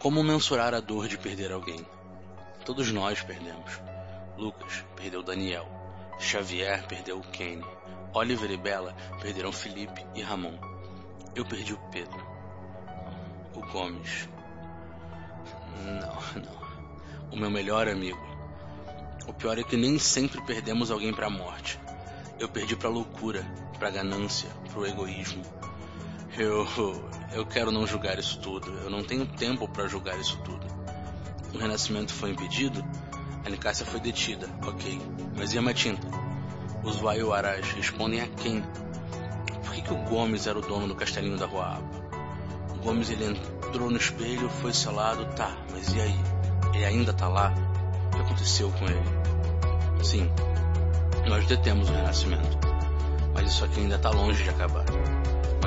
Como mensurar a dor de perder alguém? Todos nós perdemos. Lucas perdeu Daniel. Xavier perdeu Kenny. Oliver e Bella perderam Felipe e Ramon. Eu perdi o Pedro. O Gomes. Não, não. O meu melhor amigo. O pior é que nem sempre perdemos alguém para a morte. Eu perdi para loucura, para ganância, para o egoísmo. Eu eu quero não julgar isso tudo. Eu não tenho tempo para julgar isso tudo. O renascimento foi impedido. A Nicásia foi detida, ok. Mas e a Matinta? Os Vaiuarás respondem a quem? Por que, que o Gomes era o dono do castelinho da Rua Aba? O Gomes ele entrou no espelho, foi selado, tá, mas e aí? Ele ainda tá lá? O que aconteceu com ele? Sim, nós detemos o renascimento, mas isso aqui ainda tá longe de acabar.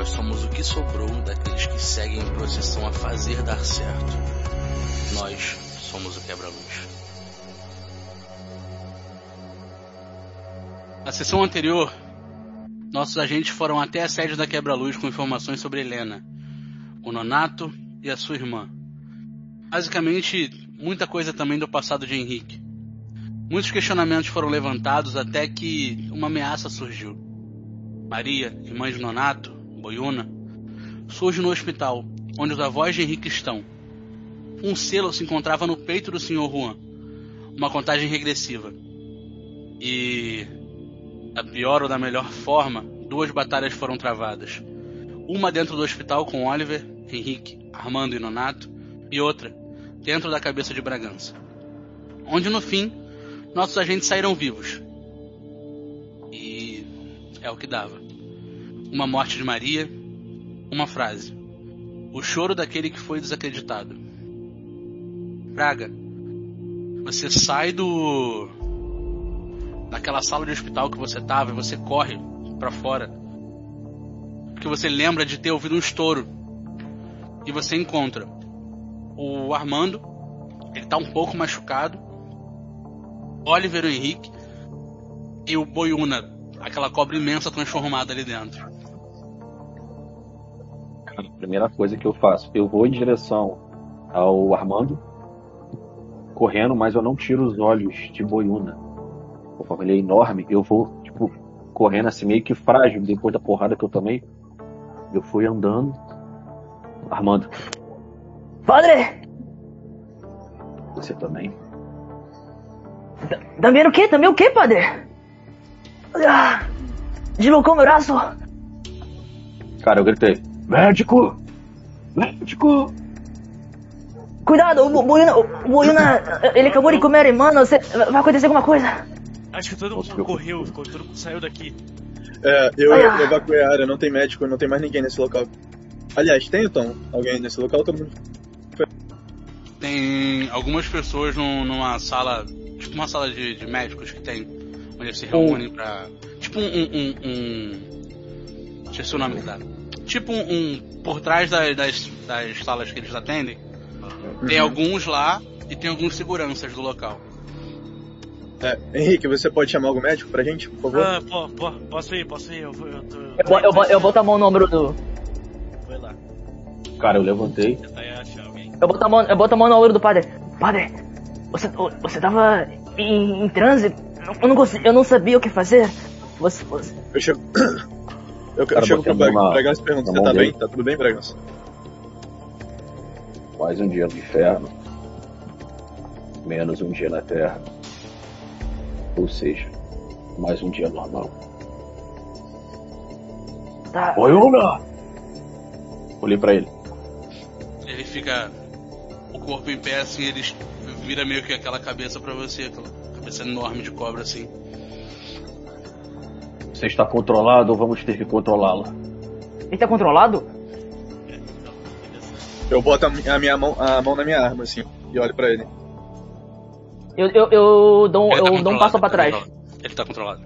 Nós somos o que sobrou daqueles que seguem em procissão a fazer dar certo. Nós somos o quebra-luz. Na sessão anterior, nossos agentes foram até a sede da Quebra-Luz com informações sobre Helena, o Nonato e a sua irmã. Basicamente, muita coisa também do passado de Henrique. Muitos questionamentos foram levantados até que uma ameaça surgiu. Maria, irmã de Nonato, Boiuna, surge no hospital, onde os avós de Henrique estão. Um selo se encontrava no peito do Sr. Juan, uma contagem regressiva. E, da pior ou da melhor forma, duas batalhas foram travadas. Uma dentro do hospital com Oliver, Henrique, Armando e Nonato, e outra dentro da cabeça de Bragança. Onde no fim, nossos agentes saíram vivos. E é o que dava. Uma morte de Maria, uma frase. O choro daquele que foi desacreditado. Braga, você sai do daquela sala de hospital que você tava e você corre para fora. Porque você lembra de ter ouvido um estouro. E você encontra o Armando, ele tá um pouco machucado. Oliver o Henrique e o Boiuna, aquela cobra imensa transformada ali dentro a primeira coisa que eu faço, eu vou em direção ao Armando, correndo, mas eu não tiro os olhos de Boiuna. Conforme ele é enorme, eu vou, tipo, correndo assim, meio que frágil, depois da porrada que eu tomei. Eu fui andando. Armando. Padre! Você também? Também o quê? Também o quê, padre? Ah, deslocou meu braço. Cara, eu gritei. Médico! Médico! Cuidado, o Boiuna, o Boiuna, ele acabou de comer a irmã, você, vai acontecer alguma coisa. Acho que todo mundo correu, todo mundo saiu daqui. É, eu evacuei a área, não tem médico, não tem mais ninguém nesse local. Aliás, tem então alguém nesse local? Todo mundo. Tem algumas pessoas num, numa sala, tipo uma sala de, de médicos que tem, onde eles se reúnem pra. Tipo um. um, um... Esqueci o nome que dá tipo um, um por trás das, das, das, salas que eles atendem, uhum. tem alguns lá e tem alguns seguranças do local. É, Henrique, você pode chamar algum médico pra gente, por favor? Ah, po, po, posso ir, posso ir. Eu, eu, tô, eu, eu, eu, eu boto a mão no ombro do. Vai lá. Cara, eu levantei. Eu boto a mão, eu boto a mão no ombro do padre. Padre, você, você tava em, em transe? Eu não, consegui, eu não sabia o que fazer. Você, você... Eu chego. Eu, eu chego pro Bragança e pergunto, você tá dele. bem? Tá tudo bem, Bragança? Mais um dia no inferno. Menos um dia na Terra. Ou seja, mais um dia normal. Tá. Oi, Una! Olhei pra ele. Ele fica. O corpo em pé assim, ele vira meio que aquela cabeça pra você, aquela cabeça enorme de cobra assim. Você está controlado ou vamos ter que controlá-la? Ele está controlado? Eu boto a minha mão, a mão na minha arma, assim, e olho pra ele. Eu, eu, eu, dou, tá eu dou um passo pra tá trás. Ele tá controlado.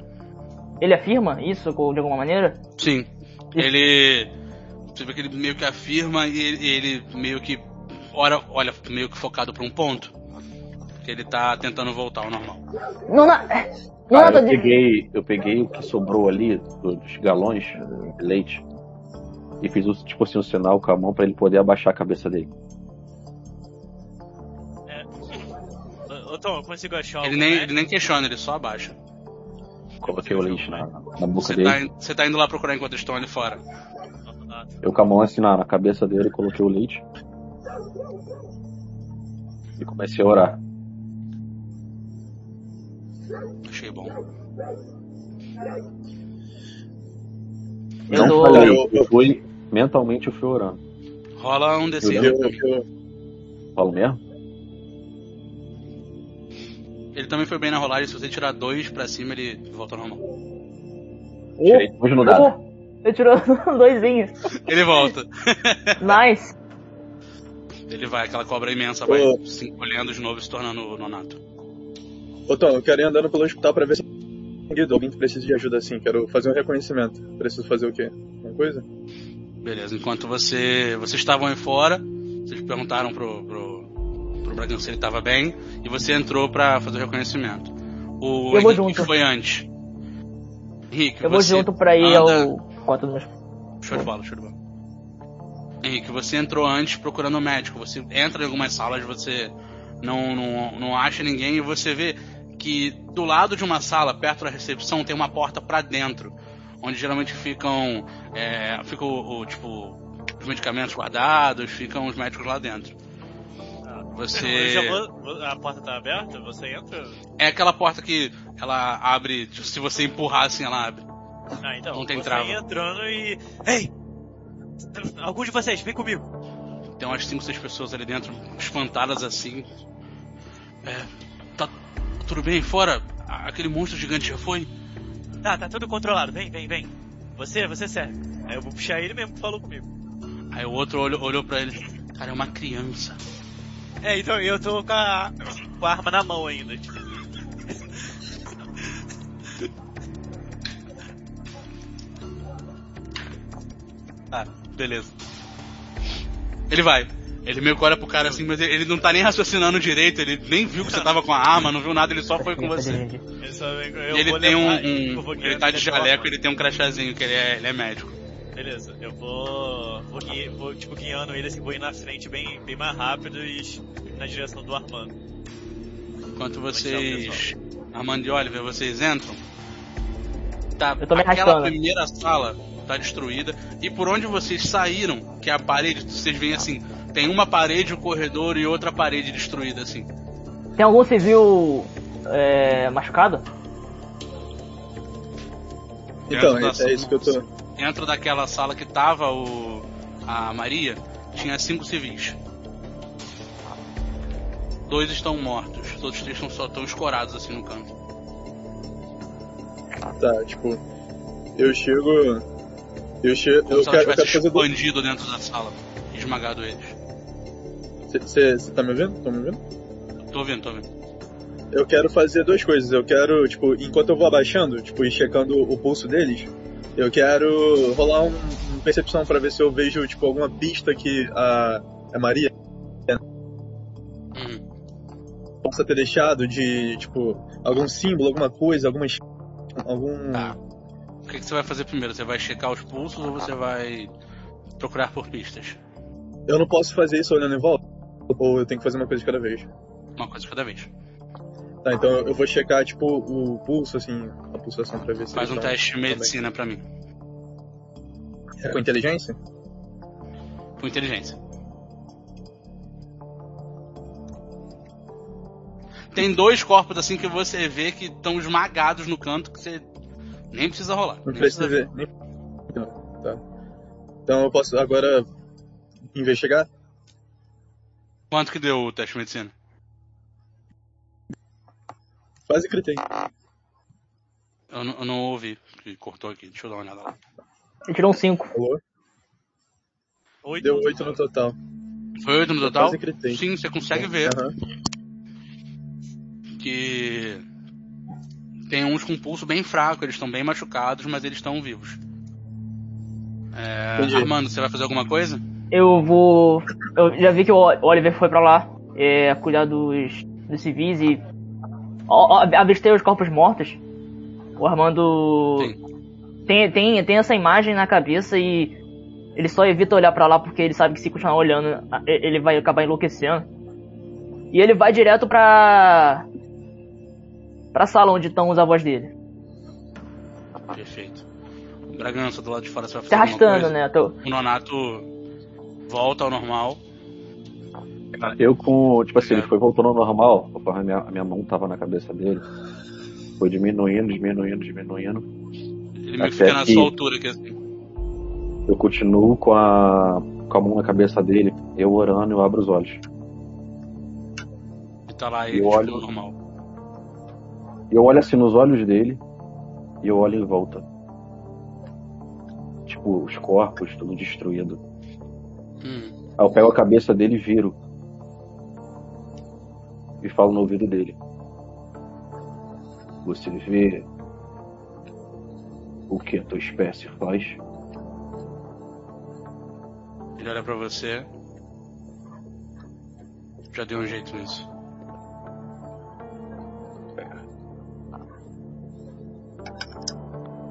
Ele afirma isso de alguma maneira? Sim. Ele. Você vê que ele meio que afirma e ele, ele meio que. Olha, olha, meio que focado pra um ponto. Que ele tá tentando voltar ao normal. Não, não. Cara, eu, peguei, eu peguei o que sobrou ali dos galões de leite e fiz tipo assim um sinal com a mão para ele poder abaixar a cabeça dele. Tom, eu consigo achar Ele nem, médico? ele nem questiona, ele só abaixa. Coloquei o leite na, na boca Você dele. tá, in- você tá indo lá procurar enquanto eles estão ali fora. Tá. Eu com a mão assim na, na cabeça dele, coloquei o leite. E comecei a orar. Bom. Eu Não dou- falei, Eu- eu fui. Mentalmente eu fui orando. Rola um D6. Eu- Eu, Falo mesmo? Ele também foi bem na rolagem, se você tirar dois pra cima, ele volta ao normal. Tirei dois no dado. Oh, ele tirou doisinhos. Ele volta. Nice. Ele vai, aquela cobra imensa vai Ô. se encolhendo de novo e se tornando nonato. Ô Tom, eu quero ir andando pelo hospital pra ver se alguém precisa de ajuda assim. Quero fazer um reconhecimento. Preciso fazer o quê? Alguma coisa? Beleza, enquanto você. Vocês estavam aí fora, vocês perguntaram pro, pro, pro Bragança se ele tava bem, e você entrou pra fazer o reconhecimento. O Eu vou Henrique junto. foi antes. Henrique, Eu vou você junto pra ir anda- ao quarto dos meus. Show de bola, show de bola. Henrique, você entrou antes procurando o médico. Você entra em algumas salas, você não, não, não acha ninguém e você vê que do lado de uma sala, perto da recepção, tem uma porta pra dentro, onde geralmente ficam, é, fica o, o, tipo os medicamentos guardados, ficam os médicos lá dentro. Você vou, a porta tá aberta? Você entra? é aquela porta que ela abre, se você empurrar assim, ela abre. Ah, então. Não tem você trava. entrando e. Ei! Alguns de vocês, vem comigo. Tem umas 5, 6 pessoas ali dentro, espantadas assim. É, tudo bem? Fora? Aquele monstro gigante já foi? Tá, tá tudo controlado. Vem, vem, vem. Você, você serve. Aí eu vou puxar ele mesmo que falou comigo. Aí o outro olhou, olhou pra ele. Cara, é uma criança. É, então eu tô com a, com a arma na mão ainda. Ah, beleza. Ele vai. Ele meio que olha pro cara assim, mas ele ele não tá nem raciocinando direito, ele nem viu que você tava com a arma, não viu nada, ele só foi com você. E ele vou tem um. um- eu vou ele tá de jaleco ele tem um crachazinho, que ele é, ele é médico. Beleza, eu vou. Vou, gui- vou tipo, guiando ele assim, vou ir na frente bem, bem mais rápido e na direção do Armando. Enquanto vocês. Armando e Oliver, vocês entram. Tá, Eu tô me aquela arrastando. primeira sala tá destruída. E por onde vocês saíram, que é a parede, vocês veem assim, tem uma parede, um corredor e outra parede destruída, assim. Tem algum civil é, machucado? Então, Dentro da é, é isso que eu tô. Dentro daquela sala que tava o. a Maria, tinha cinco civis. Dois estão mortos, os outros três estão só tão escorados assim no canto. Tá, tipo. Eu chego. Eu chego. Como Eu se ela quero, eu quero tivesse fazer expandido dentro da sala esmagado eles. Você tá me ouvindo? Tá me ouvindo? Tô ouvindo, tô ouvindo. Eu quero fazer duas coisas. Eu quero, tipo, enquanto eu vou abaixando, tipo, e checando o pulso deles, eu quero rolar um, um percepção pra ver se eu vejo, tipo, alguma pista que a, a Maria Hum. possa ter deixado de, tipo, algum símbolo, alguma coisa, alguma. algum. Tá. O que, que você vai fazer primeiro? Você vai checar os pulsos ou você vai procurar por pistas? Eu não posso fazer isso olhando em volta? Ou eu tenho que fazer uma coisa de cada vez? Uma coisa de cada vez. Tá, então eu vou checar, tipo, o pulso, assim, a pulsação pra ver se Faz um tão- teste de bem. medicina pra mim. É com inteligência? Com inteligência. Tem dois corpos assim que você vê que estão esmagados no canto que você nem precisa rolar. Não nem precisa ver. Nem... Não, tá. Então eu posso agora investigar? Quanto que deu o teste de medicina? Quase gritei. Eu, não- eu não ouvi, que cortou aqui. Deixa eu dar uma olhada lá. Ele tirou um 5. Alô? Oito. Deu 8 no total. Foi oito no total? Sim, você consegue ver Aham. que tem uns com pulso bem fraco, eles estão bem machucados, mas eles estão vivos. É. Armando, você vai fazer alguma coisa? Eu vou. Eu já vi que o Oliver foi pra lá é, cuidar dos, dos civis e. Avistei os corpos mortos. O Armando Sim. tem, tem, tem essa imagem na cabeça e ele só evita olhar pra lá porque ele sabe que se continuar olhando ele vai acabar enlouquecendo. E ele vai direto pra pra sala onde estão os avós dele. Perfeito. Bragança do lado de fora você vai Se fazer alguma arrastando, né? Tô... O Nonato volta ao normal. Eu com. Tipo assim, É. ele foi voltando ao normal, a minha, a minha mão tava na cabeça dele. Foi diminuindo, diminuindo, diminuindo. Ele meio que fica na sua altura aqui assim. Eu continuo com a, com a mão na cabeça dele, eu orando, eu abro os olhos. E tá lá ele, Eu tipo, olho- normal. Eu olho assim nos olhos dele e eu olho em volta. Tipo, os corpos, tudo destruído. Hum. Aí eu pego a cabeça dele e viro. E falo no ouvido dele. Você vê o que a tua espécie faz? Ele olha pra você. Já deu um jeito nisso.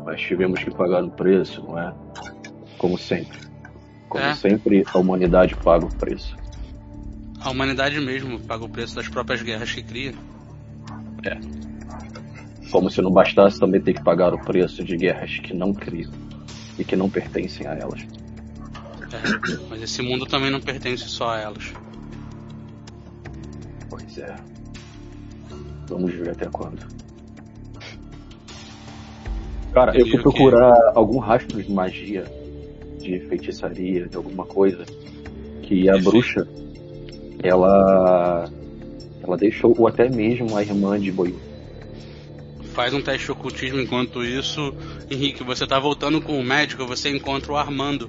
Mas tivemos que pagar o preço, não é? Como sempre. Como É. sempre, a humanidade paga o preço. A humanidade mesmo paga o preço das próprias guerras que cria. Como se não bastasse também ter que pagar o preço de guerras que não criam e que não pertencem a elas. É, mas esse mundo também não pertence só a elas. Pois é. Vamos ver até quando. Cara, eu fui procurar algum rastro de magia, de feitiçaria, de alguma coisa, que a Perfeito. bruxa, ela, ela deixou, ou até mesmo a irmã de Boiú. Faz um teste de ocultismo enquanto isso. Henrique, você tá voltando com o médico, você encontra o Armando.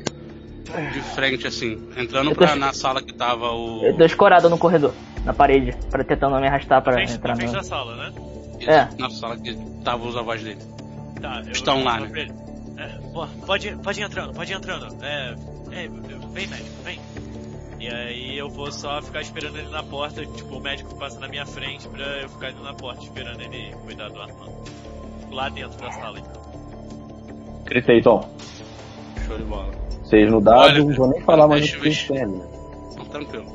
De frente, assim. Entrando tô- pra, na sala que tava o. Eu dou escorada no corredor, na parede, pra tentando me arrastar pra frente, entrar na frente no. da sala, né? Isso, É. Na sala que tava os avós dele. Tá, eu Estão eu lá, né? É, pode, pode ir entrando, pode ir entrando. É, é, vem médico, vem. E aí eu vou só ficar esperando ele na porta, tipo, o médico passa na minha frente pra eu ficar ali na porta esperando ele cuidar do Armando. Lá dentro da sala, então. Gritei, Tom. Show de bola. Vocês no dado, Olha, não vou nem falar mais do que? Então, tranquilo.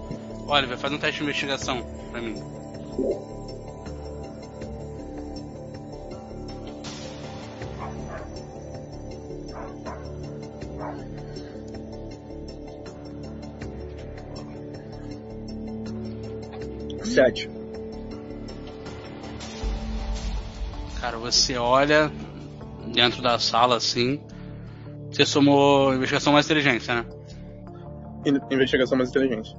Oliver, faz um teste de investigação pra mim. Sete. Cara, você olha dentro da sala assim. Você somou investigação mais inteligência, né? In- Investigação mais inteligente.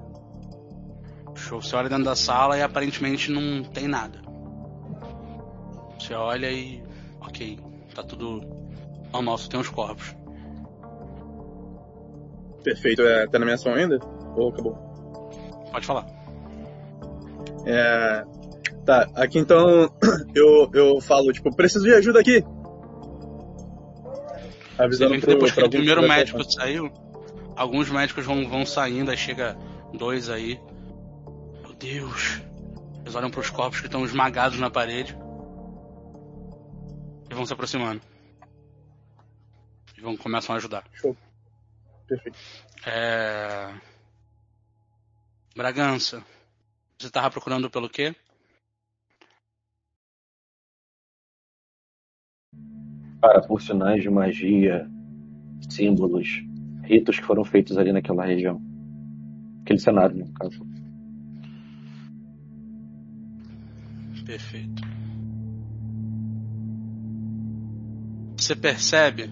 Show. Você olha dentro da sala e aparentemente não tem nada. Você olha e. Ok, tá tudo normal, só tem os corpos. Perfeito. É, tá na minha ação ainda? Ou acabou? Pode falar. É. Tá, aqui então eu, eu falo, tipo, preciso de ajuda aqui. Avisando que pro, depois que o primeiro médico saiu, alguns médicos vão, vão saindo, aí chega dois aí. Meu Deus. Eles olham pros corpos que estão esmagados na parede. E vão se aproximando. E vão começam a ajudar. Show. Perfeito. É... Bragança. Você tava procurando pelo quê? Cara, por sinais de magia, símbolos, ritos que foram feitos ali naquela região. Aquele cenário, no caso. Perfeito. Você percebe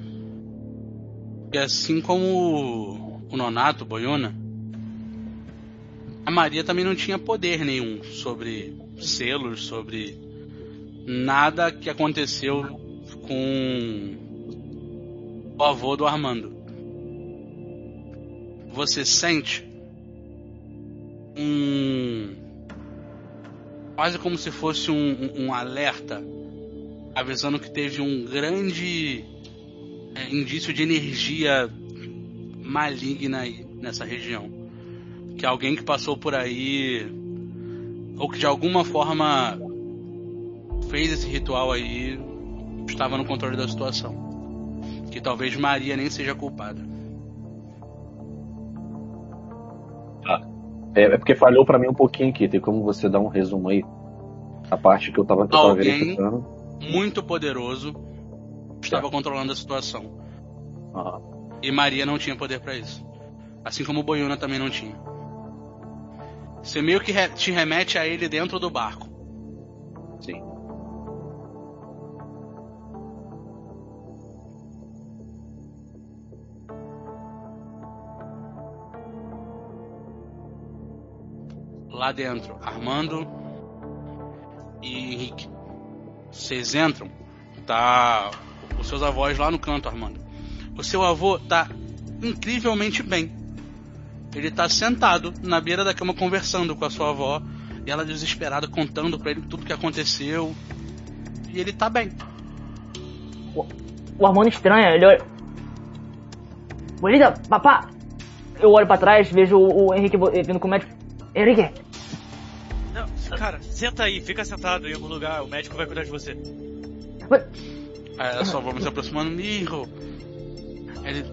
que assim como o Nonato, Boiuna, a Maria também não tinha poder nenhum sobre selos, sobre nada que aconteceu com o avô do Armando. Você sente um quase como se fosse um, um- alerta avisando que teve um grande é, indício de energia maligna aí nessa região. Que alguém que passou por aí ou que de alguma forma fez esse ritual aí estava no controle da situação. Que talvez Maria nem seja culpada. É, é porque falhou pra mim um pouquinho aqui. Tem como você dar um resumo aí? A parte que eu tava, que eu tava Alguém- verificando. Muito poderoso estava controlando a situação. Aham. E Maria não tinha poder pra isso. Assim como Boiuna também não tinha. Você meio que re- te remete a ele dentro do barco. Sim. Lá dentro, Armando e Henrique. Vocês entram, tá os seus avós lá no canto, Armando. O seu avô tá incrivelmente bem. Ele tá sentado na beira da cama conversando com a sua avó e ela desesperada contando pra ele tudo que aconteceu. E ele tá bem. O Armando estranha, ele olha. Bonita, papá! Eu olho pra trás, vejo o, o Henrique vindo com o médico. Henrique, Não, cara, senta aí, fica sentado em algum lugar, o médico vai cuidar de você. Aí a sua avó me se aproximando, Mirro. Ele.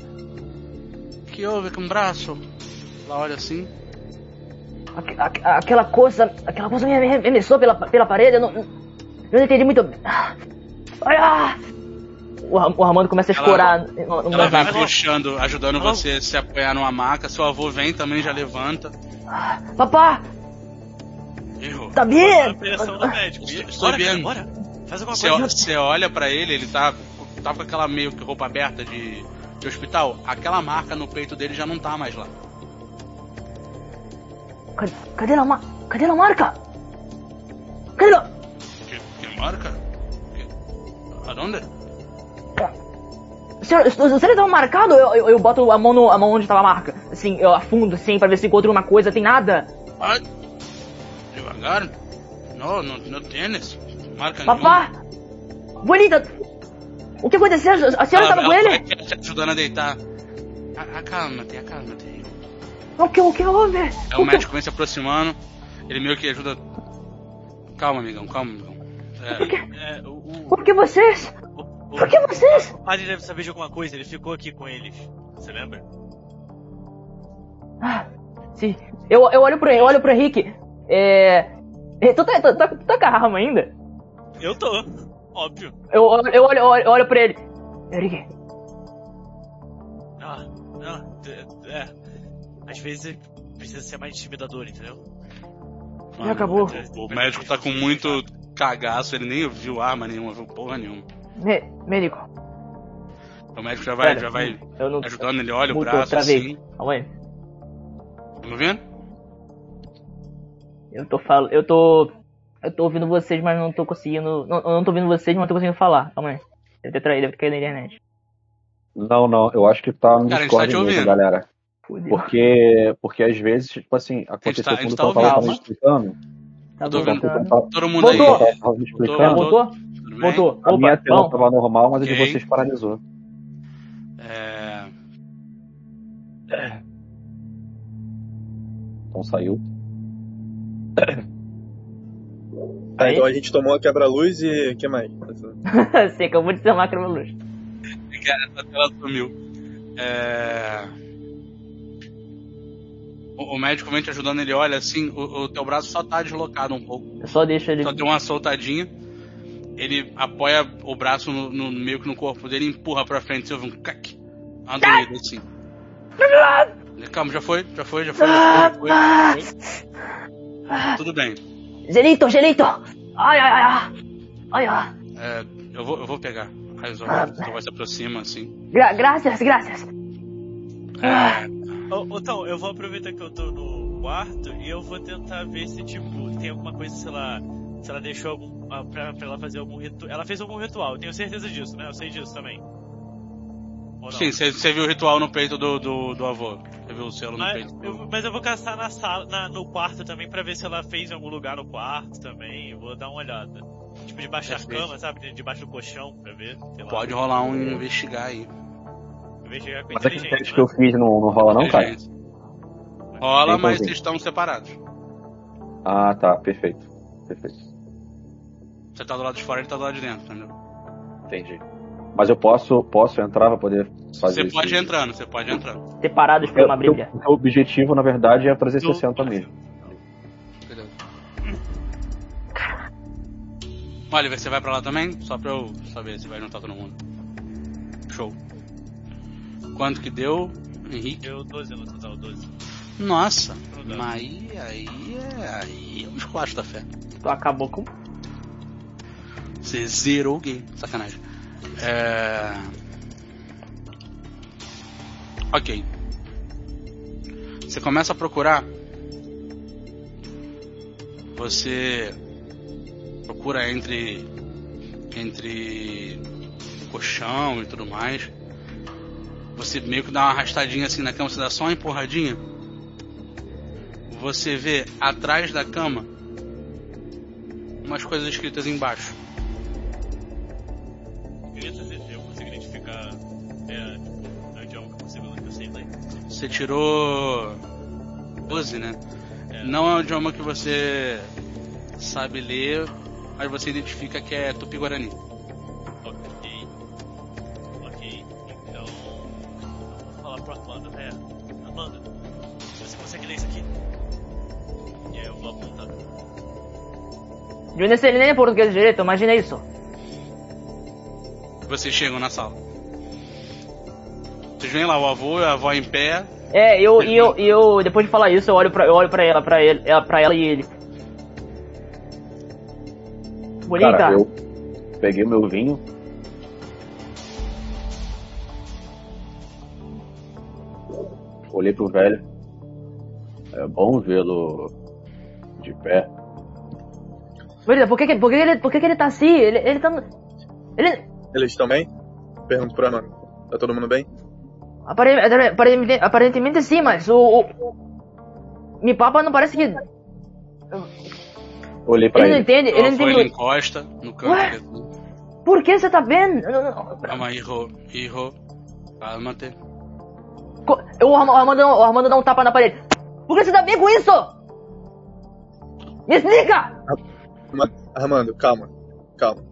Que houve com o braço? Ela olha assim. aque- aque- aquela coisa. Aquela coisa me arremessou pela, pela parede, eu não. Eu não entendi muito bem. Ah! Ah! O, o Armando começa a Ela- escorar no, no Ela vai puxando, ajudando Alô? você a se apoiar numa maca. Seu avô vem também, já levanta. Papá, Errou. tá bem? Estou bem. bora. Faz alguma Você, coisa. você olha pra ele, ele tá, tá com aquela meio que roupa aberta de, de hospital. Aquela marca no peito dele já não tá mais lá. Cadê, cadê a ma- Cadê a marca? Cadê a... Que, que marca? Aonde? Senhor, se se ele tava marcado, eu, eu, eu boto a mão, no, a mão onde tava a marca. Assim, eu afundo assim pra ver se encontro uma coisa, tem nada. Ai, devagar. Não, não, não tienes. Marca Papá! Bonita! O que aconteceu? A senhora tava com ela ele? vai te ajudando a deitar. A- Acalma-te, acalma-te. O que, o que houve? É O o que- médico vem se aproximando. Ele meio que ajuda. Calma, amigão, calma, amigão. É, É, o, o, Por que vocês? o, o, Por que vocês? o padre deve saber de alguma coisa, ele ficou aqui com eles. Você lembra? Ah, sim. Eu, eu olho pro eu olho pro Henrique. É. é, Tu tá, tu, tá, tu tá com a arma ainda? Eu tô, óbvio. Eu, olho- eu, olho, eu olho, eu olho pra ele. Henrique, Ah, não, é, é. Às vezes precisa ser mais intimidador, entendeu? já acabou. O médico tá com muito cagaço, ele nem viu arma nenhuma, viu porra nenhuma. Me, médico. O médico já vai, Pera, já vai Eu não. ajudando ele, olha o braço travei. assim. Calma aí. Tá me vendo? Eu tô falando. Eu tô. Eu tô ouvindo vocês, mas não tô conseguindo. Não, eu não tô ouvindo vocês, mas não tô conseguindo falar. Calma aí. Deve ter traído, deve ter caído na internet. Não, não, eu acho que tá no Cara, tá Discord te mesmo, ouvindo. galera. Porque, porque às vezes, tipo assim, aconteceu tá- a quando gente o tá Total tava explicando. Tá Eu tô vendo. tá. Todo mundo aí. Voltou. voltou? Voltou. A minha tela bom. tava normal, mas a de vocês paralisou. É... Então saiu. Tá, Aí? então a gente tomou a quebra-luz e o que mais? Você acabou de ser macro luz. Cara, essa tela sumiu. É... O, o médico vem te ajudando, ele olha assim, o, o teu braço só tá deslocado um pouco. Eu só deixo ele. Só deu uma soltadinha. Ele apoia o braço no, no- meio que no corpo dele e empurra pra frente. Você ouve um cac. Uma doída assim. Calma, já foi, já foi, já foi, já foi, já foi, já foi. Tudo bem. Gelito, gelito! Ai, ai, ai, ai! Ai! É, eu, vou, eu vou pegar. Aí sua voz se aproxima assim. Gra graças, graças! É, Tom, eu vou aproveitar que eu tô no quarto e eu vou tentar ver se, tipo, tem alguma coisa, sei lá, se ela deixou algum. ah, Pra, pra ela fazer algum ritual. Ela fez algum ritual, eu tenho certeza disso, né? Eu sei disso também. Sim, você viu o ritual no peito do, do, do avô. Você viu o selo no Mas peito. eu, mas eu vou caçar na sala, na- no quarto também pra ver se ela fez em algum lugar no quarto também. Vou dar uma olhada. Tipo, debaixo da cama, sabe? De- Debaixo do colchão, pra ver. Pode rolar um investigar aí. Com Mas aquele teste que eu fiz não, não rola não, cara? Inteligência. Rola, Então, mas vocês estão separados. Ah, tá, perfeito. Perfeito. Você tá do lado de fora, ele tá do lado de dentro, entendeu? Entendi. Mas eu posso, posso entrar pra poder fazer Você pode ir entrando, você pode ir entrando. Separados por Eu- uma brilha. O objetivo, na verdade, é 360 mesmo. Beleza. Oliver, você vai pra lá também? Só pra eu saber se vai juntar todo mundo. Show. Quanto que deu, Henrique? Deu 12 no total, 12. Nossa, mas aí, aí, é, aí é um esculacho da fé. Tu acabou com. Você zerou o game. Sacanagem. É... Ok. Você começa a procurar. Você procura entre entre colchão e tudo mais. Você meio que dá uma arrastadinha assim na cama, você dá só uma empurradinha. Você vê atrás da cama umas coisas escritas embaixo. O. Você tirou 12, né? É. Não é um idioma que você sabe ler, mas você identifica que é Tupi-Guarani. Eu nem sei nem português direito, imagina isso. Vocês chegam na sala. Vocês veem lá o avô e a avó em pé. É, eu, e eu, eu, depois de falar isso, eu olho pra, eu olho pra ela, pra ele, ela- pra ela e ele. Bonita. Cara, eu peguei meu vinho. Olhei pro velho. É bom vê-lo de pé. Por que, por que, ele, por que, ele tá assim? Ele, ele tá. Ele. Eles estão bem? Pergunto pro Armando. Tá todo mundo bem? Apare- Aparentemente, aparentemente sim, mas o. o mi papa não parece que. Olhei pra Ele não ele. entende, ele O não avô ele entende. encosta no canto. Por que você tá vendo? Não, não, não. Calma, hijo, hijo. Cálmate. Co- O Arma- o Armando, o Armando dá um tapa na parede. Por que você tá bem com isso? Me explica! Arma- Armando, calma. Calma.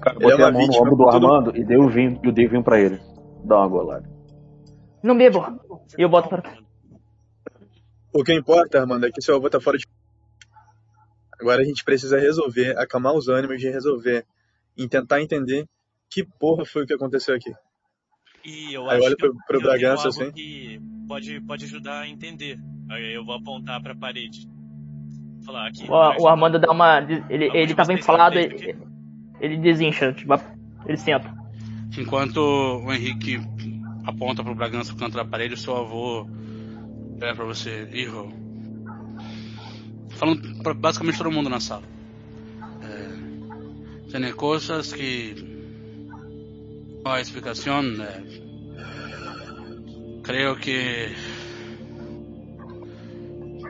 Cara, Ele é botei uma a mão no vítima, ombro do tudo- Armando e dei o vinho, e dei o vinho pra ele. Dá uma golada. Não bebo. E eu boto pra. O que importa, Armando, é que seu avô tá fora de. Agora a gente precisa resolver, acalmar os ânimos de resolver. E tentar entender que porra foi o que aconteceu aqui. E eu Aí acho olha que eu- pro- pro eu tenho Bragança, algo assim. que pode, pode ajudar a entender. Aí eu vou apontar pra parede. Falar aqui. O, o Armando dá uma. Ele, ele tava vocês enfalado, tem ele, ele desincha, tipo, ele senta. Enquanto o Henrique aponta pro Bragança pro canto da parede, o seu avô olha pra você, hijo. Falando pra basicamente todo mundo na sala. É, tem coisas que no hay explicación. eh, creo que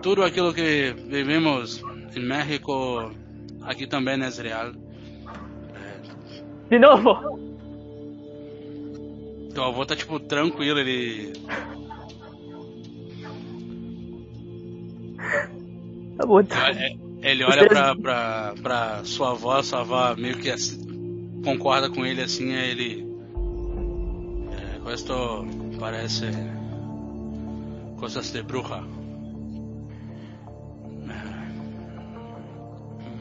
tudo aquilo que vivimos em México aqui também é real. De novo! Teu avô tá tipo tranquilo, ele Tá bom. É, Ele olha pra, pra, pra sua avó, sua avó meio que assim, concorda com ele assim, aí ele. É, questo parece. coisas de bruja.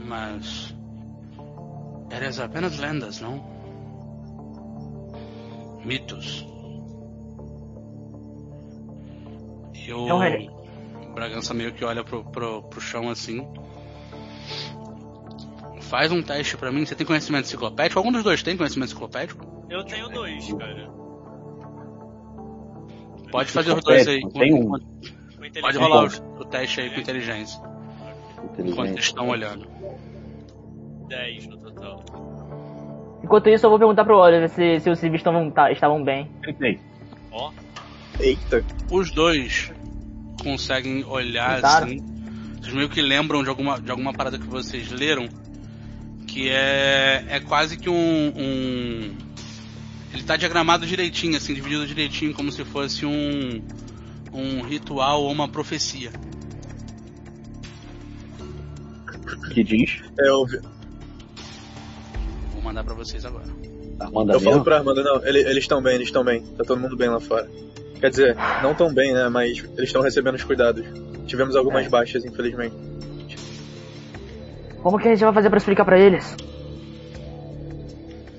Mas. Eres apenas lendas, não? Mitos. E o ele- Bragança meio que olha pro, pro, pro chão assim. Faz um teste pra mim. Você tem conhecimento enciclopédico? Algum dos dois tem conhecimento enciclopédico? Eu tenho dois, cara. Pode fazer os dois aí. Tem um. Pode Com rolar o, o teste aí com inteligência. Enquanto eles estão olhando. 10 no total. Enquanto isso, eu vou perguntar pro Oliver se, se os civis estavam, tá- estavam bem. Ó, Eita, Os dois conseguem olhar Tentaram. assim. Vocês meio que lembram de alguma, de alguma parada que vocês leram. Que é. É quase que um. um- ele tá diagramado direitinho, assim, dividido direitinho, como se fosse um. Um ritual ou uma profecia. Que diz? é, eu, mandar pra vocês agora. Armando eu falo pra Armando, não, ele- eles estão bem, eles estão bem. Tá todo mundo bem lá fora. Quer dizer, não tão bem, né? Mas eles estão recebendo os cuidados. Tivemos algumas É. baixas, infelizmente. Como que a gente vai fazer pra explicar pra eles?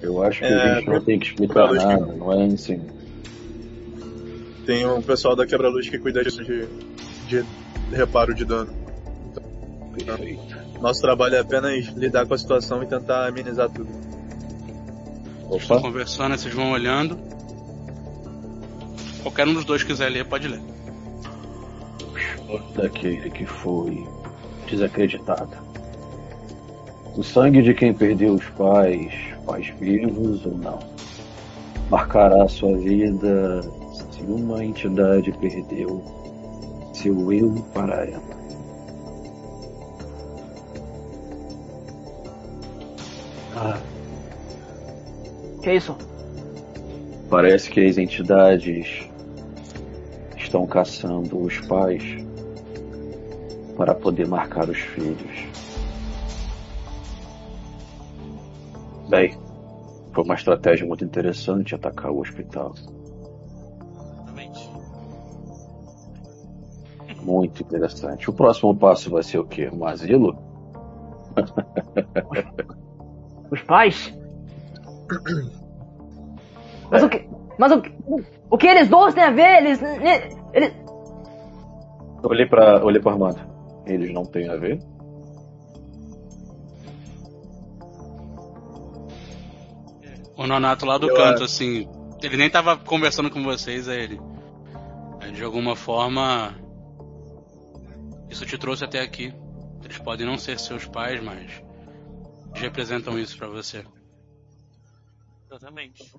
Eu acho que É, a gente não tem que explicar nada, não é assim. Tem um pessoal da quebra-luz que cuida disso de, de reparo de dano. Perfeito. Nosso trabalho é apenas lidar com a situação e tentar amenizar tudo. Opa, conversando, vocês vão olhando. Qualquer um dos dois quiser ler, pode ler. daquele que foi desacreditado. O sangue de quem perdeu os pais, pais vivos ou não, marcará sua vida se uma entidade perdeu seu eu para ela. Ah, Que é isso? Parece que as entidades estão caçando os pais para poder marcar os filhos. Bem, foi uma estratégia muito interessante atacar o hospital. Exatamente. Muito interessante. O próximo passo vai ser o quê? Um asilo? Os pais? Mas o que. Mas o que. O que eles dois têm a ver? Eles. ne- eles olhei para olhei para Armando. Eles não têm a ver? O Nonato lá do Eu canto, acho. assim. Ele nem tava conversando com vocês, é ele. Aí, De alguma forma. Isso te trouxe até aqui. Eles podem não ser seus pais, mas. Eles representam isso pra você. Exatamente.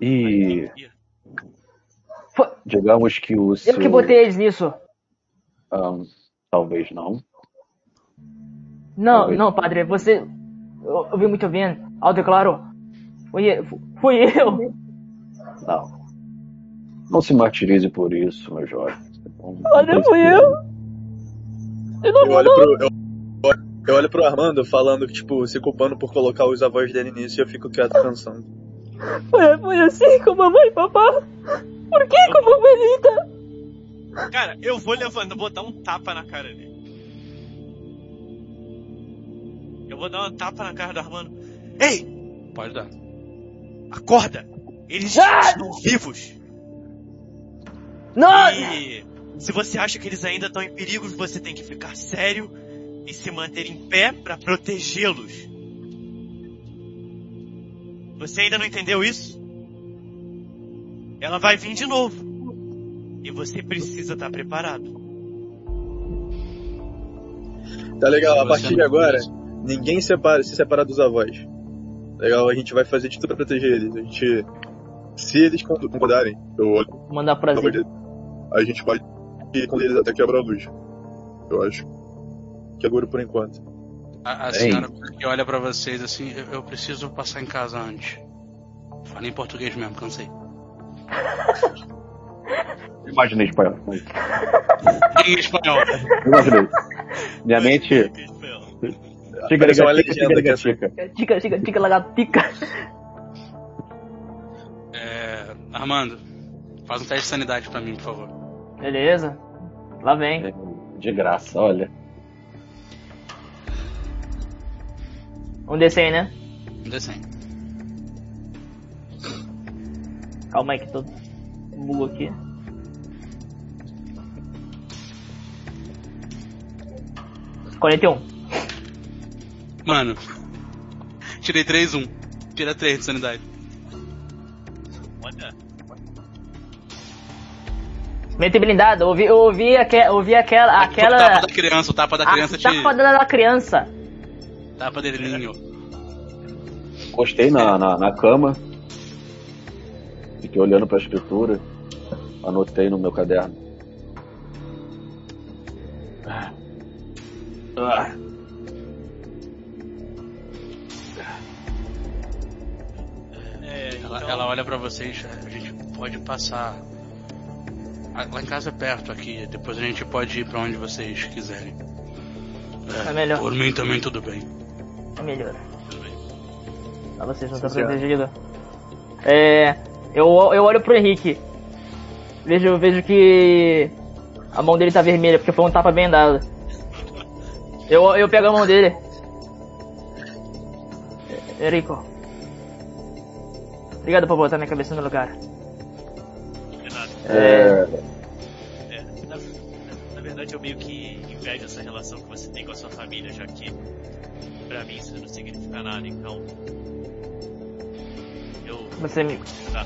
E Foi- digamos que o seu Eu que botei eles nisso. ahn, talvez não. Não, Talvez. não, padre, você. Eu, eu vi muito bem. Alto e claro. Fui, eu- fui eu. Não. Não se martirize por isso, meu jovem. Não- precisa. fui eu. Eu não Eu vou olho não. pro, eu, eu olho pro Armando falando que, tipo, se culpando por colocar os avós dele nisso e eu fico quieto pensando. Foi, foi assim com mamãe e papá. Por que com a Benita? Cara, eu vou levando, eu vou dar um tapa na cara dele. Eu vou dar um tapa na cara do Armando. Ei, Pode dar. acorda! Eles Ah! estão vivos! Não! E se você acha que eles ainda estão em perigo, você tem que ficar sério e se manter em pé pra protegê-los. Você ainda não entendeu isso? Ela vai vir de novo. E você precisa estar preparado. Tá legal, a partir de agora, ninguém separa, se separa dos avós. Legal, a gente vai fazer de tudo pra proteger eles. A gente. Se eles concordarem, eu olho mandar pra prazer. eles. A gente pode ir com eles até quebrar a luz. Eu acho. Que é duro por enquanto. A, a Bem. senhora que olha pra vocês assim, eu, eu preciso passar em casa antes. Fala em português mesmo, cansei. Imaginei espanhol. Em espanhol. Imaginei. Minha mente. Chica, Parece uma chica, legenda que chica, é chica. Tica, tica, lagartica. É, Armando, faz um teste de sanidade pra mim, por favor. Beleza. Lá vem. De graça, olha. Um D100, né? Um D100. Calma aí que tô bugo aqui. Quarenta e um. Mano, tirei 3, 1. Tira 3 de sanidade. Olha, Mente blindada, ouvi, ouvi, aque, ouvi aquela. O aquela tapa da criança, o tapa da a criança te. tapa da criança. Tapa dele, ninho. Encostei na, na, na cama. Fiquei olhando pra escritura. Anotei no meu caderno. Ah. é, Ela, então, ela olha pra vocês, a gente pode passar. Lá em casa é perto aqui, depois a gente pode ir pra onde vocês quiserem. É melhor. Por mim também tudo bem. É melhor. tudo bem. Pra vocês não senhor. protegidos. É. Eu, eu olho pro Henrique. Vejo, vejo que. A mão dele tá vermelha, porque foi um tapa bem dado. Eu, eu pego a mão dele. Enrico. Obrigado por botar minha cabeça no lugar. Nada. É, É, na, na verdade eu meio que invejo essa relação que você tem com a sua família, já que pra mim isso não significa nada, então. Eu. Você me. Tá.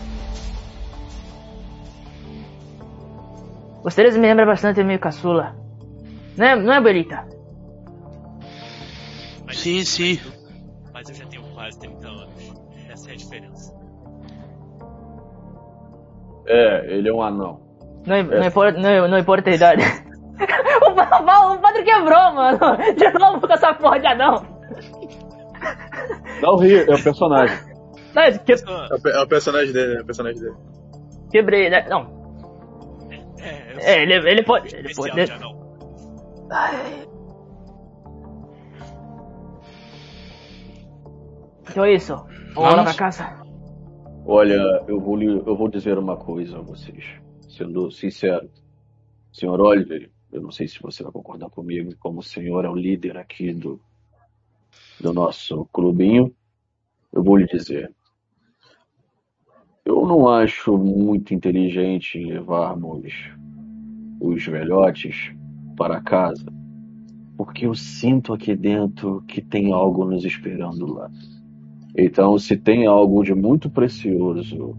Você me lembra bastante meio caçula. Não é, não é, Belita? Mas, Sim, sim. Mas eu já tenho quase 30 anos. Essa é a diferença. é, ele é um anão. Não, não, importa, não, não importa a idade. o, pa- o padre quebrou, mano. De novo com essa porra de anão. Não ri, é o personagem. Não, que, É o, pe- é o personagem dele, é o personagem dele. quebrei, né? Não. É, É, ele, ele pode. Ele pode. Então é isso. Vamos pra casa. Olha, eu vou, lhe- eu vou dizer uma coisa a vocês, sendo sincero. Senhor Oliver, eu não sei se você vai concordar comigo, como o senhor é o líder aqui do, do nosso clubinho, eu vou lhe dizer. Eu não acho muito inteligente levarmos os velhotes para casa, porque eu sinto aqui dentro que tem algo nos esperando lá. Então, se tem algo de muito precioso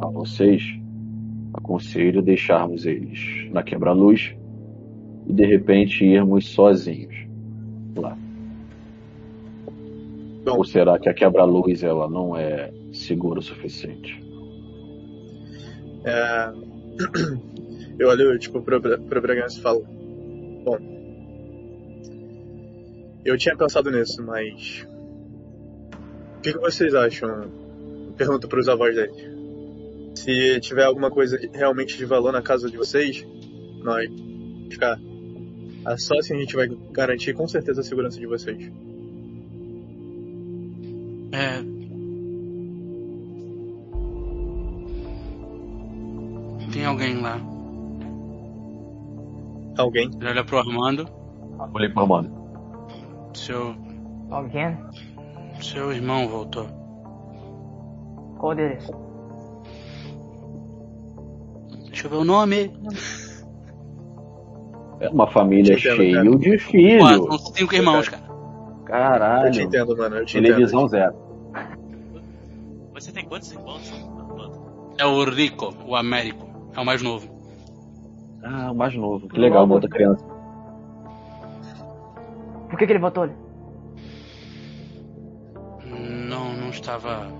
a vocês, aconselho deixarmos eles na quebra-luz e de repente irmos sozinhos lá. Bom. Ou será que a quebra-luz ela não é segura o suficiente? É... Eu olho, tipo, pro, pro Bragança e falo. Bom. Eu tinha pensado nisso, mas. O que, que vocês acham? Pergunto pros avós dele. Se tiver alguma coisa realmente de valor na casa de vocês, nós ficar. É só assim a gente vai garantir com certeza a segurança de vocês. É. Tem alguém lá. Alguém? Ele olha pro Armando. Olhei para Armando. Seu. Alguém? Seu irmão voltou. Qual deles? Deixa eu ver o nome. É uma família cheia de filhos. são cinco irmãos, cara. Eu te Caralho. entendo, mano. Eu te Televisão entendo. zero. Você tem quantos irmãos? É o Rico, o Américo. É o mais novo. Ah, o mais novo. Que legal, outra criança. Por que, que ele votou ali? Não, não estava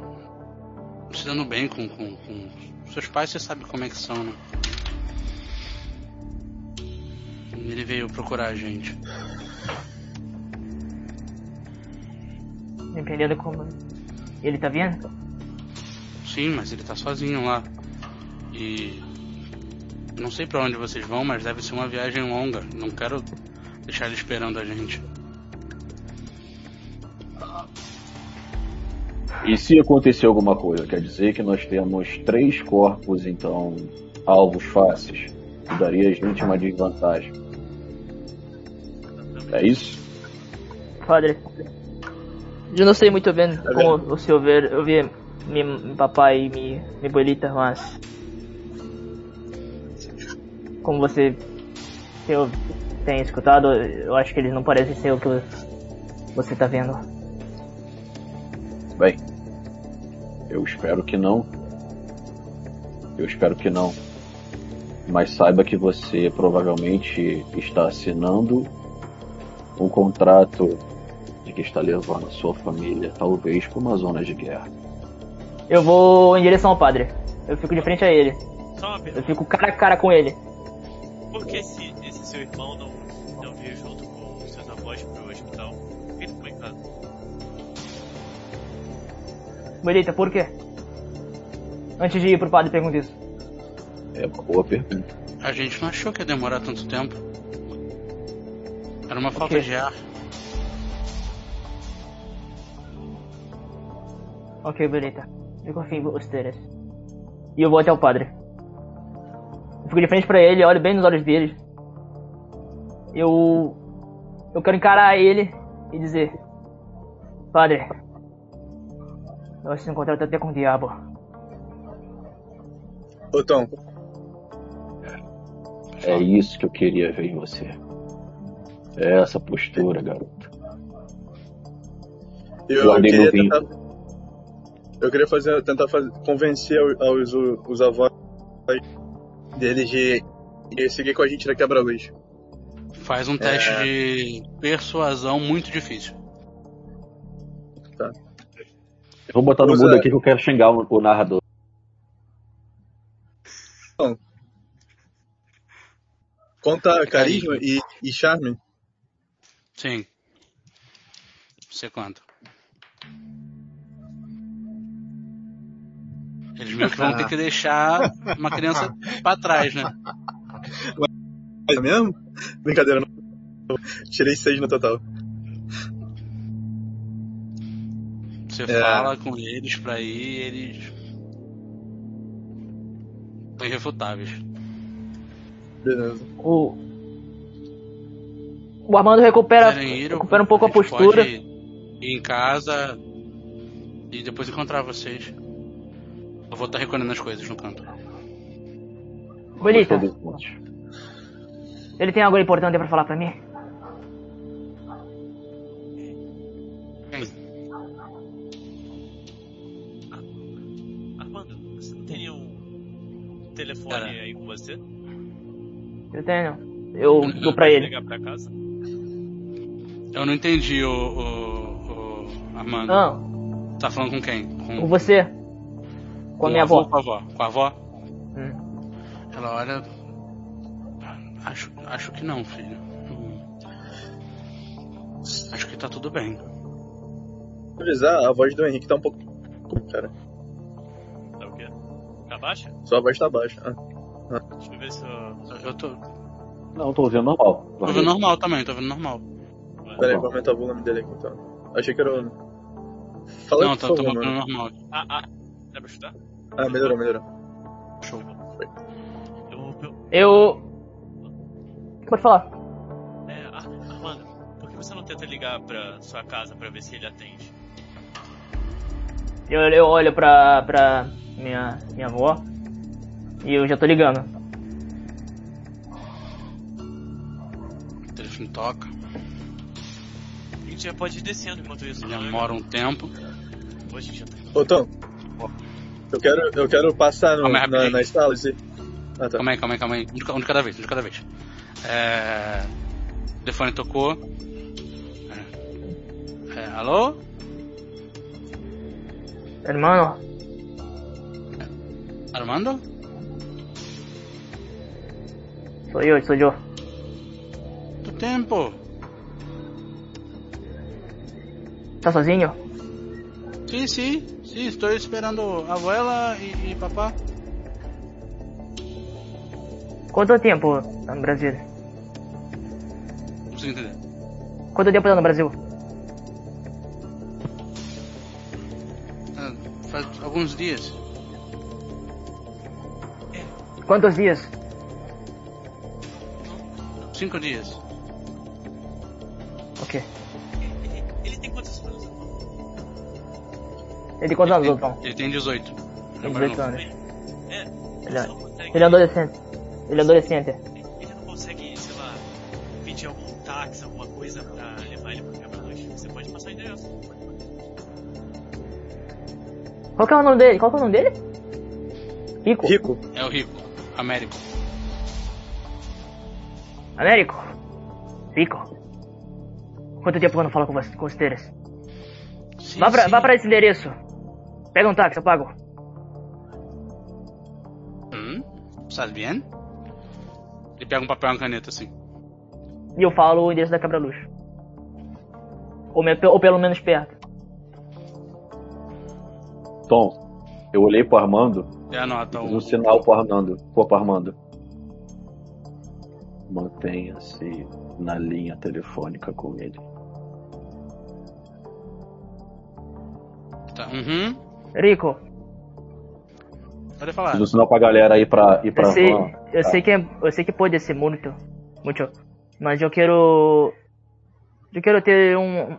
se dando bem com, com, com seus pais, você sabe como é que são, né? Ele veio procurar a gente. Dependendo como. Ele tá vendo? Sim, mas ele tá sozinho lá. E. Não sei pra onde vocês vão, mas deve ser uma viagem longa. Não quero deixar ele esperando a gente. E se acontecer alguma coisa, quer dizer que nós temos três corpos, então, alvos fáceis. Que daria a gente uma desvantagem. É isso? Padre. Eu não sei muito bem como o senhor vê. Eu vi meu, meu papai e minha, minha abuelita, mas. Como você eu tem escutado, eu acho que eles não parecem ser o que você tá vendo. Bem, eu espero que não. Eu espero que não. Mas saiba que você provavelmente está assinando um contrato de que está levando a sua família, talvez, para uma zona de guerra. Eu vou em direção ao padre. Eu fico de frente a ele. Só uma Eu pergunta. fico cara a cara com ele. Por que esse, esse seu irmão não, não veio junto com os seus avós pro hospital? Por que ele ficou em casa? Abuelita, por quê? Antes de ir pro padre, pergunta isso. É uma boa pergunta. A gente não achou que ia demorar tanto tempo. Era uma falta quê? de ar. Ok, abuelita. Eu confio em vocês. E eu vou até o padre. Eu fico de frente pra ele, olho bem nos olhos dele. Eu. Eu quero encarar ele e dizer: Padre, Nós nos encontramos até com o diabo. Ô Tom, É isso que eu queria ver em você. É essa postura, garoto. eu Guardei queria tentar. Eu queria fazer, tentar fazer, convencer aos, os, os avós deles de, de seguir com a gente na quebra-luz. Faz um teste de persuasão muito difícil. Eu vou botar no Usa- mudo aqui que eu quero xingar o, o narrador. Conta carisma e, e charme. Sim. Você quanto? Eles meio que vão ter que deixar uma criança pra trás, né? É mesmo? Brincadeira, não. Tirei seis no total. Você É. fala com eles pra ir, eles. São irrefutáveis. Beleza. O. O Armando recupera, ir, recupera um pouco a gente postura. Pode ir em casa e depois encontrar vocês. Eu vou estar recolhendo as coisas no canto. Bonita, ele tem algo importante pra falar pra mim? Quem? Armando, você não teria um telefone Cara. aí com você? Eu tenho. Eu dou pra ele. Ligar pra casa? Eu não entendi o, o, o Armando. Não, Tá falando com quem? Com, com você. Com a minha avó. Com a avó. Com a avó? Hum. Ela olha. Acho, acho que não, filho. Hum. Acho que tá tudo bem. Avisar, a voz do Henrique tá um pouco. Cara, Tá o quê? Tá baixa? sua voz tá baixa. Ah, Deixa eu ver se eu. Eu- tô, Não, tô ouvindo normal. tô vendo normal também, tô vendo normal. pera aí, vou aumentar o volume dele aqui então. Achei que era o. Fala não, aí, tô, mano. normal. Ah, ah. Dá pra estudar? Ah, melhorou, melhorou. Show. Eu, eu, Eu. Pode falar. é, Ar- Armando, por que você não tenta ligar pra sua casa pra ver se ele atende? Eu, eu olho pra, pra minha, minha avó. E eu já tô ligando. O telefone toca, A gente já pode ir descendo enquanto isso. demora um tempo. Pô, a gente já tá. Ô Tom, eu quero, eu quero passar no, na, nas salas e. Ah, tá. Calma aí, calma aí, calma aí. Um de, um de cada vez, um de cada vez. É... O telefone tocou. É. É, alô? Hermano, Armando? sou eu, sou eu. Tu tempo? Tá sozinho? Sim, sim, sim, estou esperando a abuela e, e papá. Quanto tempo tá no Brasil? Não consigo entender. Quanto tempo tá no Brasil? Ah, faz alguns dias. Quantos dias? Cinco dias. Ok. Ele tem quantos anos, Ele, Tom? ele tem 18. Tem É mais 18 novo. anos. É, Ele é, consegue. ele é adolescente. Ele é adolescente. Ele não consegue, sei lá, pedir algum táxi, alguma coisa pra levar ele pro quebra-luz. Você pode passar o endereço. Qual que é o nome dele? Qual que é o nome dele? Rico? Rico, É o Rico. Américo. Américo? Rico? Quanto tempo que eu não falo com, você, com vocês? Sim, Vá pra, sim. vá pra esse endereço. Pega um táxi, eu pago. Hum? Estás bem? Ele pega um papel e uma caneta assim. E eu falo o endereço da quebra-luz. Ou, me- ou pelo menos perto. Tom, eu olhei pro Armando, E anota fiz o. um sinal pro Armando. Pô, pro Armando. Mantenha-se na linha telefônica com ele. Tá. Uhum. Rico, Pode falar. Um sinal pra galera aí pra ir pra eu sei, van. eu Tá. sei que é- eu sei que pode ser muito, muito, mas eu quero, eu quero ter um,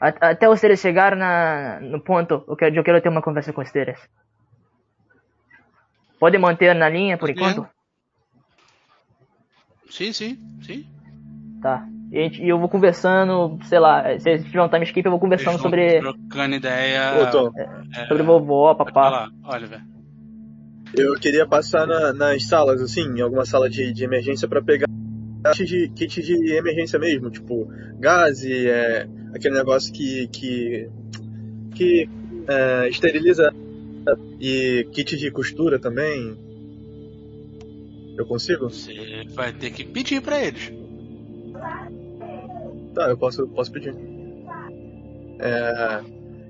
Até os Teres chegar na, no ponto, eu quero, eu quero ter uma conversa com os Teres. Pode manter na linha por Sim. enquanto? Sim, sim, sim. Tá. E, e eu vou conversando, sei lá, se tiver um time skip, eu vou conversando Eles sobre, Trocando ideia. Ô, Tom, é, sobre vovó, papá. Oliver. eu queria passar na- nas salas, assim, em alguma sala de, de emergência pra pegar kit de, kit de emergência mesmo, tipo, gás e é, aquele negócio que, que, que é, esteriliza e kit de costura também. Eu consigo? Você vai ter que pedir pra eles. Tá, eu posso, posso pedir. É,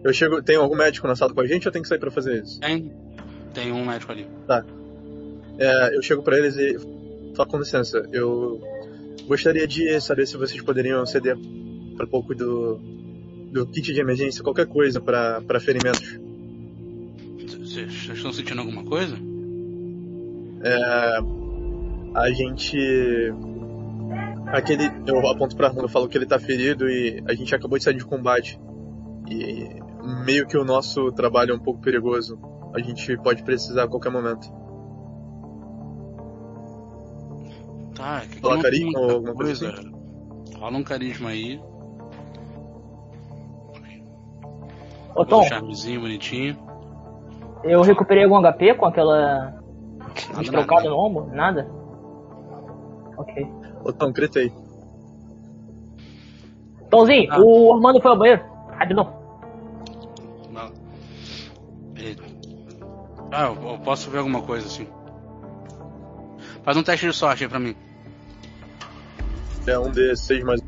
eu chego. Tem algum médico na sala com a gente ou tem que sair pra fazer isso? Tem, tem um médico ali. É, eu chego pra eles e falo com licença. Eu gostaria de saber se vocês poderiam ceder para pouco do do kit de emergência, qualquer coisa pra para ferimentos. Vocês vocês estão sentindo alguma coisa? É, a gente aquele eu aponto pra Armando, eu falo que ele tá ferido e a gente acabou de sair de combate. E meio que o nosso trabalho é um pouco perigoso. A gente pode precisar a qualquer momento. Tá, que Rola carisma ou alguma coisa Rola um carisma aí. Ô Um Tom, charmezinho, bonitinho. eu recuperei algum HP com aquela Nada, estrocada nada. no ombro? Nada? Ok. Ô Tom, gritei. Tomzinho, Ah. o Armando foi ao banheiro. Rapidão. Não. Ele- Ah, eu eu posso ver alguma coisa assim. Faz um teste de sorte aí pra mim. É um D6 mais.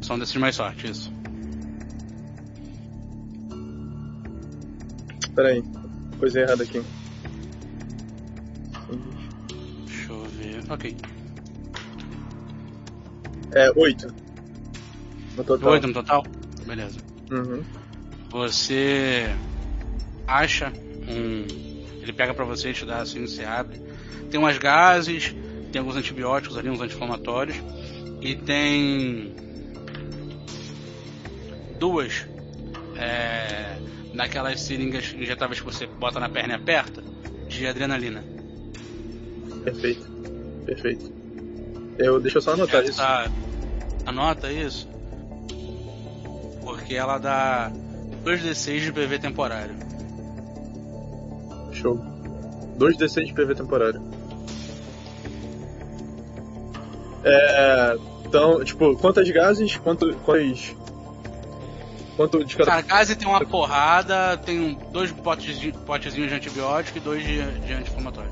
Só um desses mais sorte, isso. Pera aí. Coisa errada aqui. Ok. É, 8. No total. Oito no total? Beleza. Uhum. Você acha um. Ele pega pra você, te dá assim, você abre. Tem umas gases, tem alguns antibióticos ali, uns anti-inflamatórios. E tem. Duas. É, naquelas seringas injetáveis que você bota na perna e aperta, de adrenalina. Perfeito. Perfeito. Eu, deixa eu só anotar isso. Essa- Anota isso. Porque ela dá 2d6 de PV temporário. Show. 2d6 de PV temporário. É. Então, tipo, quantas gases? Quanto. Quantos. Quanto de cada. Cara, gase tem uma porrada, tem dois potes de, potezinhos de antibiótico e dois de, de anti-inflamatório.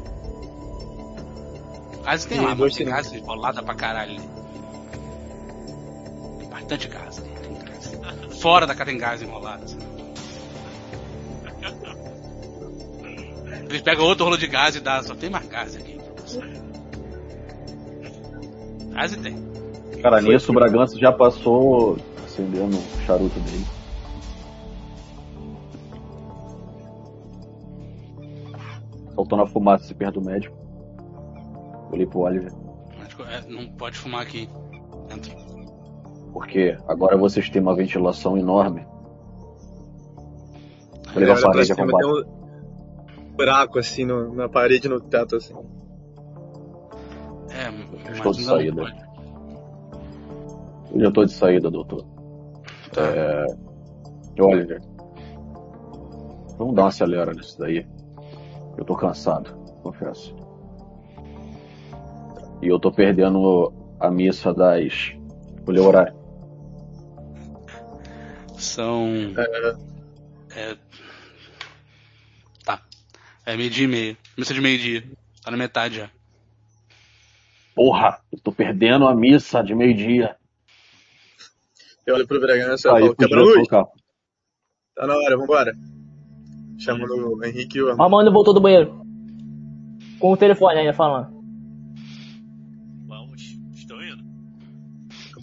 Gase tem E lá, mas tem gase rolada pra caralho ali. Tem bastante gás tem gás. Fora da cara tem gás enrolado. assim. Eles pegam outro rolo de gás e dá, só tem mais gás aqui. Gás tem. Cara, nisso o Bragança já passou acendendo o charuto dele. Soltando a fumaça se perto do médico. Olhei pro Oliver. É, não pode fumar aqui. Dentro. Porque agora vocês têm uma ventilação enorme. Ele olha pra cima, combate. tem um buraco assim no- na parede no teto assim. É, mas Estou de saída. pode. Eu já tô de saída, doutor. Tá. É... Oliver. Vamos dar uma acelera nisso daí. Eu tô cansado, confesso. E eu tô perdendo a missa das. Olha o horário. São. É. Tá. É meio-dia e meio. Missa de meio-dia. Tá na metade já. Porra, eu tô perdendo a missa de meio-dia. Eu olho pro Bragança e falo, quebra luz, tá na hora, vambora. Chamando o Henrique e o Armando. Armando voltou do banheiro. Com o telefone ainda falando.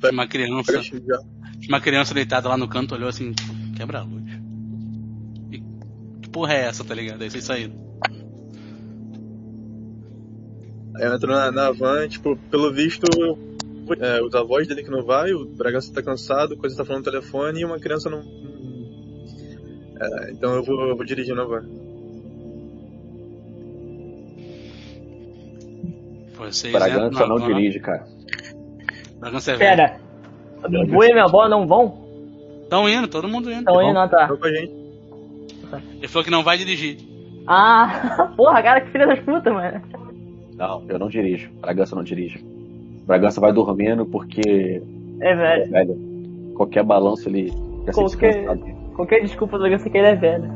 Tinha uma criança. Tinha uma criança deitada lá no canto, olhou assim, quebra a luz. E que porra é essa, tá ligado? Aí vocês saíram. Aí eu entro na, na van, tipo, pelo visto, é, os avós dele que não vai, o Bragança tá cansado, coisa tá falando no telefone e uma criança não. É, então eu vou, eu vou dirigir na van. Vocês Bragança não van. dirige, cara. Bragança é velho. Pera. Vou e minha avó não vão? Estão indo, todo mundo indo. Então indo, não, tá. Ele falou que não vai dirigir. Ah, porra, cara, que filha das putas, mano. Não, eu não dirijo. Bragança não dirige. Bragança vai dormindo porque, É velho. velho, qualquer balanço ele Qualquer-. Qualquer desculpa do Legacy que ele é velho.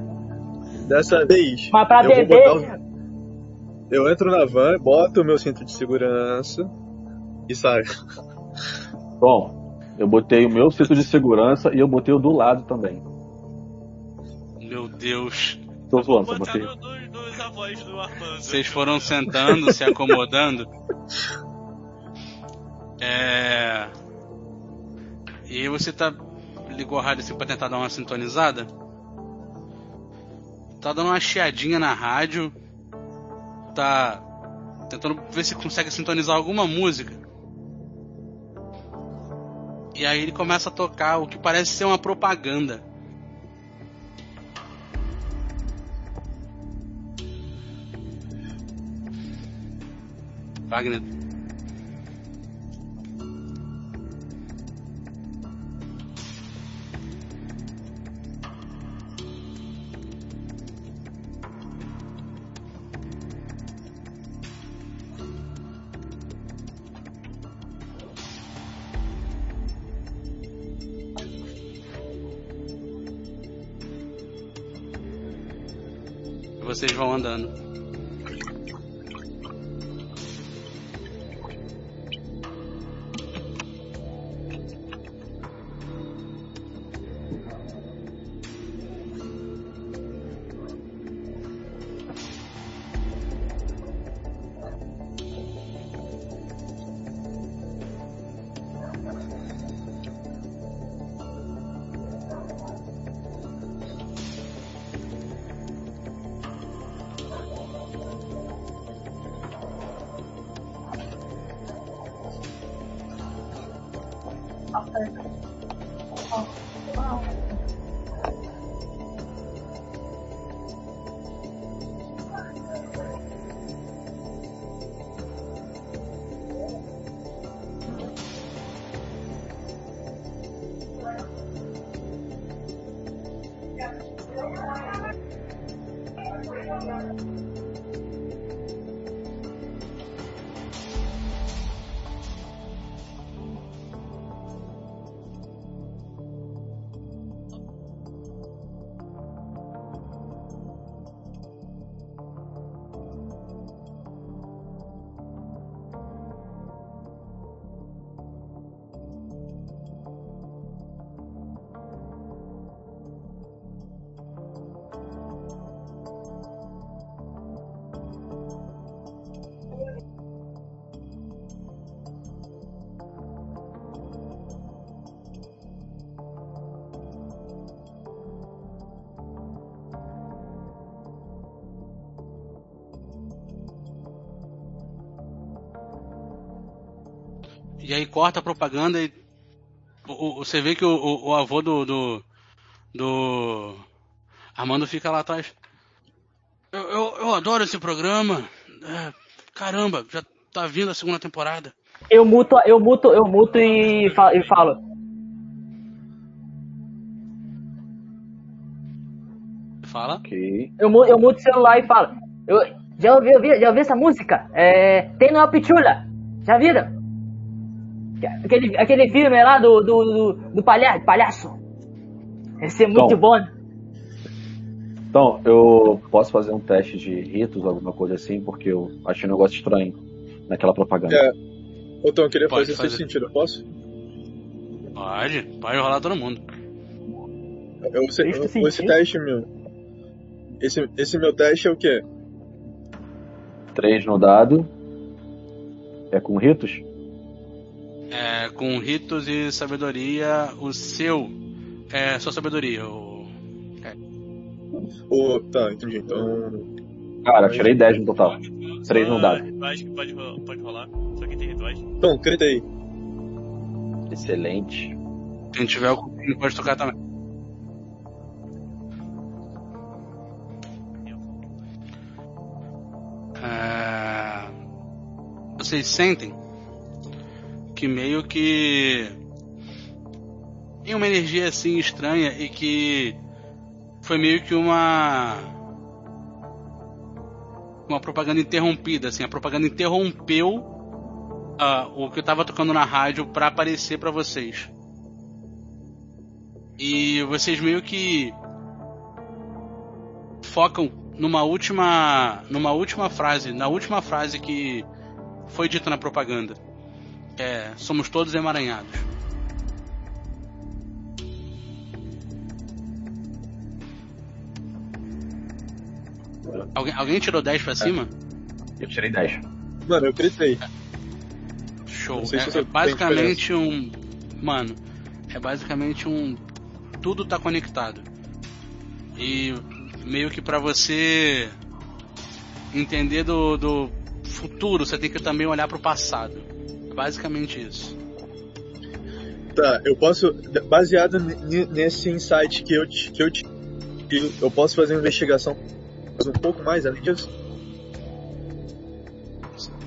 Dessa vez. Mas pra eu vou beber. botar o- Eu entro na van, boto o meu cinto de segurança e saio. Bom, eu botei o meu cinto de segurança e eu botei o do lado também. Meu Deus. Tô zoando, Botar botei. no, no, nos avós do Armando. Vocês foram sentando, se acomodando. É. E você tá. Ligou a rádio assim pra tentar dar uma sintonizada? Tá dando uma chiadinha na rádio. Tá. Tentando ver se consegue sintonizar alguma música. E aí ele começa a tocar o que parece ser uma propaganda. Wagner. Vocês vão andando. Aí corta a propaganda e o- o- você vê que o, o- o avô do, do do Armando fica lá atrás. Eu, eu, eu adoro esse programa. É, caramba, já tá vindo a segunda temporada. Eu muto, eu muto, eu muto e falo. E falo. Fala. Ok. Eu, eu muto o celular e falo. Eu, já, ouvi, ouvi- já ouvi essa música? É, tem no Pichula. Já viram? Aquele, aquele filme lá do, do, do, do palha, palhaço. Esse é muito Bom. bom. Então, eu posso fazer um teste de ritos, alguma coisa assim, porque eu achei um negócio estranho naquela propaganda. É. Tom, eu queria Pode fazer, fazer. sexto sentido, eu posso? Pode, pode rolar todo mundo. Eu, esse, Sexto eu- esse teste meu. Esse, esse meu teste é o quê? Três no dado. É com ritos? É, com ritos e sabedoria, o seu é só sabedoria. O... Ô, tá, entendi. Então. Cara, eu tirei 10 no total. Três não dá. Que pode, ro- pode rolar. Só quem tem rituais. Tom, grita aí. Excelente. Quem tiver o cupim pode tocar também. É, Vocês sentem que meio que tem uma energia assim estranha e que foi meio que uma uma propaganda interrompida, assim, a propaganda interrompeu ah, o que eu tava tocando na rádio pra aparecer pra vocês. E vocês meio que focam numa última numa última frase, na última frase que foi dita na propaganda. É, somos todos emaranhados. Alguém, alguém tirou 10 pra cima? Eu tirei 10. Mano, eu gritei. Show. É, é basicamente um. Mano, é basicamente um. Tudo tá conectado. E meio que pra você entender do, do futuro, você tem que também olhar pro passado. Basicamente isso. Tá, eu posso, baseado nesse insight que eu, que eu tive, eu posso fazer uma investigação um pouco mais além disso?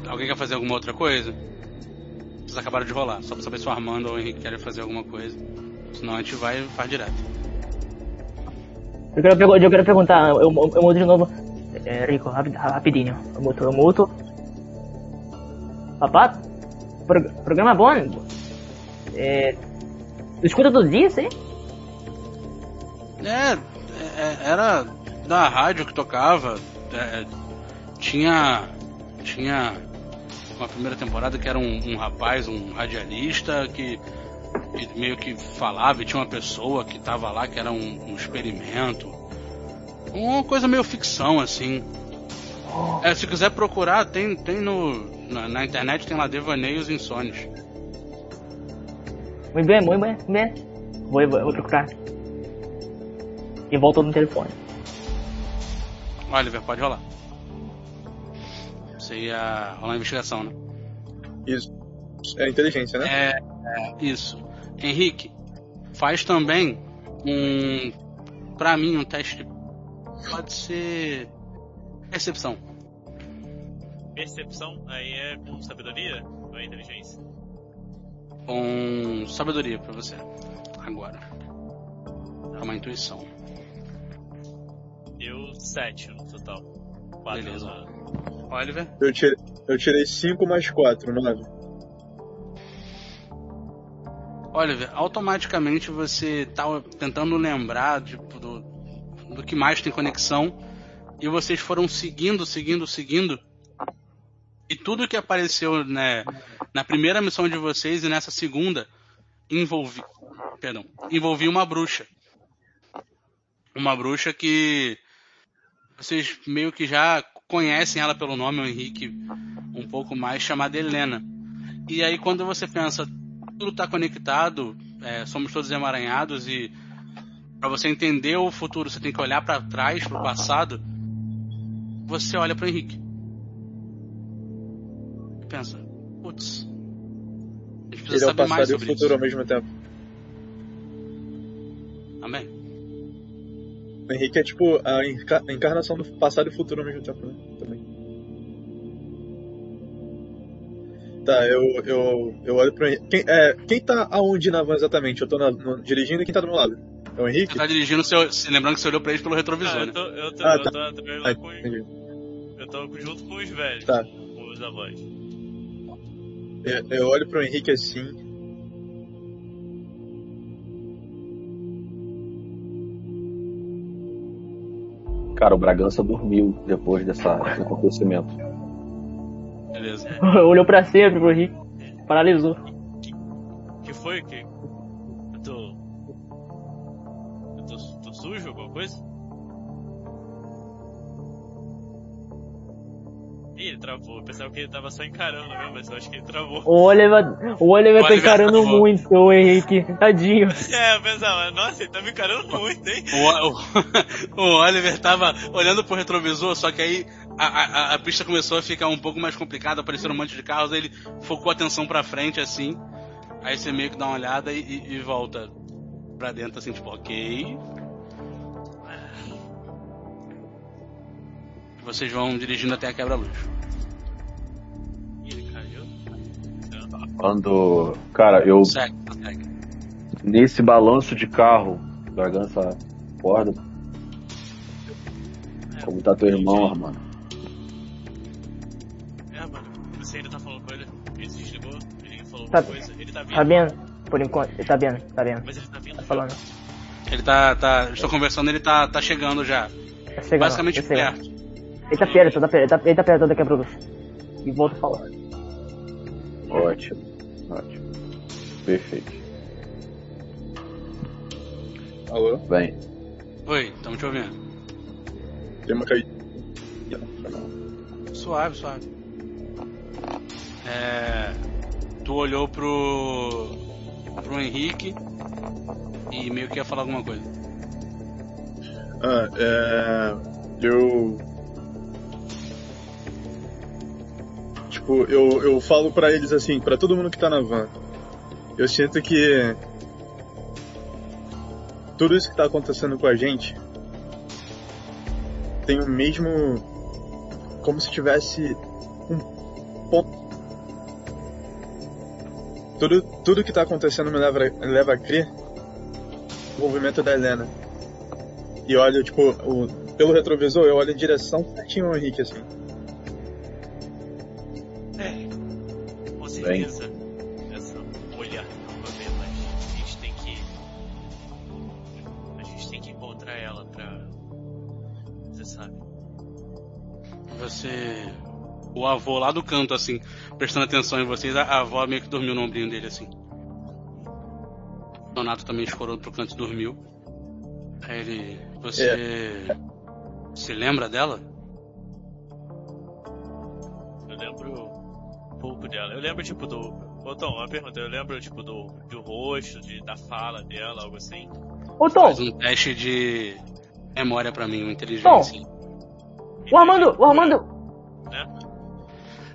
Alguém quer fazer alguma outra coisa? Vocês acabaram de rolar, só pra saber se o Armando ou o Henrique querem fazer alguma coisa. Senão a gente vai e faz direto. Eu quero, eu quero perguntar, eu, eu mudo de novo. É, Rico, rapi- rapidinho. Eu muto, eu muto. Papá, pro- programa bom. É, tu escuta todo dia, sim? É, é, era da rádio que tocava. é, tinha. Tinha uma primeira temporada que era um, um rapaz, um radialista que, que meio que falava e tinha uma pessoa que tava lá que era um, um experimento. Uma coisa meio ficção, assim. É, se quiser procurar, tem, tem no. Na, na internet tem lá devaneios insônios. Muito bem, muito bem, muito bem. Vou, vou, vou procurar. E volto no telefone. Oliver, pode rolar. Você ia rolar a investigação, né? Isso. É inteligência, né? É, é, isso. Henrique, faz também um. Pra mim, um teste. Pode ser. Percepção. Percepção, aí é com sabedoria? Ou é inteligência? Com sabedoria pra você. Agora. É uma intuição. Eu, 7 no total. 4 Beleza. no... Oliver? Eu tirei, eu tirei 5 mais 4, 9. Oliver, automaticamente você tá tentando lembrar tipo, do, do que mais tem conexão e vocês foram seguindo, seguindo, seguindo e tudo que apareceu né, na primeira missão de vocês e nessa segunda envolvi, perdão, uma bruxa, uma bruxa que vocês meio que já conhecem ela pelo nome, o Henrique, um pouco mais chamada Helena. E aí quando você pensa tudo está conectado, é, somos todos emaranhados e para você entender o futuro você tem que olhar para trás, para o passado. Você olha para Henrique pensa, putz, a gente precisa Ele é o saber mais passado e o sobre futuro ao isso. mesmo tempo. Amém. O Henrique é tipo a enca- a encarnação do passado e futuro ao mesmo tempo, né? Também. Tá, eu, eu, eu olho pro Henrique. Quem, é, quem tá aonde na van exatamente? Eu tô na- no- dirigindo e quem tá do meu lado? É o Henrique? Você tá dirigindo, seu, se- lembrando que você olhou para eles pelo retrovisor, Ah, eu né? tô, eu tô, Ah, eu tá. tô também Ah, lá com, entendi. eu tô junto com os velhos, Tá. com os avós. Eu, eu olho pro Henrique assim. Cara, o Bragança dormiu depois dessa, desse acontecimento. Beleza. Olhou pra sempre pro Rick. Paralisou. que foi? Que. Eu tô. Eu tô, tô sujo, alguma coisa? Ih, ele travou. Eu pensava que ele tava só encarando mesmo, mas eu acho que ele travou. O Oliver, o Oliver tá Oliver encarando travou. muito o Henrique. Tadinho. É, eu pensava, nossa, ele tá me encarando muito, hein? O, o, o Oliver tava olhando pro retrovisor, só que aí a, a, a pista começou a ficar um pouco mais complicada, apareceram um monte de carros, aí ele focou a atenção pra frente assim. Aí você meio que dá uma olhada e, e- e volta pra dentro assim, tipo, ok. Vocês vão dirigindo até a quebra-luz. Ih, ele caiu. Quando. Cara, eu. Segue, segue. Nesse balanço de carro, largando essa corda, É, como tá teu irmão, Armando? É, mano, você ainda tá falando com ele? Ele se desligou? Ele falou Tá- alguma coisa? Ele tá vindo? Tá vendo? Por enquanto, ele tá vendo, tá vendo. Mas ele tá vindo? Tá falando. Ele tá. tá estou conversando, ele tá, tá chegando já. Tá chegando. Basicamente tá chegando. perto. Ele tá perto, ele tá perto, ele tá, ele tá perto da quebra-luz. E volta a falar. Ótimo, ótimo. Perfeito. Alô? Bem, Oi, estamos te ouvindo. Tem uma caída. Suave, suave. É, tu olhou pro. pro Henrique e meio que ia falar alguma coisa. Ah, é. Eu. Tipo, eu, eu falo pra eles assim, pra todo mundo que tá na van. Eu sinto que. Tudo isso que tá acontecendo com a gente. Tem o mesmo. Como se tivesse um ponto. Tudo, tudo que tá acontecendo me leva, me leva a crer o movimento da Helena. E olho, tipo, o, pelo retrovisor, eu olho em direção certinho ao Henrique, assim. Certeza. Essa mulher não vai ver, mas a gente tem que. A gente tem que encontrar ela pra. Você sabe. Você. O avô lá do canto, assim, prestando atenção em vocês, a avó meio que dormiu no ombrinho dele, assim. Donato também escorou pro canto e dormiu. Aí ele. Você. Se lembra dela? Eu lembro pouco dela. Eu lembro, tipo, do. Ô Tom, uma pergunta. Eu lembro, tipo, do, do rosto, de, da fala dela, algo assim. Ô Tom, Faz um teste de memória pra mim, uma inteligência. o Armando, o Armando. Né?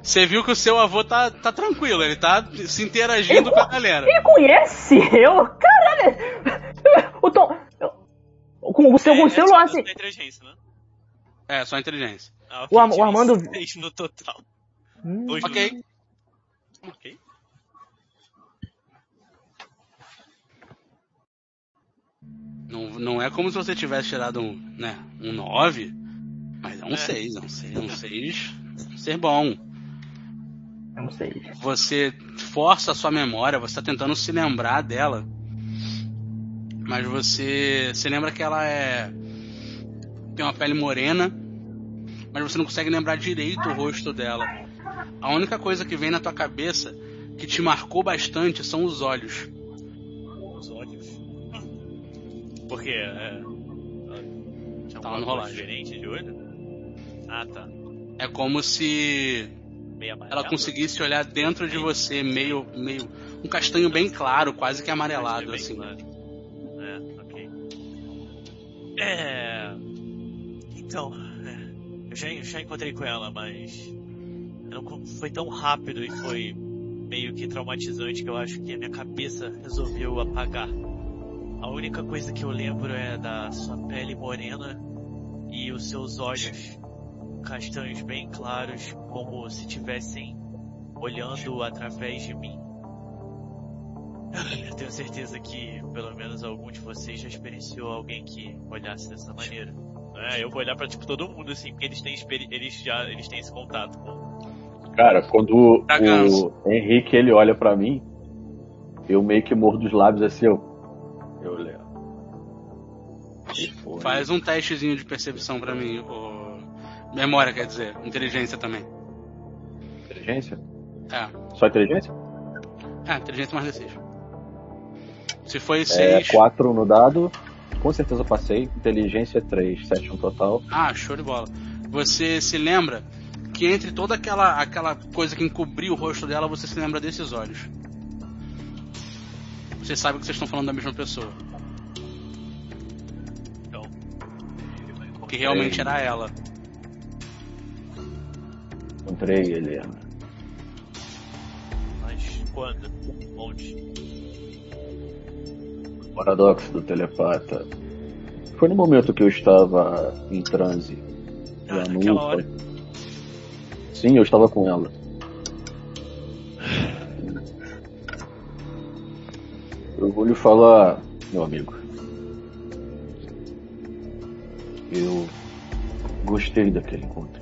Você viu que o seu avô tá, tá tranquilo, ele tá se interagindo com a galera. Ele conhece eu? Caralho! O Tom. Com o seu, com o É, celular, é assim. só da inteligência, né? É, só inteligência. Ah, O Ar- tive o Armando- no total. Hum, Ok. Ok. Não, não é como se você tivesse tirado um, né, um 9, mas é um É. 6, é um 6, é um 6 ser bom. eu não sei. Você força a sua memória, você tá tentando se lembrar dela. Mas você se lembra que ela é tem uma pele morena, mas você não consegue lembrar direito o rosto dela. A única coisa que vem na tua cabeça que te marcou bastante são os olhos. Os olhos. Porque é. Tinha Tá alguma rolagem. diferente de olho? Ah, tá. É como se ela conseguisse olhar dentro de você, meio, meio um castanho bem claro, quase que amarelado assim. claro. É, ok. É. Então, é, eu já, eu já encontrei com ela, mas. Foi tão rápido e foi meio que traumatizante que eu acho que a minha cabeça resolveu apagar. A única coisa que eu lembro é da sua pele morena e os seus olhos castanhos bem claros, como se estivessem olhando através de mim. Eu tenho certeza que pelo menos algum de vocês já experienciou alguém que olhasse dessa maneira. É, eu vou olhar pra tipo todo mundo assim, porque eles têm eles já eles têm esse contato com. Cara, quando Tá o Henrique ele olha pra mim, eu meio que mordo os lábios assim, eu. Eu foi. Faz um testezinho de percepção pra mim, ou memória quer dizer, inteligência também. Inteligência? É, Só inteligência? é inteligência mais D6. Se foi É 6, 4 no dado, com certeza eu passei. Inteligência é 3, 7 no total. ah, show de bola. Você se lembra que entre toda aquela aquela coisa que encobriu o rosto dela, você se lembra desses olhos. Você sabe que vocês estão falando da mesma pessoa, Então. que realmente era ela. Encontrei, Helena. Mas Quando? Onde? Paradoxo do telepata. Foi no momento que eu estava em transe. Ah, naquela hora. Sim, eu estava com ela. Eu vou lhe falar, meu amigo. Eu gostei daquele encontro.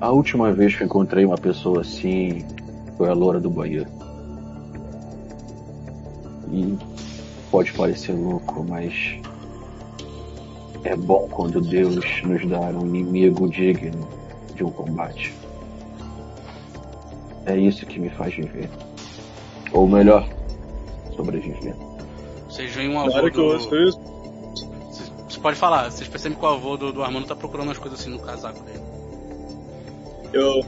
A última vez que encontrei uma pessoa assim foi a loura do banheiro. E pode parecer louco, mas é bom quando Deus nos dá um inimigo digno de um combate. É isso que me faz viver. Ou melhor, sobreviver. Vocês veem um avô hora que eu do... ouço isso, Vocês- Você pode falar, vocês percebem que o avô do, do Armando tá procurando umas coisas assim no casaco dele. eu,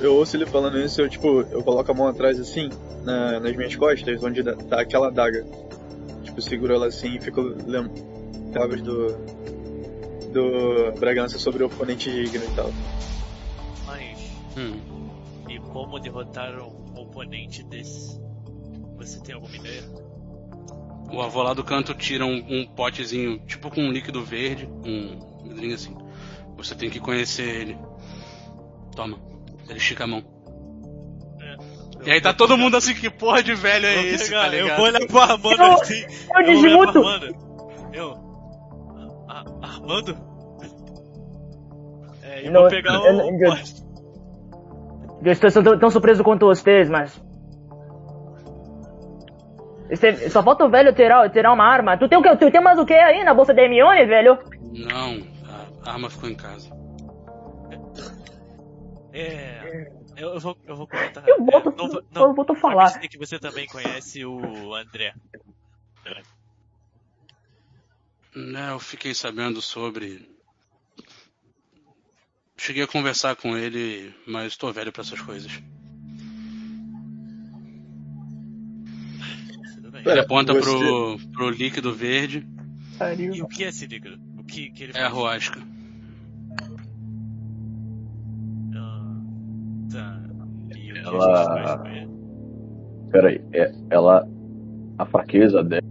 eu ouço ele falando isso, eu tipo, eu coloco a mão atrás assim, na- nas minhas costas, onde dá- tá aquela adaga. Tipo, seguro ela assim e fico lembrando do. do Bragança sobre o oponente digno e tal. Mas, Hum. e como derrotar um oponente desse? Você tem alguma ideia? O avô lá do canto tira um, um potezinho, tipo com um líquido verde, um vidrinho assim. Você tem que conhecer ele. Toma. Ele estica a mão. E aí tá todo mundo assim, que porra de velho é esse, pegar, tá? Eu vou olhar pro Armando Eu- assim. eu vou olhar pro desmuto. Armando. Eu. Armando? É, e Não, vou pegar eu- o. eu- eu-. Eu estou tão, tão surpreso quanto vocês, mas. Esse- só falta o velho tirar, tirar uma arma. Tu tem, o quê? tu tem mais o que aí na bolsa da Hermione, velho? Não, a arma ficou em casa. É. Eu, eu vou, eu vou comentar. Eu volto, É, não vou- eu volto a falar. que você também conhece o André. Né, eu fiquei sabendo sobre. Cheguei a conversar com ele, mas tô velho pra essas coisas. Ele aponta você- pro, pro líquido verde, E o que é esse líquido? O que, que ele é a faz? roasca. Ah, tá. E o que Ela- a gente faz com ele? Peraí, é, ela. A fraqueza dela.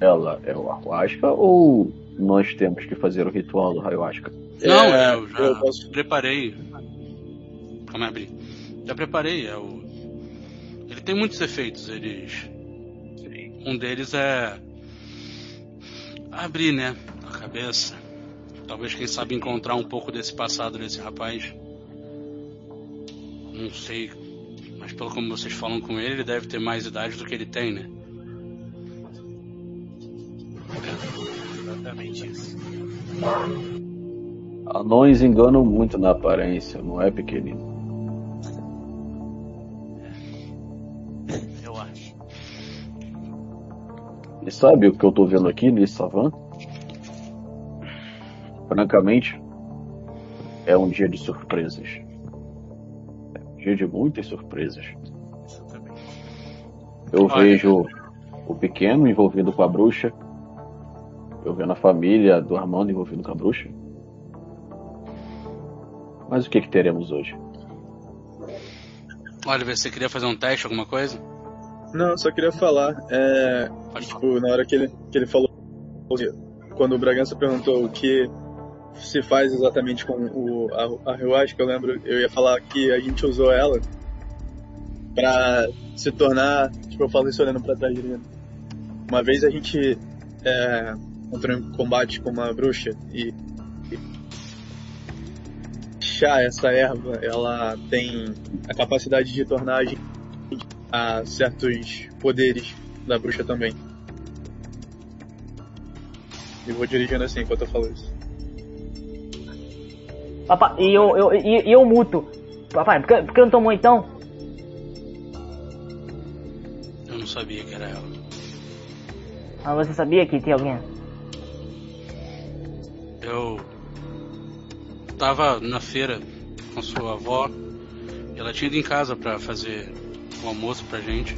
Ela é o Ayahuasca ou nós temos que fazer o ritual do Ayahuasca? Não, É, eu já eu posso- preparei. Calma aí, abri. Já preparei, é o. Ele tem muitos efeitos, eles. Um deles é. abrir, né? A cabeça. Talvez, quem sabe, encontrar um pouco desse passado desse rapaz. Não sei. Mas pelo como vocês falam com ele, ele deve ter mais idade do que ele tem, né? Anões enganam muito na aparência, não é, pequenino? Eu acho. E sabe o que eu tô vendo aqui nesse savã? Francamente, é um dia de surpresas. É um dia de muitas surpresas. Eu Olha. vejo o pequeno envolvido com a bruxa. Eu vendo a família do Armando envolvido com a bruxa. Mas o que, que teremos hoje? Olha, você queria fazer um teste, alguma coisa? Não, só queria falar, é, tipo, na hora que ele, que ele falou, quando o Bragança perguntou o que se faz exatamente com o, a, a Ayahuasca, eu lembro, eu ia falar que a gente usou ela pra se tornar, tipo, eu falo isso olhando pra trás. Uma vez a gente é, entrou em combate com uma bruxa e, e chá, essa erva, ela tem a capacidade de tornar a gente a certos poderes da bruxa também. E vou dirigindo assim enquanto eu falo isso. Papai, e eu, eu, e, e eu muto. Papai, por que, por que não tomou então? Eu não sabia que era ela. Ah, você sabia que tinha alguém? Eu tava na feira com sua avó ela tinha ido em casa pra fazer o almoço pra gente.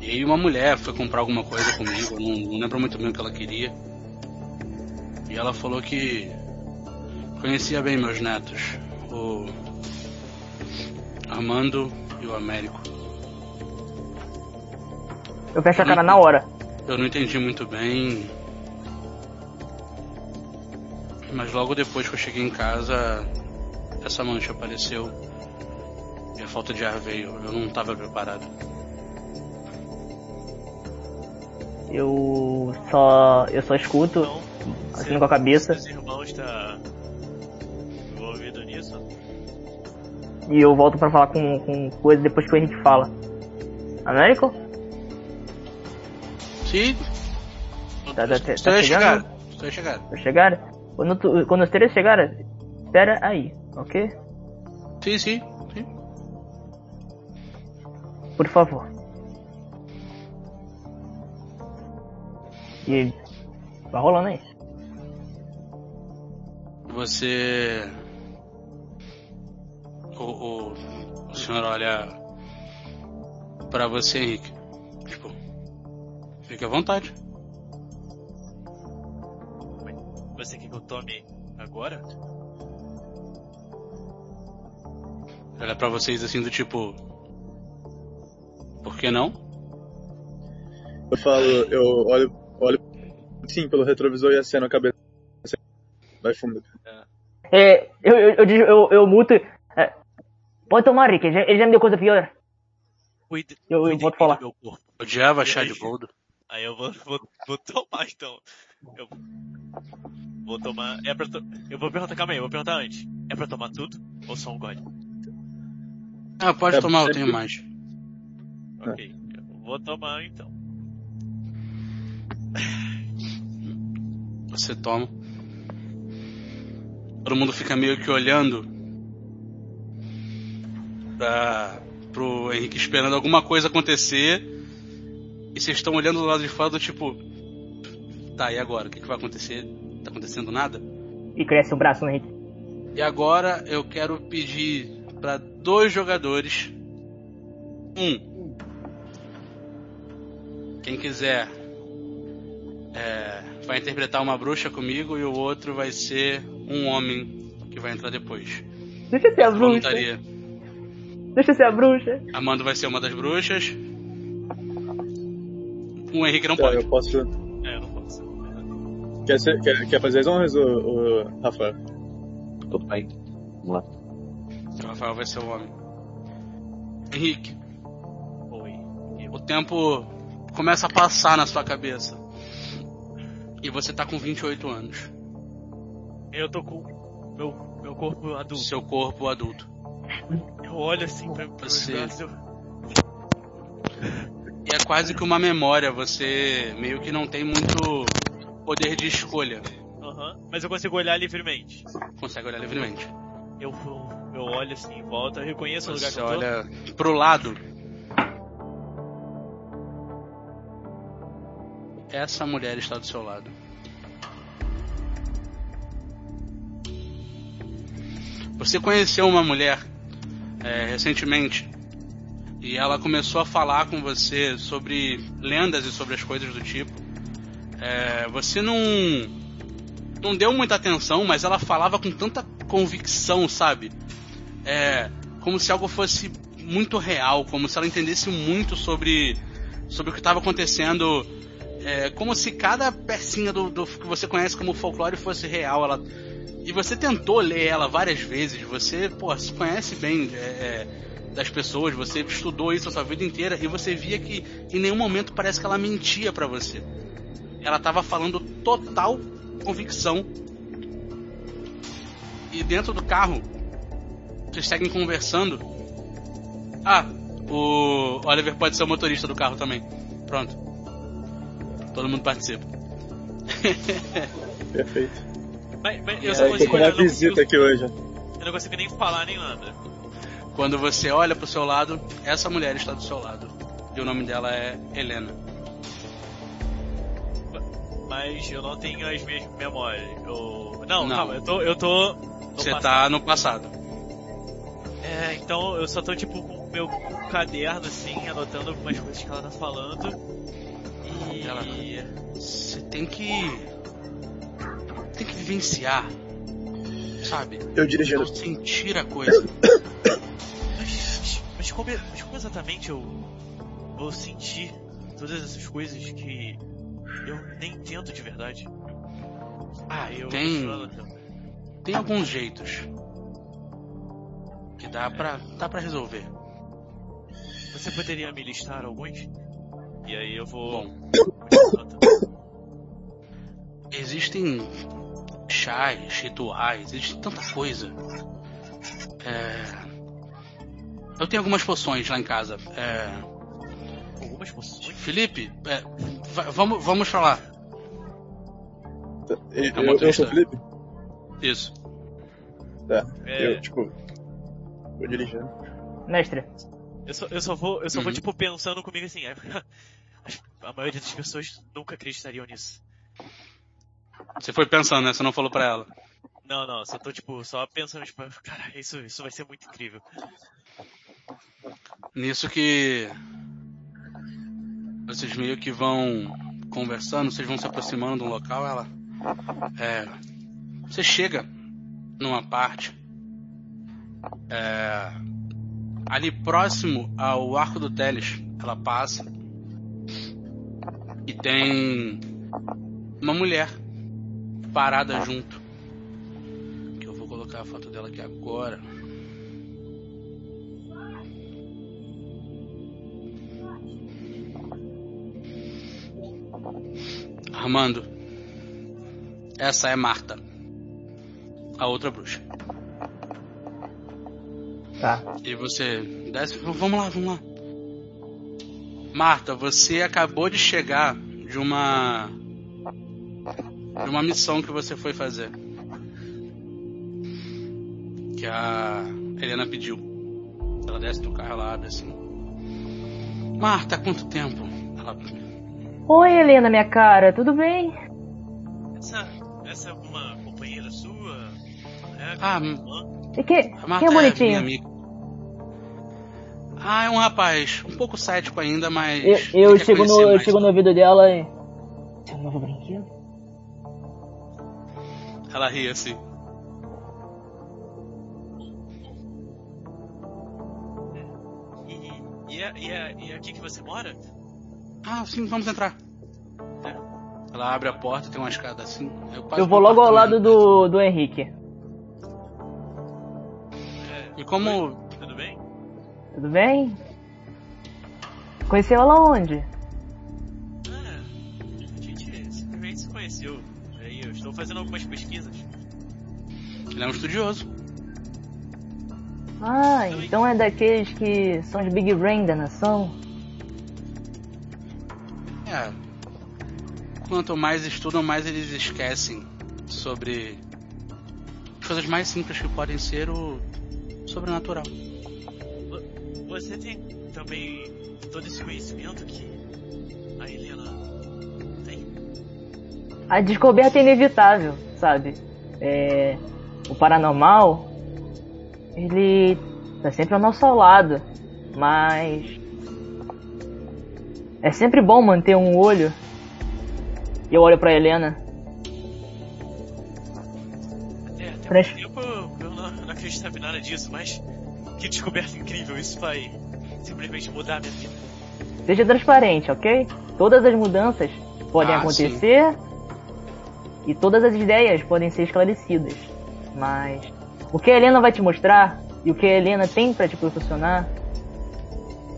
E uma mulher foi comprar alguma coisa comigo, eu não, não lembro muito bem o que ela queria. E ela falou que conhecia bem meus netos. O Armando e o Américo. Eu fecho a cara na hora. Eu não entendi muito bem. Mas logo depois que eu cheguei em casa, essa mancha apareceu. E a falta de ar veio. Eu não estava preparado. Eu só. Eu só escuto, Então, assim com a cabeça, Seus irmãos está envolvido nisso? e eu volto pra falar com, com coisa depois que o Henrique fala. Américo? Sim. Tá, tá, tá, Estou tá a chegando? Estou a chegar. Pra chegar? Quando, tu, quando os três chegarem, espera aí, ok? Sim, sim. sim. Por favor. E vai rolando aí. Você. O, o, o senhor olha pra você, Henrique. Tipo, fique à vontade. Você quer que eu tome agora? Olha pra vocês assim do tipo. Por que não? Eu falo, eu olho, olho sim pelo retrovisor e aceno a cabeça. Vai fundo. É, eu, eu, eu, eu, eu muto. é, pode tomar, Rick, ele já, ele já me deu coisa pior. Cuide, Eu- eu cuide vou te bem falar. meu corpo. Odiava chá de boldo. Aí eu vou, vou, vou tomar então. Eu vou tomar. É pra to... Eu vou perguntar, calma aí, eu vou perguntar antes. É pra tomar tudo? Ou só um gole? Ah, pode É, tomar, eu tenho que- mais. Ok. Eu vou tomar então. Você toma. Todo mundo fica meio que olhando pra, pro Henrique esperando alguma coisa acontecer. E vocês estão olhando do lado de fora do tipo. Tá, e agora? O que, que vai acontecer? Tá acontecendo nada? E cresce o braço no Henrique. E agora eu quero pedir pra dois jogadores. Um. Quem quiser é, vai interpretar uma bruxa comigo e o outro vai ser um homem que vai entrar depois. Deixa eu ser a bruxa. Deixa eu ser a bruxa. Amando vai ser uma das bruxas. O Henrique não Tá, pode. eu posso. Quer, ser- quer, quer fazer as honras, o, o Rafael? Tudo bem. Vamos lá. O Rafael vai ser o homem. Henrique, Oi. o tempo começa a passar na sua cabeça. E você tá com 28 anos. Eu tô com meu, meu corpo adulto. Seu corpo adulto. Eu olho assim pra, pra Você- braços, eu- E é quase que uma memória, você meio que não tem muito poder de escolha. Aham. Mas eu consigo olhar livremente. Consegue olhar livremente. Eu, eu olho assim em volta, eu reconheço o lugar Você que eu tô. olha pro lado. Essa mulher está do seu lado. Você conheceu uma mulher é, recentemente e ela começou a falar com você sobre lendas e sobre as coisas do tipo. É, você não não deu muita atenção, mas ela falava com tanta convicção, sabe? É, como se algo fosse muito real, como se ela entendesse muito sobre sobre o que estava acontecendo, é, como se cada pecinha do, do que você conhece como folclore fosse real. Ela e você tentou ler ela várias vezes, você pô, se conhece bem é, é, das pessoas, você estudou isso a sua vida inteira e você via que em nenhum momento parece que ela mentia pra você. Ela tava falando total convicção. E dentro do carro, vocês seguem conversando. Ah, o Oliver pode ser o motorista do carro também. Pronto. Todo mundo participa. Perfeito. Mas, mas eu só aí, Tô consigo eu não visita consigo, aqui hoje. eu não consigo nem falar nem nada. Quando você olha pro seu lado, essa mulher está do seu lado. E o nome dela é Helena. Mas eu não tenho as minhas memórias. Eu... Não, Não. calma, eu tô. Eu tô. no Você passado. tá no passado. É, então eu só tô tipo com o meu caderno assim, anotando algumas coisas que ela tá falando. E. Ela- Você tem que. Tem que vivenciar. Sabe? Eu dirigindo. Sentir a coisa. Mas como, mas como exatamente eu vou sentir todas essas coisas que eu nem entendo de verdade? Ah, eu. Tem- Tem alguns jeitos que dá pra, dá pra resolver. Você poderia me listar alguns? E aí eu vou. Bom, existem chás, rituais, existe tanta coisa. É, Eu tenho algumas poções lá em casa. É, Algumas poções? Felipe, é, va- vamos, vamos falar. Eu, É o eu, eu sou o Felipe? Isso. Tá. É, Eu, tipo, vou dirigindo. Mestre, eu só, eu só vou, eu só vou Uhum. tipo pensando comigo assim. é, A maioria das pessoas nunca acreditariam nisso. Você foi pensando, né? Você não falou pra ela. Não, não, só tô tipo, só pensando, tipo, cara, isso, isso vai ser muito incrível. Nisso que vocês meio que vão conversando, vocês vão se aproximando de um local, ela é, você chega numa parte é, ali próximo ao arco do Teles, ela passa e tem uma mulher parada junto. Que eu vou colocar a foto dela aqui agora. Armando, essa é Marta, a outra bruxa. tá. E você desce, vamos lá, vamos lá. Marta, você acabou de chegar de uma de uma missão que você foi fazer. Que a Helena pediu. Ela desce do carro, ela abre assim. Marta, quanto tempo? Ela Oi, Helena, minha cara, tudo bem? Essa, essa é alguma companheira sua? É, Ah? E que, quem é bonitinho? amiga. Ah, é um rapaz, um pouco cético ainda, mas. Eu, eu chego, no, conhecer eu chego no ouvido dela e. Seu novo brinquedo? Ela ri assim. E, e, é, e, é, e é aqui que você mora? Ah, sim, vamos entrar. É. Ela abre a porta, tem uma escada assim. Eu, passo Eu vou logo ao lado apartamento. do, do Henrique. É, E como. oi, Tudo bem? Tudo bem? Conheceu ela onde? Ah, a gente simplesmente se conheceu. Aí eu estou fazendo algumas pesquisas. Ele é um estudioso. Ah, então é daqueles que são os Big Brain da nação? É. Quanto mais estudam, mais eles esquecem sobre as coisas mais simples que podem ser o sobrenatural. Você tem também todo esse conhecimento que a Helena tem? A descoberta é inevitável, sabe? É, o paranormal, ele tá sempre ao nosso lado, mas é sempre bom manter um olho. E eu olho pra Helena. Até, até Trans- muito tempo eu, eu não, não acreditava em nada disso, mas que descoberta incrível, isso vai simplesmente mudar a minha vida. Seja transparente, ok? Todas as mudanças podem Ah, acontecer e todas as ideias podem ser esclarecidas. Mas o que a Helena vai te mostrar e o que a Helena tem pra te proporcionar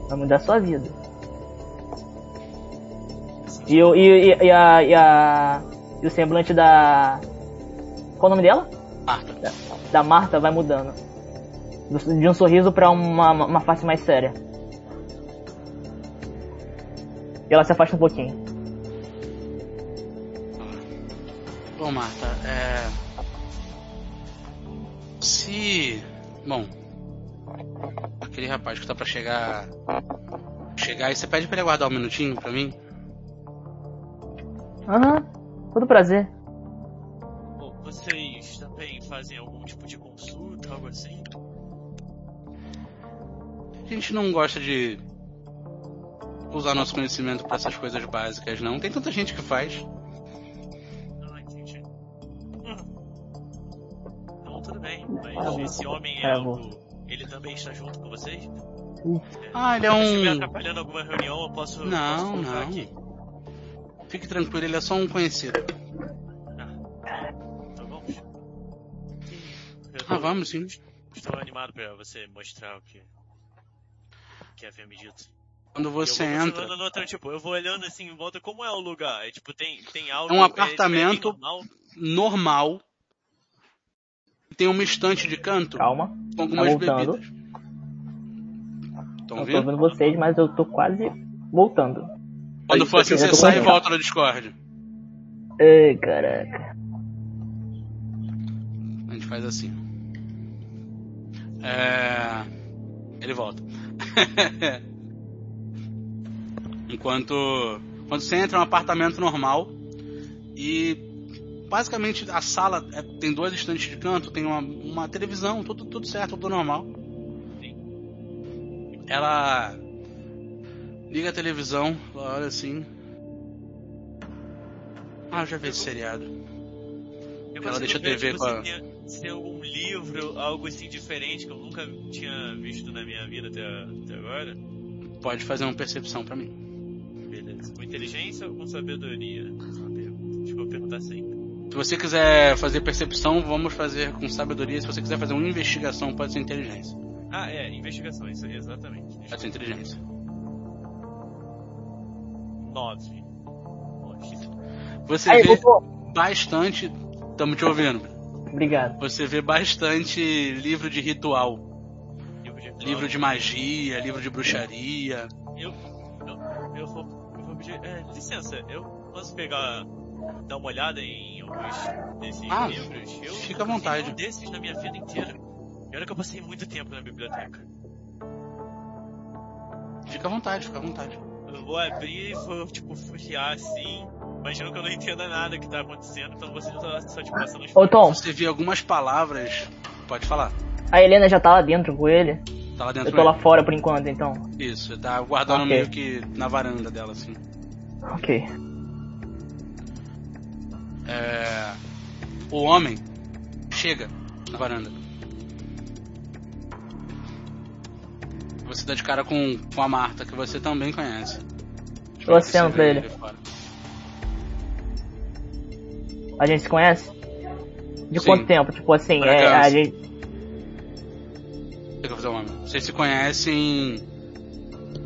vai mudar a sua vida. E, o- e, e, a, e, a, e o semblante da. Qual o nome dela? Marta. Da, da Marta vai mudando. Do- De um sorriso pra uma, uma face mais séria. E ela se afasta um pouquinho. Bom, Marta, é. Se. Bom. Aquele rapaz que tá pra chegar. Chegar e você pede pra ele aguardar um minutinho pra mim? Aham, todo prazer. Bom, vocês também fazem algum tipo de consulta, algo assim? A gente não gosta de usar nosso conhecimento pra essas coisas básicas, não. Tem tanta gente que faz. Ah, entendi. Hum. Então tudo bem, mas Tá esse homem é Tá bom. algo. Ele também está junto com vocês? Ah, ele é Se estiver um. atrapalhando alguma reunião, eu posso. Não, posso não. Aqui. Fique tranquilo, ele é só um conhecido. Então vamos. Eu Ah, tô- vamos sim. Estou animado pra você mostrar o que. O que havia me dito. Quando você eu vou entra, continuando notando, tipo, eu vou olhando assim em volta, como é o lugar? É, tipo, tem, tem algo. É um apartamento. É, normal? normal. Tem uma estante de canto Calma. com algumas voltando. bebidas. Estão Não tô vendo? vendo vocês, mas eu tô quase voltando. Quando for assim, você sai e volta no Discord. Ai, caraca. A gente faz assim. É... Ele volta. Enquanto. Quando você entra é um apartamento normal e basicamente a sala é- tem duas estantes de canto, tem uma, uma televisão, tudo, tudo certo, tudo normal. Ela liga a televisão, olha assim. Ah, eu já vi esse seriado. Eu Ela deixa a TV com a- se algum livro, algo assim diferente que eu nunca tinha visto na minha vida até, até agora. Pode fazer uma percepção pra mim. Beleza. Com inteligência ou com sabedoria? Tipo, eu perguntar sempre. Se você quiser fazer percepção, vamos fazer com sabedoria. Se você quiser fazer uma investigação, pode ser inteligência. Ah, é, investigação, isso aí, exatamente. Pode ser inteligência. 9. Você Aí, vê voltou. bastante. Estamos te ouvindo. Obrigado. Você vê bastante livro de ritual. Livro de, Livro de magia, livro de bruxaria. Eu, eu, eu vou, eu vou pedir. É, licença, eu posso pegar. dar uma olhada em alguns desses Ah, livros? Eu fica à vontade. nenhum desses na minha vida inteira. E olha que eu passei muito tempo na biblioteca. Fica à vontade, fica à vontade. Eu vou abrir e vou, tipo, folhear assim. Imagino que eu não entenda nada que tá acontecendo, então você tá só, tipo, passando Ô, Tom, Você vê algumas palavras. Pode falar. a Helena já tá lá dentro com ele. Tá lá dentro. Eu tô lá fora por enquanto, então. Isso, tá guardando Ok. meio que na varanda dela, assim. Ok. É... O homem chega na varanda. Você dá de cara com, com a Marta, que você também conhece. Eu aceno pra ele. fora. A gente se conhece? De Sim. quanto tempo? Tipo assim, Por é, acaso. a gente. O que eu vou fazer, homem? Vocês se conhecem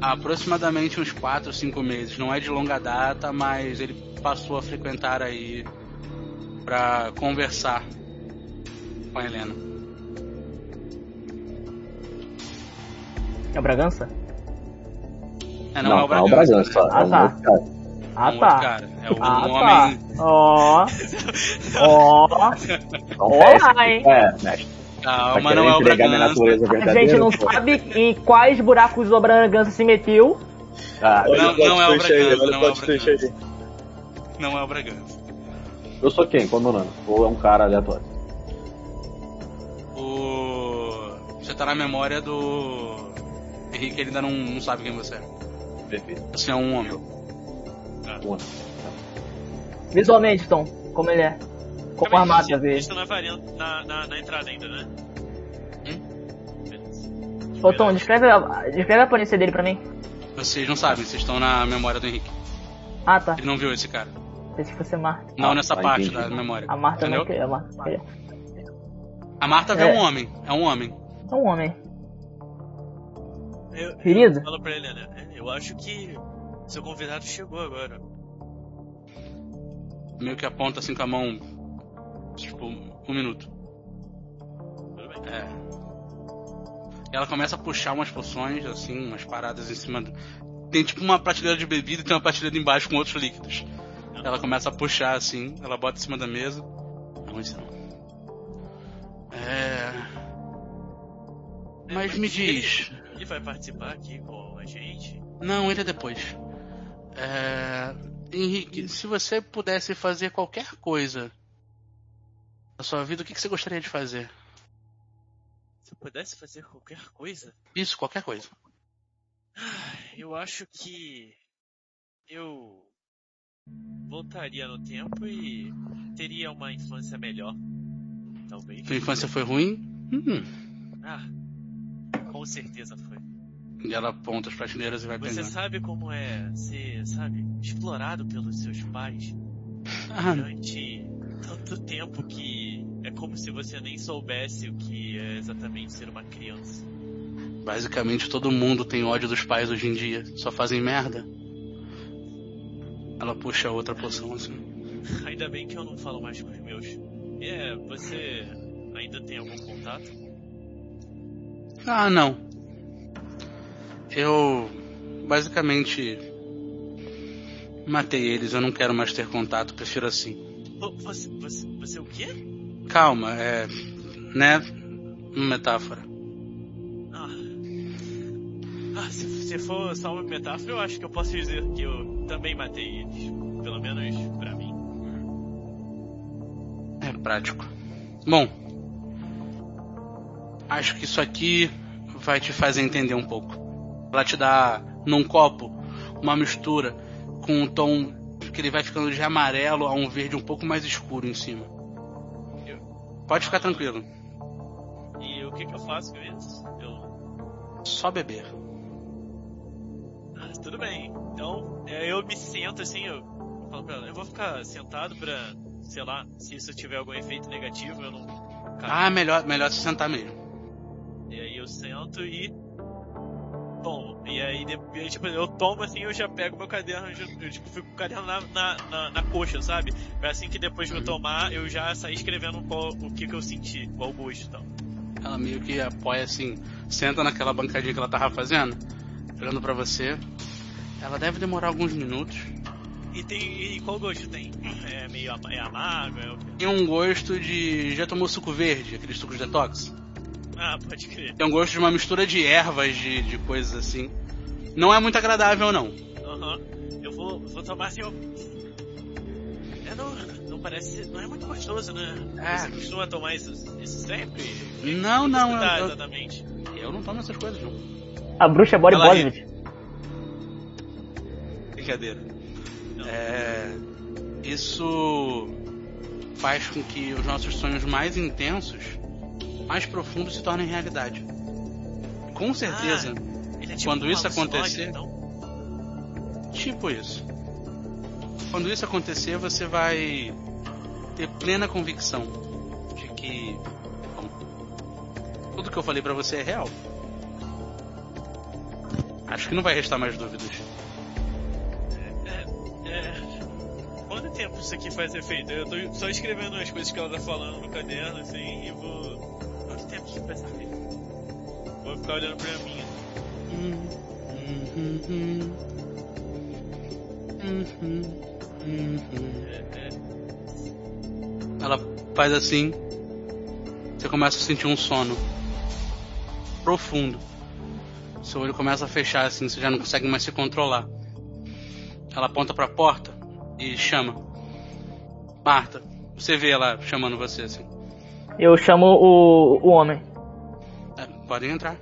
há aproximadamente uns 4, 5 meses. Não é de longa data, mas ele passou a frequentar aí pra conversar com a Helena. É o Bragança? É, Não, não, é o Bragança. Bragança. Ah, é um tá. outro cara. Ah É um tá. outro cara. É um Ah homem. tá. Ó. Ó. Olá, hein? É, mestre. Calma, Tá não é o entregar minha Bragança. natureza A verdadeira? gente não pô? sabe em quais buracos o Bragança se meteu. Ah, Olha Não- o não é o Bragança, não o é o aí. Não é o Bragança. eu sou quem? Qual é o meu nome? Ou é um cara aleatório? O... Você tá na memória do Henrique, ele ainda não, não sabe quem você é. Perfeito. Você é um homem. Uma. Visualmente, Tom, como ele é. Como gente, às vezes. Eles estão na, varanda, na, na, na entrada ainda, né? Beleza. Ô Tom, descreve a, descreve a aparência dele pra mim. Vocês não sabem, vocês estão na memória do Henrique. Ah tá. Ele não viu esse cara. Pensei que fosse a Marta. Não Ah, nessa tá, parte entendi. da memória. A Marta Entendeu? não queria. A Marta queria. A Marta vê É. um homem. É um homem. É um homem. Eu, Querido? eu falo pra ele, né? Eu acho que seu convidado chegou agora. Meio que aponta assim com a mão. Tipo, um minuto. Tudo bem. É. E ela começa a puxar umas poções, assim, umas paradas em cima do. Tem tipo uma prateleira de bebida e tem uma prateleira embaixo com outros líquidos. Ela começa a puxar assim, ela bota em cima da mesa. Aonde estão? É. É, Mas me diz. Ele, vai participar aqui com a gente? Não, ele é depois. É... Henrique, se você pudesse fazer qualquer coisa na sua vida, o que que você gostaria de fazer? Se eu pudesse fazer qualquer coisa, Isso, qualquer coisa. eu acho que eu voltaria no tempo e teria uma infância melhor. Talvez. Sua infância foi ruim? Hum, Ah, com certeza foi. E ela aponta as prateleiras e vai Você pegando. sabe como é ser, sabe, explorado pelos seus pais Ah, durante tanto tempo que é como se você nem soubesse o que é exatamente ser uma criança. basicamente todo mundo tem ódio dos pais hoje em dia. Só fazem merda. Ela puxa outra poção assim. Ainda bem que eu não falo mais com os meus. É, você ainda tem algum contato? Ah, não. Eu basicamente matei eles. Eu não quero mais ter contato. Prefiro assim. Vo- Você, você, você o quê? Calma, é. Né? Uma metáfora. Ah. Ah, se, se for só uma metáfora, eu acho que eu posso dizer que eu também matei eles. Pelo menos pra mim. É prático. Bom, acho que isso aqui vai te fazer entender um pouco. Ela te dá num copo uma mistura com um tom que ele vai ficando de amarelo a um verde um pouco mais escuro em cima. Pode ficar tranquilo, E o que que eu faço com isso? Eu... só beber. Ah, tudo bem. Então, é, eu me sento assim, eu falo pra ela, eu vou ficar sentado pra, sei lá, se isso tiver algum efeito negativo, eu não. Ah, melhor, melhor se sentar mesmo. E aí eu sento e tomo. E aí, de- e aí, tipo, eu tomo assim, eu já pego meu caderno, eu, tipo, fico com o caderno na, na, na, na coxa, sabe? É assim que depois de eu tomar, eu já saí escrevendo qual, o que que eu senti, qual o gosto e tal. Ela meio que apoia assim, senta naquela bancadinha que ela tava fazendo, olhando pra você. Ela deve demorar alguns minutos. E tem, e qual gosto tem? É meio é amargo, é? Tem um gosto de. Já tomou suco verde, aqueles sucos detox? Ah, pode crer. Tem um gosto de uma mistura de ervas, de, de coisas assim. Não é muito agradável, não. Aham. Eu vou, vou tomar assim, eu... É, não, não parece, não é muito gostoso, né? É. Você costuma tomar isso, isso sempre? Não, não, Não dá, eu, exatamente. eu, eu não tomo essas coisas, não. A bruxa é body positive. Brincadeira. É, isso faz com que os nossos sonhos mais intensos, mais profundos, se tornem realidade. Com certeza, Ele é tipo Quando isso acontecer- Então? tipo isso. Quando isso acontecer, você vai ter plena convicção de que bom, tudo que eu falei pra você é real. Acho que não vai restar mais dúvidas. É, quanto tempo isso aqui faz efeito? Eu tô só escrevendo as coisas que ela tá falando no caderno, assim, e vou... Tempo isso faz efeito? Vou ficar olhando pra mim. Ela faz assim. Você começa a sentir um sono profundo. Seu olho começa a fechar assim, você já não consegue mais se controlar. Ela aponta pra porta e chama. Marta, você vê ela chamando você assim. Eu chamo o, o homem. É, podem entrar.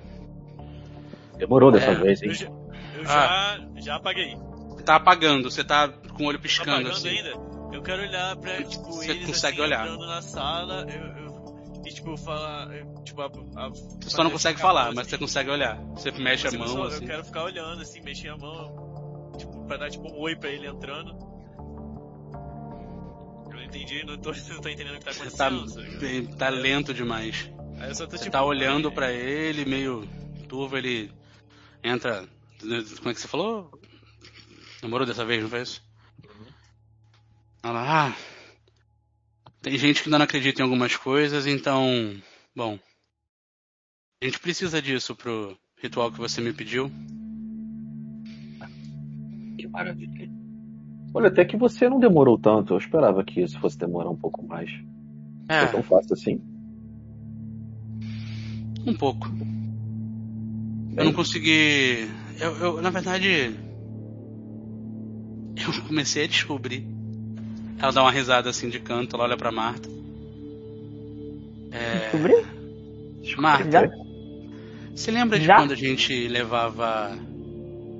Demorou dessa É, vez, hein? eu já, eu Ah. já, já apaguei. Você tá apagando, você tá com o olho Tá piscando apagando assim. ainda? Eu quero olhar pra, tipo, Você eles consegue assim, olhar. entrando na sala, eu, eu, e tipo, falar, tipo, a, a, Você só não consegue falar, mas você consegue olhar. Você mexe a Tipo, mão só- assim. Eu quero ficar olhando, assim, mexer a mão, tipo, pra dar, tipo, um oi pra ele entrando. Entendi, não tô, não tô entendendo o que tá Você tá, acontecendo. sabe? bem- tá lento demais. Aí eu só tô, Você tipo, tá olhando aí- pra ele, meio turvo, ele entra. Como é que você falou? Namorou dessa vez, não foi isso? Ela, ah. Tem gente que ainda não acredita em algumas coisas, então. Bom. A gente precisa disso pro ritual que você me pediu. Que maravilha. Olha, até que você não demorou tanto. Eu esperava que isso fosse demorar um pouco mais. Foi É, tão fácil assim. um pouco. Eu não consegui. Eu, eu, na verdade. Eu comecei a descobrir. Ela dá uma risada assim de canto, ela olha pra Marta. É, Descobri? Marta, Já? você lembra de Já? quando a gente levava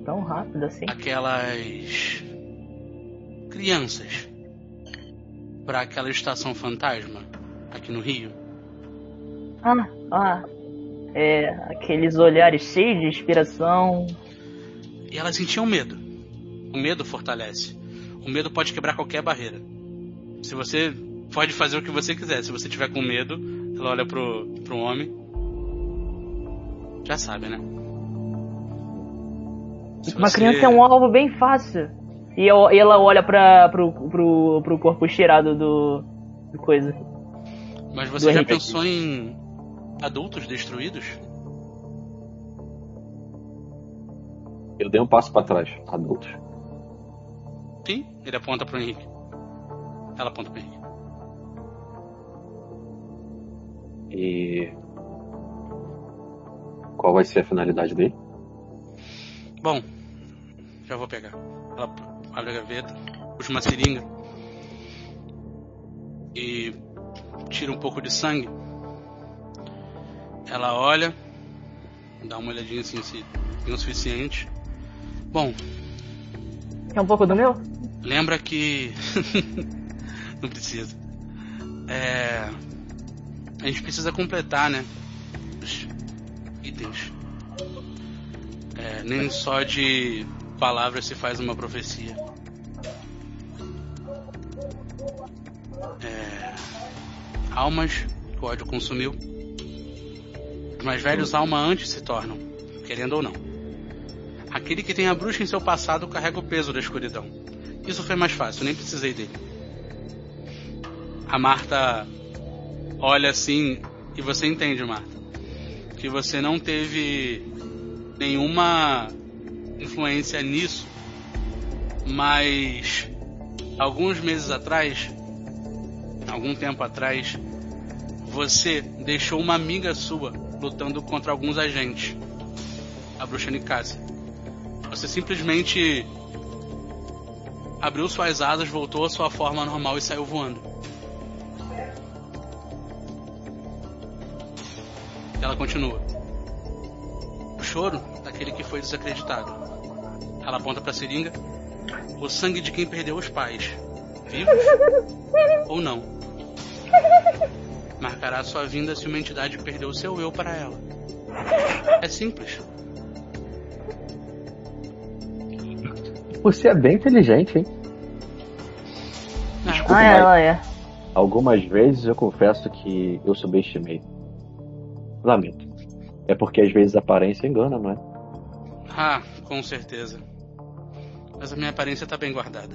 Tão rápido assim. aquelas crianças pra aquela estação fantasma aqui no Rio? Ah, ah. É, aqueles olhares cheios de inspiração. E elas sentiam medo. O medo fortalece. O medo pode quebrar qualquer barreira. Se você pode fazer o que você quiser. Se você tiver com medo, ela olha pro, pro homem. Já sabe, né? Se Uma você- criança é um alvo bem fácil. E, eu- e ela olha pra, pro, pro, pro corpo estirado do. do coisa. Mas do você já Henrique. pensou em adultos destruídos? Eu dei um passo pra trás. Adultos. Sim, ele aponta pro Henrique. Ela aponta pro Henrique. E. Qual vai ser a finalidade dele? Bom, já vou pegar. Ela abre a gaveta, puxa uma seringa e tira um pouco de sangue. Ela olha, dá uma olhadinha assim se tem o suficiente. Bom, Quer um pouco do meu? lembra que. Não precisa. É. A gente precisa completar, né? Os itens. É, nem só de palavras se faz uma profecia. É, almas que o ódio consumiu. Os mais velhos alma antes se tornam, querendo ou não. Aquele que tem a bruxa em seu passado carrega o peso da escuridão. Isso foi mais fácil, nem precisei dele. A Marta olha assim e você entende, Marta, que você não teve nenhuma influência nisso, mas alguns meses atrás, algum tempo atrás, você deixou uma amiga sua lutando contra alguns agentes, a bruxa Nicássia. Você simplesmente abriu suas asas, voltou à sua forma normal e saiu voando. Ela continua. O choro daquele que foi desacreditado. Ela aponta para a seringa. O sangue de quem perdeu os pais, vivos ou não. Marcará sua vinda se uma entidade perdeu o seu eu para ela. É simples. Você é bem inteligente, hein? Ah, Ah, ela é. Algumas vezes eu confesso que eu subestimei. Lamento. É porque às vezes a aparência engana, não é? Ah, com certeza. Mas a minha aparência tá bem guardada.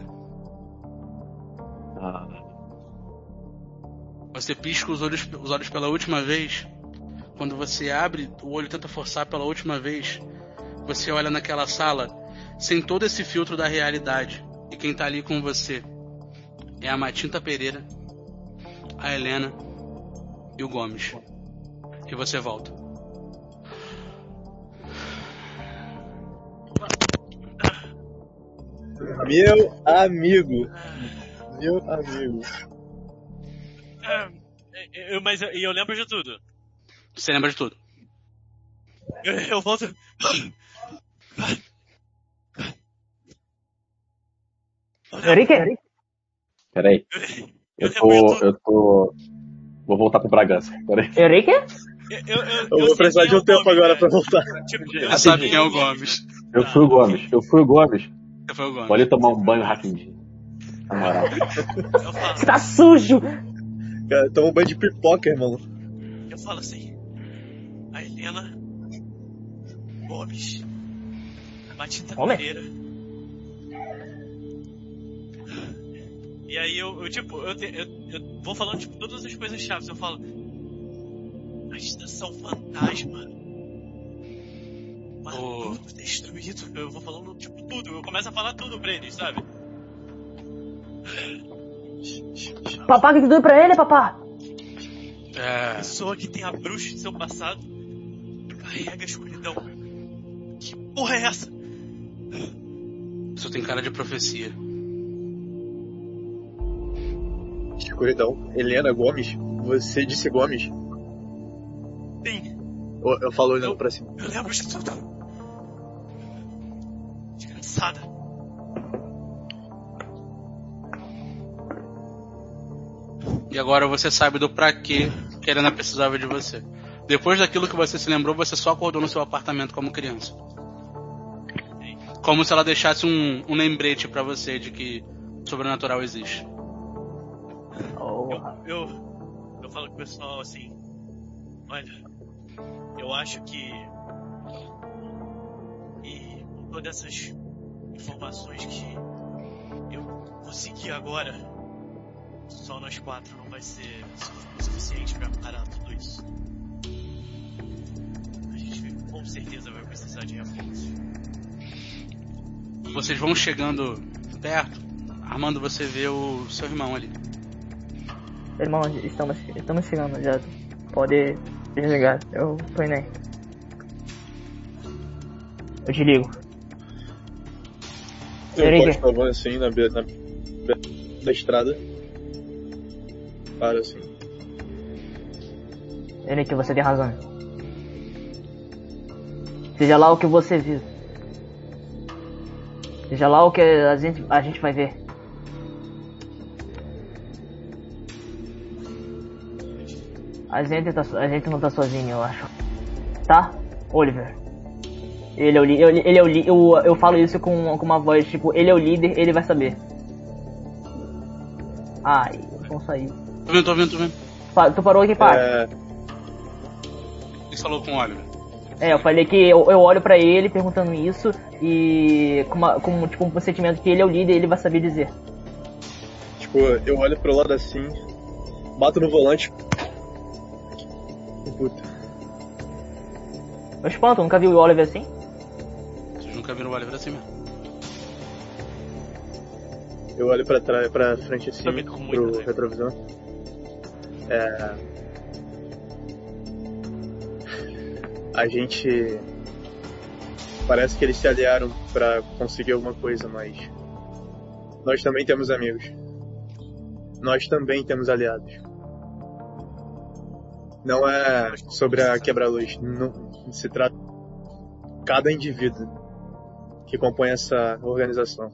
Ah, Você pisca os olhos, os olhos pela última vez. Quando você abre o olho e tenta forçar pela última vez, você olha naquela sala sem todo esse filtro da realidade. E quem tá ali com você é a Matinta Pereira, a Helena e o Gomes. E você volta. Meu amigo. Meu amigo. Ah, eu, mas eu, e eu lembro de tudo. Você lembra de tudo. Eu, eu volto. Henrique? peraí. Eu Eu tô. Eu tô. Vou voltar pro Bragança. Peraí. Henrique? Eu, eu, eu, Eu vou precisar de um tempo Gomes, agora né? pra voltar. Tipo, eu sei sabe quem é o Gomes. Eu fui o Gomes. Eu fui o Gomes. Pode tomar um banho rapidinho. Na moral. Falo, Você tá sujo! Cara, toma um banho de pipoca, irmão. eu falo assim. A Helena. Gomes. Matinta? Pereira. E aí eu, eu, tipo, eu, te- eu, eu vou falando tipo, todas as coisas chaves. Eu falo. A estação fantasma. Mano, Oh. tudo destruído. Eu vou falando tipo tudo. Eu começo a falar tudo pra eles, sabe? Papá, que tudo pra ele, papá? É, pessoa que tem a bruxa em seu passado carrega a escuridão. Que porra é essa? isso tem cara de profecia. Escuridão. Helena Gomes. Você disse Gomes? Sim, Eu, eu falo olhando pra cima. eu lembro de tudo. Desgraçada. E agora você sabe do pra quê que a Helena precisava de você. Depois daquilo que você se lembrou, você só acordou no seu apartamento como criança. Como se ela deixasse um, um lembrete pra você de que sobrenatural existe. Oh, Eu, eu falo com o pessoal assim, olha, eu acho que e todas essas informações que eu consegui agora, só nós quatro não vai ser su- suficiente pra parar tudo isso. A gente com certeza vai precisar de reforço. Vocês vão chegando perto. Armando, você vê o seu irmão ali. irmão, estamos, estamos chegando já. Pode desligar. Eu tô indo aí. Eu te ligo. Eu Henrique. encosto a van assim na beira na beira da estrada. Para assim. Henrique, você tem razão. Seja lá o que você viu. Seja lá o que a gente, a gente vai ver. A gente, tá, a gente não tá sozinho, eu acho. Tá? Oliver. Ele é o líder. Ele é o líder. Eu, eu falo isso com, com uma voz tipo: ele é o líder, ele vai saber. Ai, o som saiu. Tô vendo, tô vendo, tô vendo. Pa- Tu parou aqui, pá? É, Você falou com o Oliver. É, eu falei que eu, eu olho pra ele perguntando isso e com, uma, com tipo, um sentimento que ele é o líder e ele vai saber dizer. tipo, eu olho pro lado assim, bato no volante. Puta. Eu espanto, nunca vi o Oliver assim? Vocês nunca viram o Oliver assim mesmo. Eu olho pra trás, pra frente assim, Também tô com muita pro raiva. retrovisor. É... A gente... Parece que eles se aliaram pra conseguir alguma coisa, mas... Nós também temos amigos. Nós também temos aliados. Não é sobre a quebra-luz. Não se trata cada indivíduo que compõe essa organização.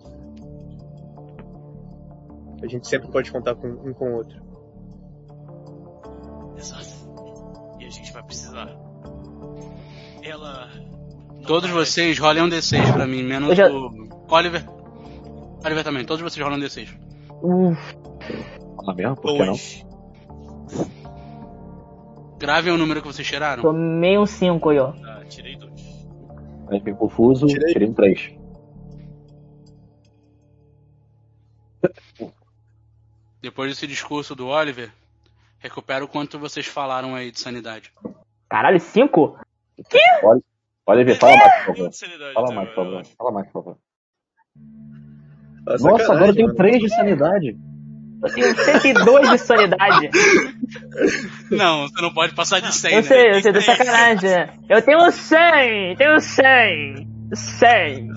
A gente sempre pode contar com um com o outro. Exato. E a gente vai precisar. Ela. não Todos parece- vocês rolem um D6 pra mim, menos já- o Oliver. Oliver também, todos vocês rolam um D6. Uff, Fala mesmo, por que não? Dois. Gravem o número que vocês tiraram. tomei um 5 aí, ó. Ah, tirei dois. Aí fiquei confuso, Tirei. tirei um 3. Depois desse discurso do Oliver, recupera o quanto vocês falaram aí de sanidade. Caralho, 5? Olha, ver, fala mais, por favor. sanidade Fala mais, por favor. Fala mais, por favor. Nossa, agora eu tenho mano. 3 de sanidade. Eu tenho 102 de sanidade. Não, você não pode passar de 100, Eu né? sei, eu sei, tô sacanagem. né? Eu tenho 100, tenho 100, 100.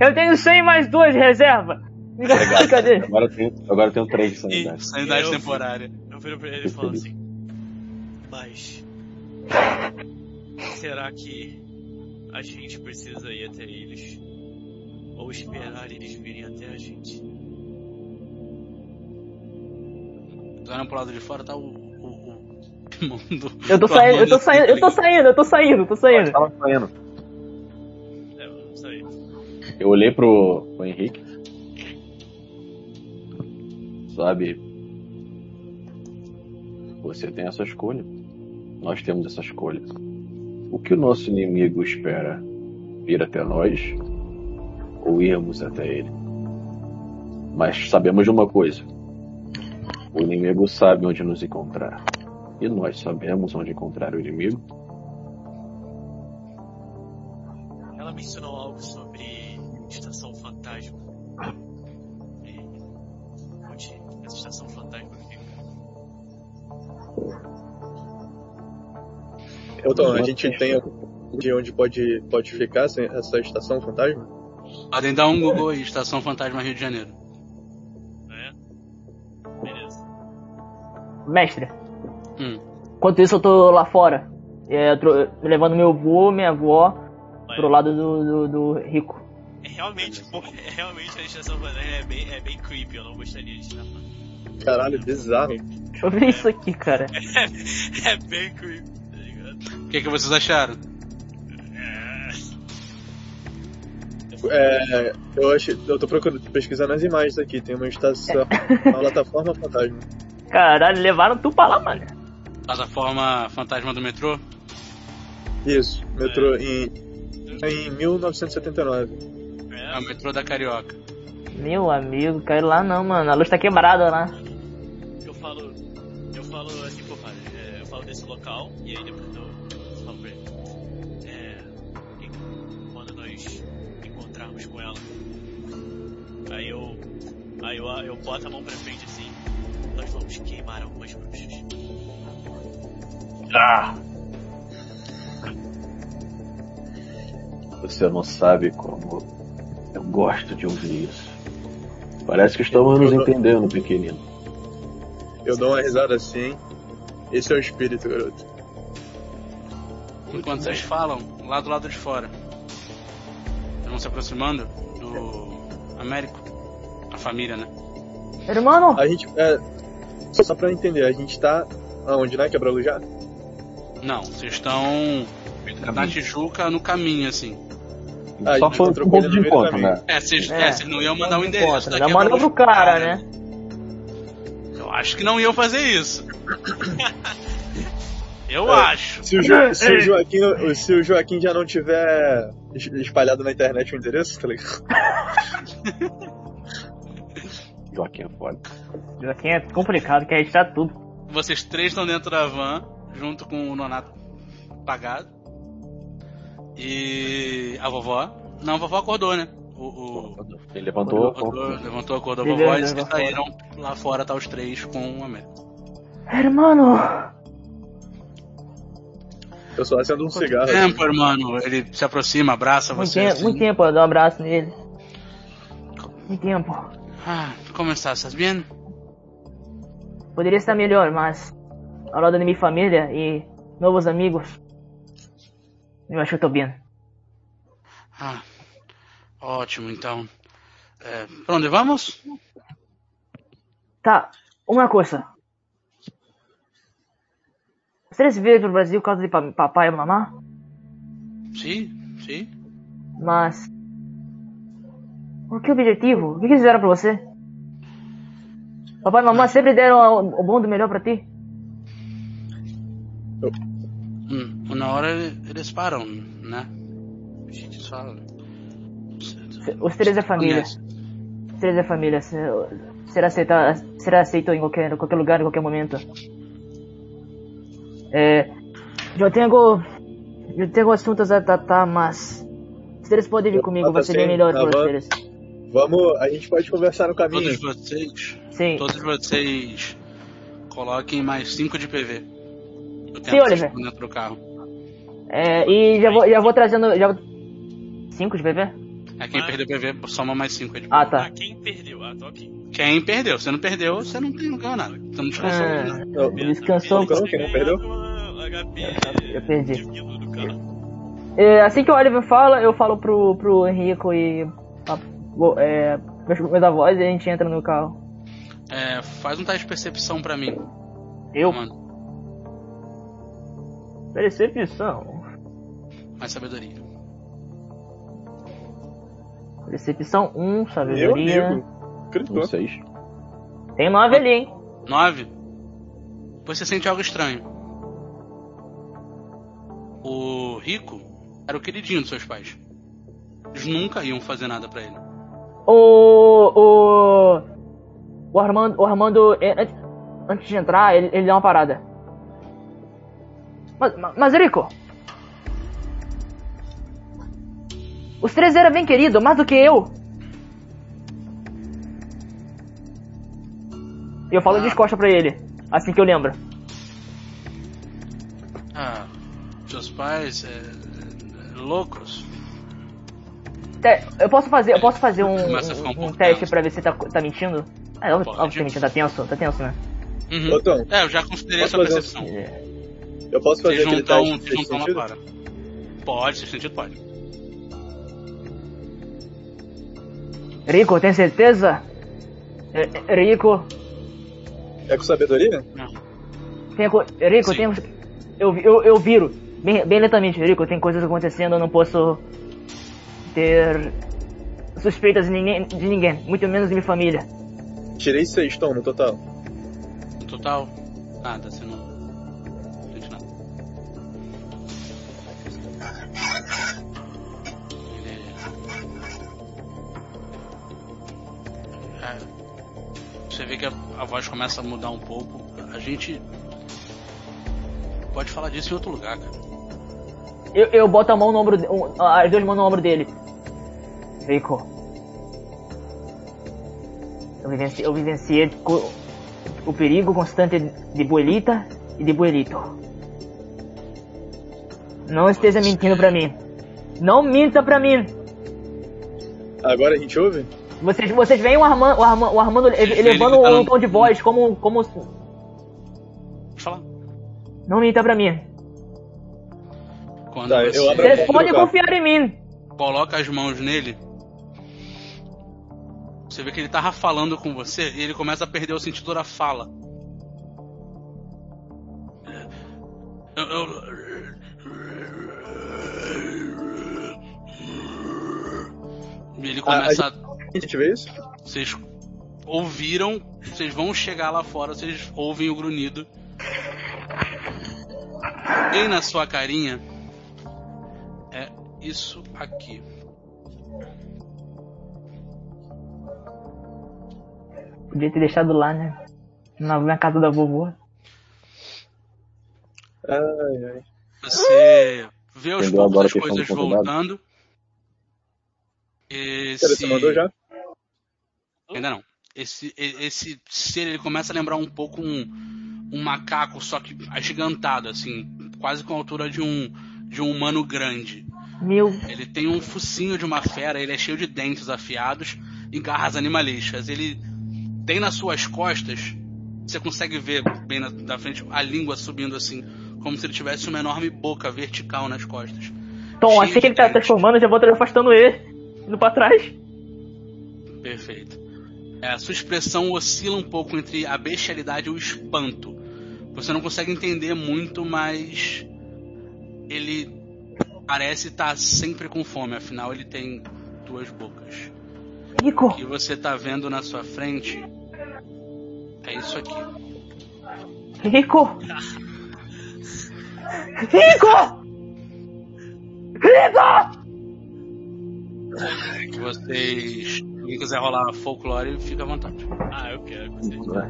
Eu tenho 100 mais 2 de reserva. Cadê? Agora eu tenho, agora eu tenho 3 de E sanidade. sanidade Eu- temporária. Eu viro pra ele e falo assim. Mas. Será que a gente precisa ir até eles? Ou esperar eles virem até a gente? Olhando pro lado de fora tá o. o, o Eu tô do saindo, eu tô saindo, eu tô saindo, eu tô saindo, eu tô saindo. Tava saindo. É, eu não sei. Eu olhei pro, pro Henrique. Sabe? Você tem essa escolha. Nós temos essa escolha. O que o nosso inimigo espera? Vir até nós? Ou irmos até ele? Mas sabemos de uma coisa. O inimigo sabe onde nos encontrar. E nós sabemos onde encontrar o inimigo? Ela mencionou algo sobre estação fantasma. É, onde essa estação fantasma fica? Então, a gente tem de onde pode, pode ficar essa, essa estação fantasma? Podem dar um Google aí, Estação Fantasma Rio de Janeiro. Mestre, Hum. enquanto isso eu tô lá fora. é, tro- levando meu avô, minha avó Olha, pro lado do, do, do rico. É realmente, pô, é realmente a estação é bem, é bem creepy, eu não gostaria de estar lá. Caralho, bizarro. Deixa eu ver isso aqui, cara. É bem creepy, tá ligado? O que, que vocês acharam? É, eu acho, eu tô procurando, pesquisando as imagens aqui. Tem uma estação, uma plataforma fantasma. Caralho, levaram tu pra lá, mano. Plataforma fantasma do metrô? Isso, metrô em, em 1979. É o metrô da Carioca. Meu amigo, ir lá não, mano. A luz tá quebrada lá. Eu falo. Eu falo assim padre, é, eu falo desse local e aí depois eu falo pra ele. É. quando nós encontrarmos com ela. Aí eu. Aí eu, eu boto a mão pra frente assim. Nós vamos queimar algumas bruxas. Ah! Você não sabe como eu gosto de ouvir isso. Parece que estamos nos entendendo, pequenino. Eu dou uma risada assim. Esse é o espírito, garoto. Enquanto vocês falam, lá do lado de fora. Eles vão se aproximando do Américo. A família, né? Irmão, A gente. É, só pra entender, a gente tá. Aonde, né? Quebra-luz já? Não, vocês estão na Tijuca no caminho, assim. Ah, Só foi um ponto de no meio do encontro, caminho. né? É, vocês É. é, não iam mandar o endereço. encontra, da já mandou quebra-luz pro cara, né? Eu acho que não iam fazer isso. Eu acho. Se o, Jo- se, o Joaquim, se o Joaquim já não tiver es- espalhado na internet o endereço, tá ligado? Joaquim é foda. Joaquim é complicado, quer registrar tudo. Vocês três estão dentro da van, junto com o Nonato pagado. E a vovó. Não, a vovó acordou, né? O, o- Ele levantou. acordou, levantou a cor da Beleza, vovó e vocês saíram lá fora, tá os três com o Américo. Irmão, Eu só acendo um cigarro. Tempo, irmão. Ele se aproxima, abraça muito você. tempo, assim. muito tempo eu dou um abraço nele. Muito tempo. Ah, como estás? ¿Estás bien? Poderia estar melhor, mas ao lado da minha família e novos amigos, eu acho que tô bem. Ah, ótimo, então. É, pra onde vamos? Tá, uma coisa. Vocês vieram pro Brasil por causa de pa- papai e mamãe? Sim, sim. Mas. Por que objetivo? O que eles fizeram pra você? Papai e mamãe sempre deram o bom do melhor pra ti? Hum, na hora eles param, né? A gente fala. Os três é família. Os três é família. Se- Será aceito, será aceito em qualquer, qualquer lugar, em qualquer momento. É, eu tenho. Eu tenho assuntos a tratar, mas. Vocês podem vir comigo, vai ser bem melhor para vocês. Vamos, a gente pode conversar no caminho. Todos vocês, Sim. todos vocês coloquem mais 5 de PV. Eu Sim, Oliver. dentro do carro. É, e já vou, já vou trazendo. Já... vou- Cinco de PV? É quem Mas- perdeu PV, soma mais 5 de PV. Ah, tá. Ah, quem perdeu? Ah, tá ok. Quem perdeu? Você não perdeu, você não tem lugar nada. Você não descansou. É. né? Não, Descansou. Então, quem não perdeu? HP Eu perdi. É, assim que o Oliver fala, eu falo pro, pro Henrico e. é, meus, meus avós e a gente entra no carro. É, faz um teste de percepção pra mim. Eu? Mano, Percepção. mais sabedoria. Percepção 1, Meu sabedoria. amigo. Critou. Um seis. Tem 9 ali, hein? 9. Você sente algo estranho. O Rico era o queridinho dos seus pais. Eles nunca iam fazer nada pra ele. O. O. O Armando. O Armando. é, Antes, antes de entrar, ele, ele dá uma parada. Mas, mas- Rico. Os três eram bem queridos, mais do que eu. E eu falo Ah. de costas pra ele, assim que eu lembro. Ah, seus pais é, é, loucos. Eu posso fazer, eu posso fazer um, um um, teste pra ver se tá, tá mentindo? É, óbvio, Pode. óbvio que tá mentindo, tá tenso, tá tenso, né? Uhum. Tom, É, eu já considerei sua fazer um- percepção. eu posso fazer não aquele teste sentido? fora. Pode, ser sentido pode. Rico, tem certeza? É, Rico, É com sabedoria? Não. tem, co- Rico, Sim. tem, eu, eu, eu viro. Bem, bem lentamente, Rico. Tem coisas acontecendo, eu não posso ter suspeitas de ninguém, de ninguém muito menos de minha família. Tirei seis, Tom, no total. No total, nada, você não. Não sente nada. É, você vê que a, a voz começa a mudar um pouco. A gente pode falar disso em outro lugar, cara. Eu, eu boto a mão no ombro, de- um, as duas mãos no ombro dele. Rico. Eu vivenciei, eu vivenciei o perigo constante de Buelita e de Buelito. Não esteja mentindo pra mim. Não minta pra mim. Agora a gente ouve? Vocês, vocês veem o Armando, o Armando, o Armando elevando tá um tom de voz, como, como... Pode falar. Não minta pra mim. Quando Tá, eu você confiar em mim. coloca as mãos nele, você vê que ele tava falando com você e ele começa a perder o sentido da fala. Eu- eu- E ele começa a. A gente vê isso? Vocês ouviram, vocês vão chegar lá fora, vocês ouvem o grunhido. Bem na sua carinha isso aqui. Podia ter deixado lá, né? Na minha casa da vovó. Ai, ai. Você vê aos Entendeu poucos as coisas voltando. Esse... você mandou já? Ainda não. Esse, esse ser, ele começa a lembrar um pouco um, um macaco, só que agigantado, assim, quase com a altura de um, de um humano grande. Meu, Ele tem um focinho de uma fera, ele é cheio de dentes afiados e garras animalescas. Ele tem nas suas costas, você consegue ver bem na, da frente a língua subindo assim, como se ele tivesse uma enorme boca vertical nas costas. Tom, assim que ele tá transformando, eu já vou afastando ele. Indo pra trás. Perfeito. É, a sua expressão oscila um pouco entre a bestialidade e o espanto. Você não consegue entender muito, mas ele parece estar sempre com fome, afinal ele tem duas bocas. Rico, O que você tá vendo na sua frente é isso aqui. Rico! Rico! Rico! Que vocês. Quem quiser rolar folclore, fica à vontade. Ah, eu quero. com certeza.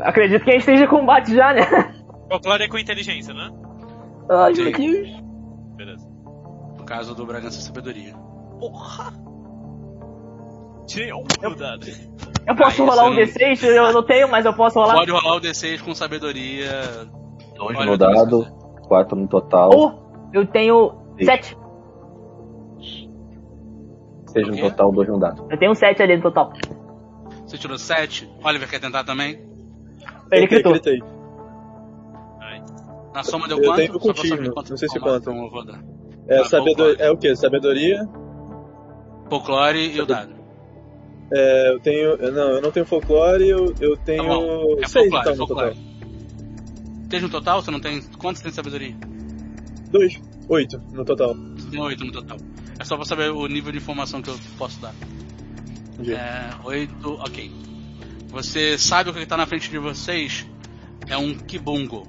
Acredito que a gente esteja em combate já, né? Folclore é com inteligência, né? Ai, meu Deus. Beleza. No caso do Bragança Sabedoria. Porra! Tirei um no dado. Eu posso Ah, rolar um isso D6? Eu não tenho, mas eu posso rolar. Pode rolar o D6 com sabedoria. Dois Olha, no eu dado, quatro no total. Oh, eu tenho Sim. 7. Seja no total, dois no dado. Eu tenho 7 ali no total. Você tirou 7. Oliver quer tentar também? Ele gritou. Na soma deu Eu quanto? tenho quanto não sei se conta. então eu vou dar. É, Ah, sabedor... folclore. é o que? Sabedoria? Folclore e o dado. É, eu tenho. Não, eu não tenho folclore, eu, eu tenho. Tá bom. É seis folclore, então folclore. Tem no total? Você não tem. Quanto você tem de sabedoria? Dois. Oito no total. Tem 8 no total. É só pra saber o nível de informação que eu posso dar. Entendi. É. 8. Ok. Você sabe o que tá na frente de vocês? É um kibungo.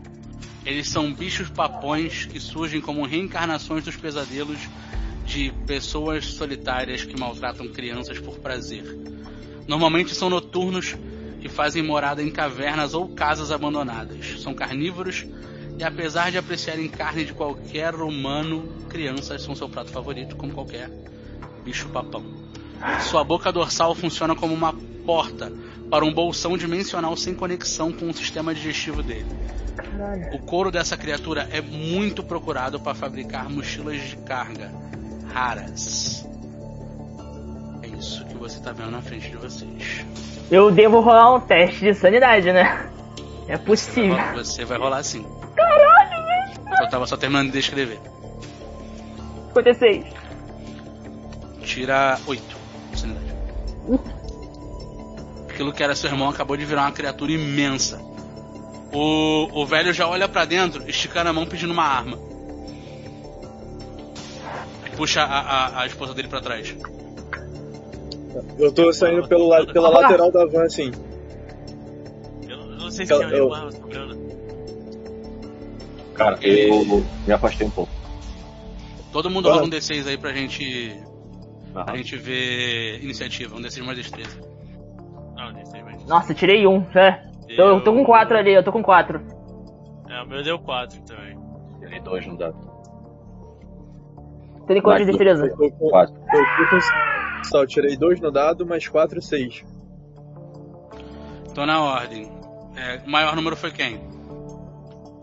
Eles são bichos papões que surgem como reencarnações dos pesadelos de pessoas solitárias que maltratam crianças por prazer. Normalmente são noturnos e fazem morada em cavernas ou casas abandonadas. São carnívoros e apesar de apreciarem carne de qualquer humano, crianças são seu prato favorito, como qualquer bicho papão. Sua boca dorsal funciona como uma porta para um bolsão dimensional sem conexão com o sistema digestivo dele. O couro dessa criatura é muito procurado para fabricar mochilas de carga raras. É isso que você está vendo na frente de vocês. Eu devo rolar um teste de sanidade, né? É possível. Você vai rolar sim. Caralho, Eu tava só terminando de descrever. 56. Tira 8. Sanidade. Aquilo que era seu irmão acabou de virar uma criatura imensa. O, o velho já olha pra dentro, esticando a mão pedindo uma arma. E puxa a, a, a esposa dele pra trás. Eu tô saindo pelo lado, pela Ah! lateral da van, assim. Eu, não- sei se Eu- tem eu- alguma arma sobrando. Cara, eu me afastei um pouco. Todo mundo Ah. rola um D6 aí pra gente. Pra Aham. gente ver iniciativa, um D6 mais destreza. Não, nem sei mais. Nossa, tirei um, é. Tô, eu tô com quatro ali, eu tô com quatro. É, o meu deu 4 também. Tirei dois no dado. Tem quanto de destreza? Eu, tô com- Quatro. eu, tô com- só, eu tirei dois no dado, mais quatro, seis. Tô na ordem. É, o maior número foi quem?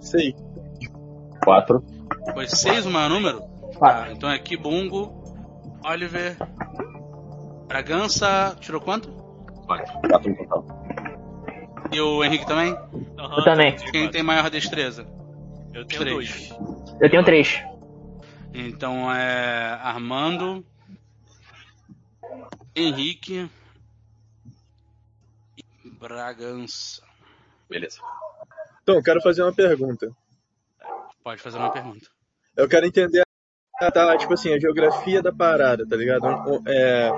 Seis. Quatro. Foi 6 o maior número? Quatro. Tá, então é Kibungo, Oliver, Bragança, tirou quanto? Total. E o Henrique também? Aham, Eu também. Quem tem maior destreza? Eu tenho Três. dois. Eu tenho três. Então é Armando, Henrique e Bragança. Beleza. Então, eu quero fazer uma pergunta. Pode fazer uma pergunta. Eu quero entender a, tá, tipo assim, a geografia da parada, tá ligado? É,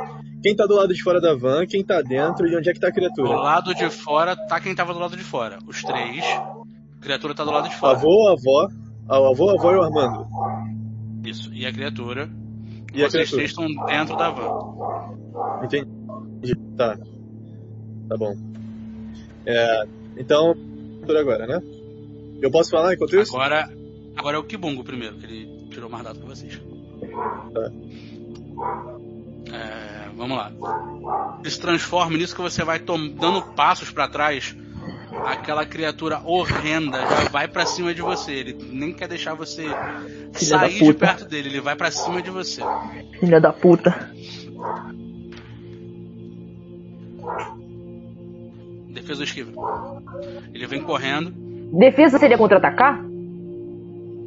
quem tá do lado de fora da van, quem tá dentro e onde é que tá a Do criatura? lado de fora tá quem tava do lado de fora. Os três. A criatura tá do lado de fora. Avô, avó, o avô, a avó e o Armando. Isso. E a criatura. E a Vocês criatura? três estão dentro da van. Entendi. Tá. Tá bom. É, então, por agora, né? Eu posso falar enquanto isso? Agora, agora é o Kibungo primeiro, que ele tirou mais dado que vocês. Tá. É, vamos lá. Ele se transforma nisso que você vai dando passos pra trás. Aquela criatura horrenda já vai pra cima de você. Ele nem quer deixar você Filha sair de perto dele. Ele vai pra cima de você. Filha da puta. Defesa ou esquiva. Ele vem correndo. Defesa seria contra-atacar?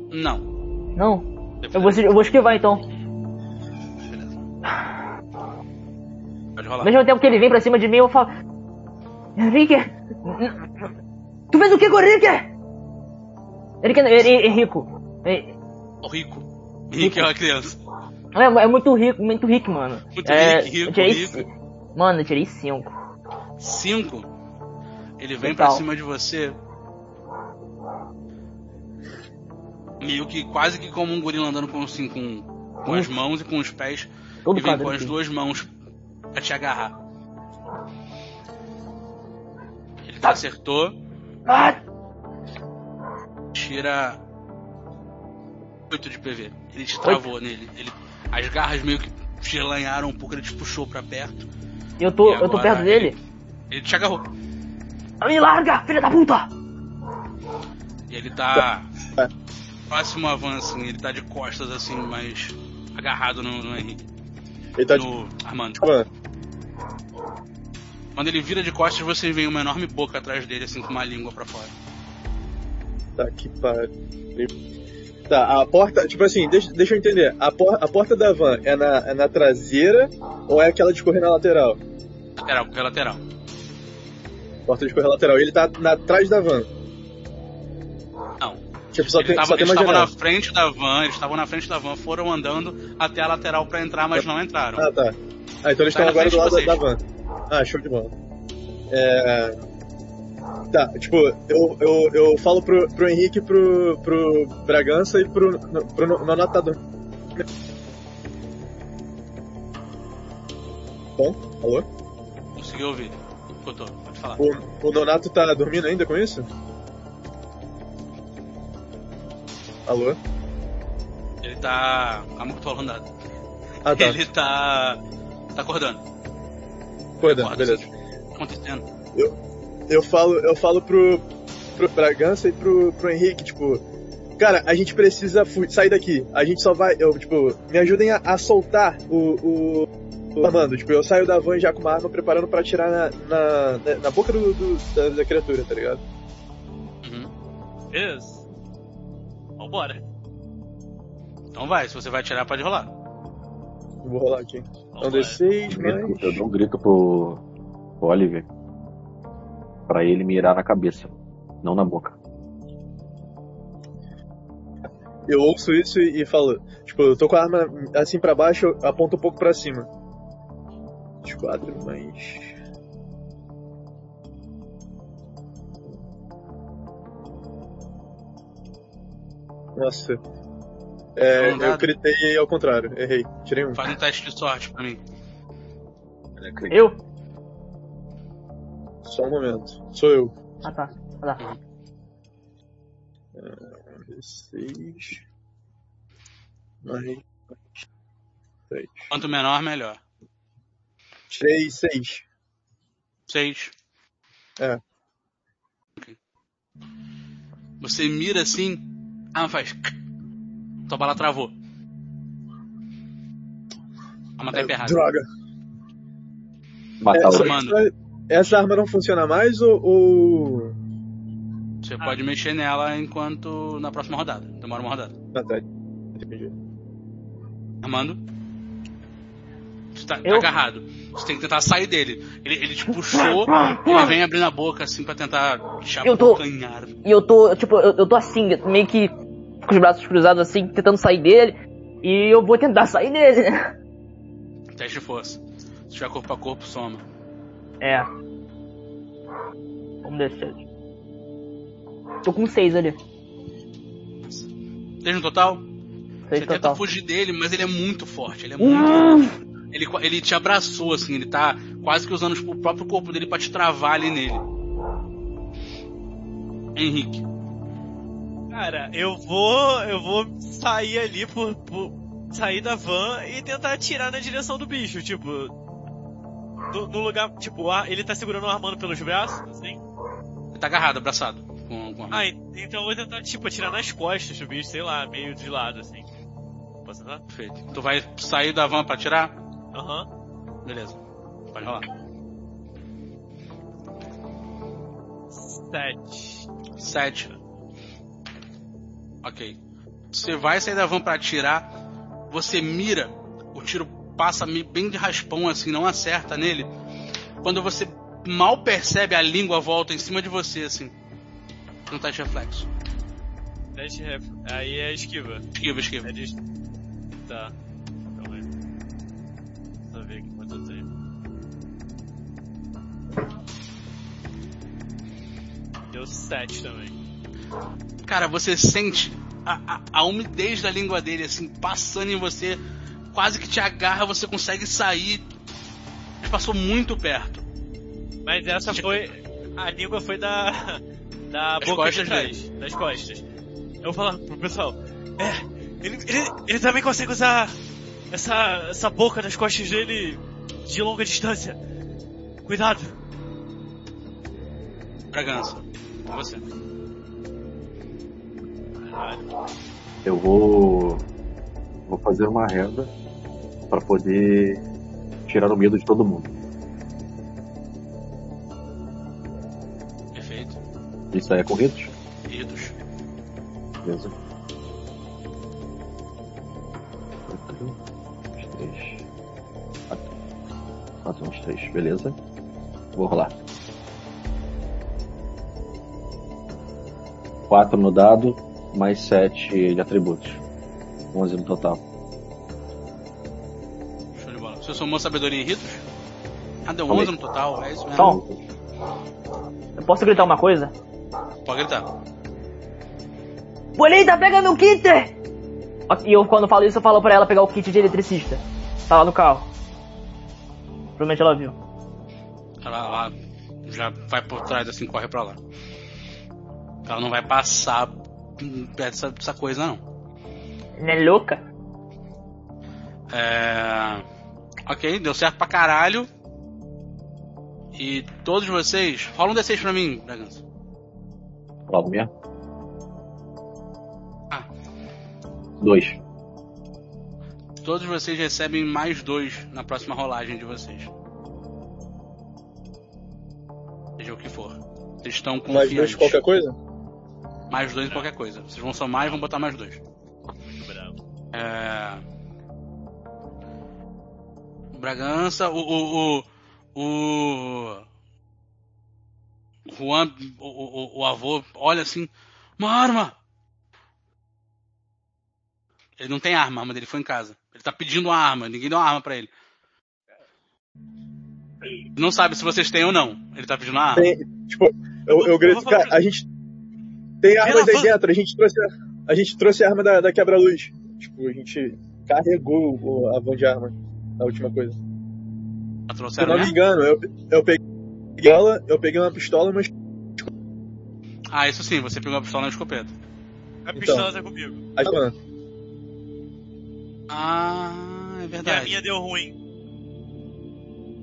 Não. Não. Eu vou, eu vou esquivar então. Beleza. Pode rolar. Ao mesmo tempo que ele vem pra cima de mim, eu falo. Henrique! Tu fez o que com o Henrique? Henrique, ele é rico. É, O rico. Rico é uma criança. é, é muito rico, muito rico, mano. Muito é, rico, rico, eu tirei, rico. Mano, eu tirei cinco. 5. Ele vem Total. pra cima de você. Meio que quase que como um gorila andando com, assim, com, com as mãos e com os pés. Todo e vem com as duas mãos pra te agarrar. Ele te acertou, Ah! tira 8 de PV. Ele te travou nele. Ele, as garras meio que te lanharam um pouco, ele te puxou pra perto. Eu tô, eu tô perto dele. Ele te agarrou. Me larga, filha da puta! E ele tá próximo ao van, assim, ele tá de costas, assim, mas agarrado no, no Henrique. Ele tá tipo. No Armando. ah, Quando ele vira de costas, você vê uma enorme boca atrás dele, assim, com uma língua pra fora. Tá que pariu. Tá, a porta, tipo assim, deixa, deixa eu entender. A, por, a porta da van é na, é na traseira ou é aquela de correr na lateral? Lateral, qualquer lateral. Porta de correr lateral. Ele tá na, atrás da van. Tipo, só Ele tem, tava- só eles estavam na frente da van, eles estavam na frente da van, foram andando até a lateral pra entrar, mas não entraram. Ah, tá. Ah, então eles Tá estão agora do lado da, da van. Ah, show de bola. É... Tá, tipo, eu, eu, eu falo pro, pro Henrique, pro, pro Bragança e pro, pro no- Nonato dormindo. Bom, alô? Conseguiu ouvir. Escutou, pode falar. O, o Nonato tá dormindo ainda com isso? Alô? Ele tá. Eu tô falando nada. Ah, tá. Ele tá. tá acordando. Acordando, Acorda, beleza. tá acontecendo? eu falo, eu falo pro, pro Bragança e pro, pro Henrique, tipo, cara, a gente precisa sair daqui. A gente só vai, eu, tipo, me ajudem a, a soltar o, o, o Armando. Tipo, eu saio da van já com uma arma preparando pra atirar na, na, na- na boca do, do- da, da criatura, tá ligado? Uhum. Beleza. Vambora. Então vai, se você vai atirar, pode rolar. Vou rolar aqui. Então D6, mas... Eu dou um grito pro, pro Oliver. Pra ele mirar na cabeça, não na boca. Eu ouço isso e, e falo, tipo, eu tô com a arma assim pra baixo, eu aponto um pouco pra cima. Esquadro, mas. Nossa. É, eu gritei ao contrário, errei. Tirei um. Faz um teste de sorte pra mim. Eu? Só um momento. Sou eu. Ah tá. Ah, tá. Seis. Mais. Seis. Quanto menor, melhor. Tirei seis. Seis. É. Você mira assim, arma faz. Tua bala travou. A arma tá É, emperrada. droga. Matar Essa, mano. essa arma não funciona mais ou. ou... Você pode mexer nela enquanto. na próxima rodada. Demora uma rodada. Ah, tá. Entendi. Armando? Você tá, tá agarrado. Você tem que tentar sair dele. Ele, ele te puxou, ele vem abrindo a boca assim pra tentar te Eu tô- abocanhar. E eu tô, tipo, eu, eu tô assim, meio que com os braços cruzados assim, tentando sair dele. E eu vou tentar sair dele, né? Teste de força. Se tiver corpo a corpo, soma. É. Vamos descer. Tô com seis ali. Seis no total? Seis Você tenta total. fugir dele, mas ele é muito forte. Ele é muito Hum, Ele, ele te abraçou, assim, ele tá quase que usando tipo, o próprio corpo dele pra te travar ali nele. Henrique. Cara, eu vou. Eu vou sair ali por, por- sair da van e tentar atirar na direção do bicho, tipo. No, no lugar, tipo, ele tá segurando o Armando pelos braços, assim. Ele tá agarrado, abraçado. Com, com. Ah, en- então eu vou tentar, tipo, atirar nas costas do bicho, sei lá, meio de lado, assim. Posso tentar? Perfeito. Tu vai sair da van pra atirar? Aham. Beleza. Pode rolar. Sete. Sete. Ok. Você vai sair da van pra atirar. Você mira. O tiro passa bem de raspão, assim, não acerta nele. Quando você mal percebe a língua volta em cima de você, assim. Não tá de reflexo. Sete ref. Aí é esquiva. Esquiva, esquiva. É de... Tá. Calma aí. Deixa eu ver aqui quanto eu tenho. Deu sete também. Cara, você sente a, a, a umidez da língua dele, assim, passando em você, quase que te agarra, você consegue sair. Mas passou muito perto. Mas essa foi. A língua foi da. Da Das boca de costas trás. Das costas. Eu vou falar pro pessoal. É. Ele, ele, ele também consegue usar essa, essa boca das costas dele de longa distância. Cuidado. Bragança, com Eu vou. Vou fazer uma renda pra poder tirar o medo de todo mundo. Perfeito. Isso aí é com ritos? Ritos. Beleza. Quatro, uns três. Quatro. Quatro, uns três. Beleza. Vou rolar. Quatro no dado, mais sete de atributos. Onze no total. Show de bola. Você somou sabedoria e ritos? Ah, deu Falei. 11 no total, é isso mesmo. Tom, eu posso gritar uma coisa? Pode gritar. Bonita, pega meu kit! E eu, quando falo isso, eu falo pra ela pegar o kit de eletricista. Tá lá no carro. Provavelmente ela viu. Ela, ela já vai por trás assim, corre pra lá. Ela não vai passar perto dessa, dessa coisa, não. Não é louca? É... Ok, deu certo pra caralho. E todos vocês. Rola um D6 pra mim, Bragança. Logo mesmo? Ah. Dois. Todos vocês recebem mais dois na próxima rolagem de vocês. Seja o que for. Vocês estão Mais confiantes. dois de qualquer coisa? Mais dois em qualquer coisa. Vocês vão somar e vão botar mais dois. Bravo. É... Bragança, o. O. O. o... Juan, o, o, o avô, olha assim: Uma arma! Ele não tem arma, a arma dele foi em casa. Ele tá pedindo uma arma, ninguém deu uma arma pra ele. Não sabe se vocês têm ou não. Ele tá pedindo uma arma. Tem, tipo, eu, eu grito, cara, a gente tem armas aí dentro, a gente trouxe a, a gente trouxe a arma da, da quebra-luz. Tipo, a gente carregou o- a van de arma, a última coisa. Tá Se não me engano, eu, eu peguei ela, eu peguei uma pistola, mas Ah, isso sim, você pegou a pistola na escopeta. A Então. pistola tá comigo. a. Ah, é E a verdade. minha deu ruim.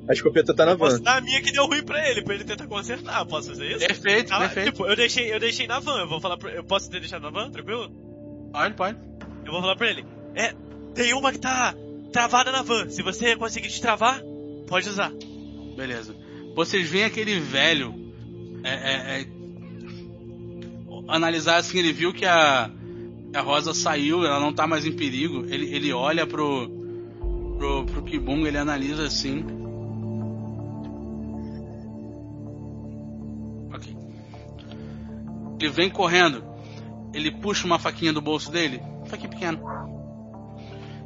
A escopeta tá na Posso van. dar a minha que deu ruim pra ele, pra ele tentar consertar. Posso fazer isso? Perfeito, Ah, perfeito. Tipo, eu deixei, eu deixei na van. Eu vou falar pra, Eu posso ter deixado na van, tranquilo? Pode, pode. Eu vou falar pra ele. É, tem uma que tá travada na van. Se você conseguir destravar, pode usar. Beleza. Vocês veem aquele velho é, é, é, analisar assim, ele viu que a, a Rosa saiu, ela não tá mais em perigo. Ele, ele olha pro, pro, pro Kibunga, ele analisa assim. Ele vem correndo. Ele puxa uma faquinha do bolso dele, faquinha pequena.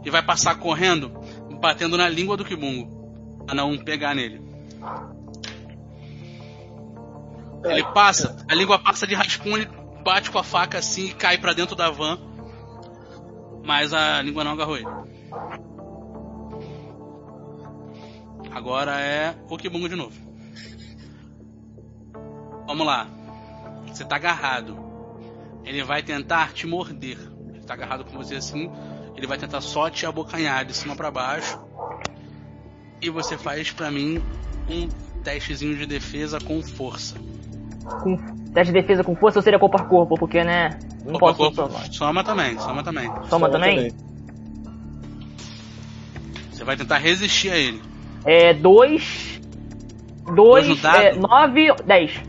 E vai passar correndo, batendo na língua do Kibungo. Pra não pegar nele. Ele passa, a língua passa de raspão, ele bate com a faca assim e cai pra dentro da van. Mas a língua não agarrou ele. Agora é o Kibungo de novo. Vamos lá. Você tá agarrado. Ele vai tentar te morder. Ele tá agarrado com você assim. Ele vai tentar só te abocanhar de cima pra baixo. E você faz pra mim um testezinho de defesa com força. Com teste de defesa com força ou seria corpo a corpo? Porque, né? Não Corpo a posso corpo. somar. Soma também, soma também. Soma Soma também? Você vai tentar resistir a ele. É 2. Dois 2, no dado? é 9, 10.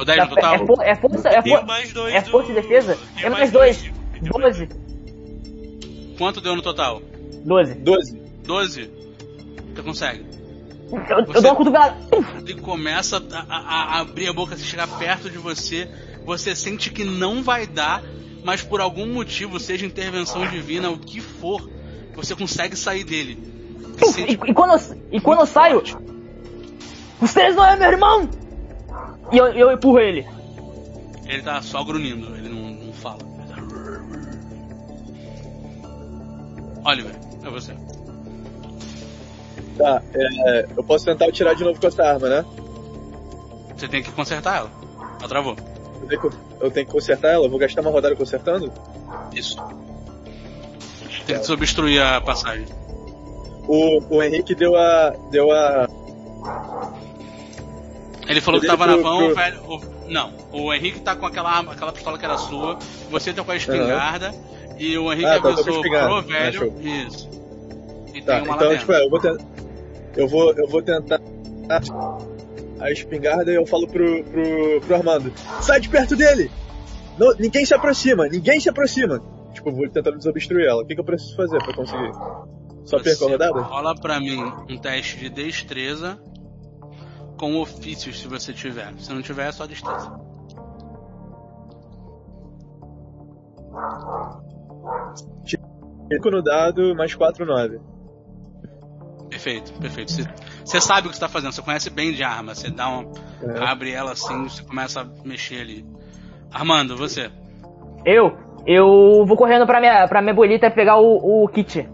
O 10 no total? É, for- é força, é, for- mais dois é do- força e defesa? tenho É mais dois. 12. Quanto deu no total? 12. 12. 12? Você consegue. Eu, eu Você- dou uma cotovelada. Ele começa a, a- a abrir a boca, se chegar perto de você. Você sente que não vai dar, mas por algum motivo, seja intervenção divina, o que for, você consegue sair dele. E, e quando, eu, e quando eu saio, vocês não é meu irmão! E eu, eu empurro ele. Ele tá só grunhindo, ele não, não fala. Oliver, é você. Tá, é, eu posso tentar atirar de novo com essa arma, né? Você tem que consertar ela. Ela travou. Eu tenho que, eu tenho que consertar ela? Eu vou gastar uma rodada consertando? Isso. Tem que desobstruir a passagem. O, o Henrique deu a. deu a. Ele falou que tava na pro- van, pro- o velho. o- não, o Henrique tá com aquela arma, aquela pistola que era sua, você tá com a espingarda, e o Henrique Ah, tá, avisou pro Ah, velho. isso. E Tá, tem uma lá então, tipo, é, eu vou tentar. Eu vou, eu vou tentar. A espingarda e eu falo pro, pro, pro Armando: sai de perto dele! Não, ninguém se aproxima, ninguém se aproxima! Tipo, vou tentando desobstruir ela. O que, que eu preciso fazer pra conseguir? Só perco a rodada? Rola pra mim um teste de destreza com ofícios se você tiver. Se não tiver, é só destreza. Cinco no dado, mais 4, 9. Perfeito, perfeito. Você, sabe o que você tá fazendo, você conhece bem de arma. Você dá uma. É. abre ela assim, você começa a mexer ali. Armando, você. Eu, eu vou correndo pra minha, pra minha bolita pegar o, o kit.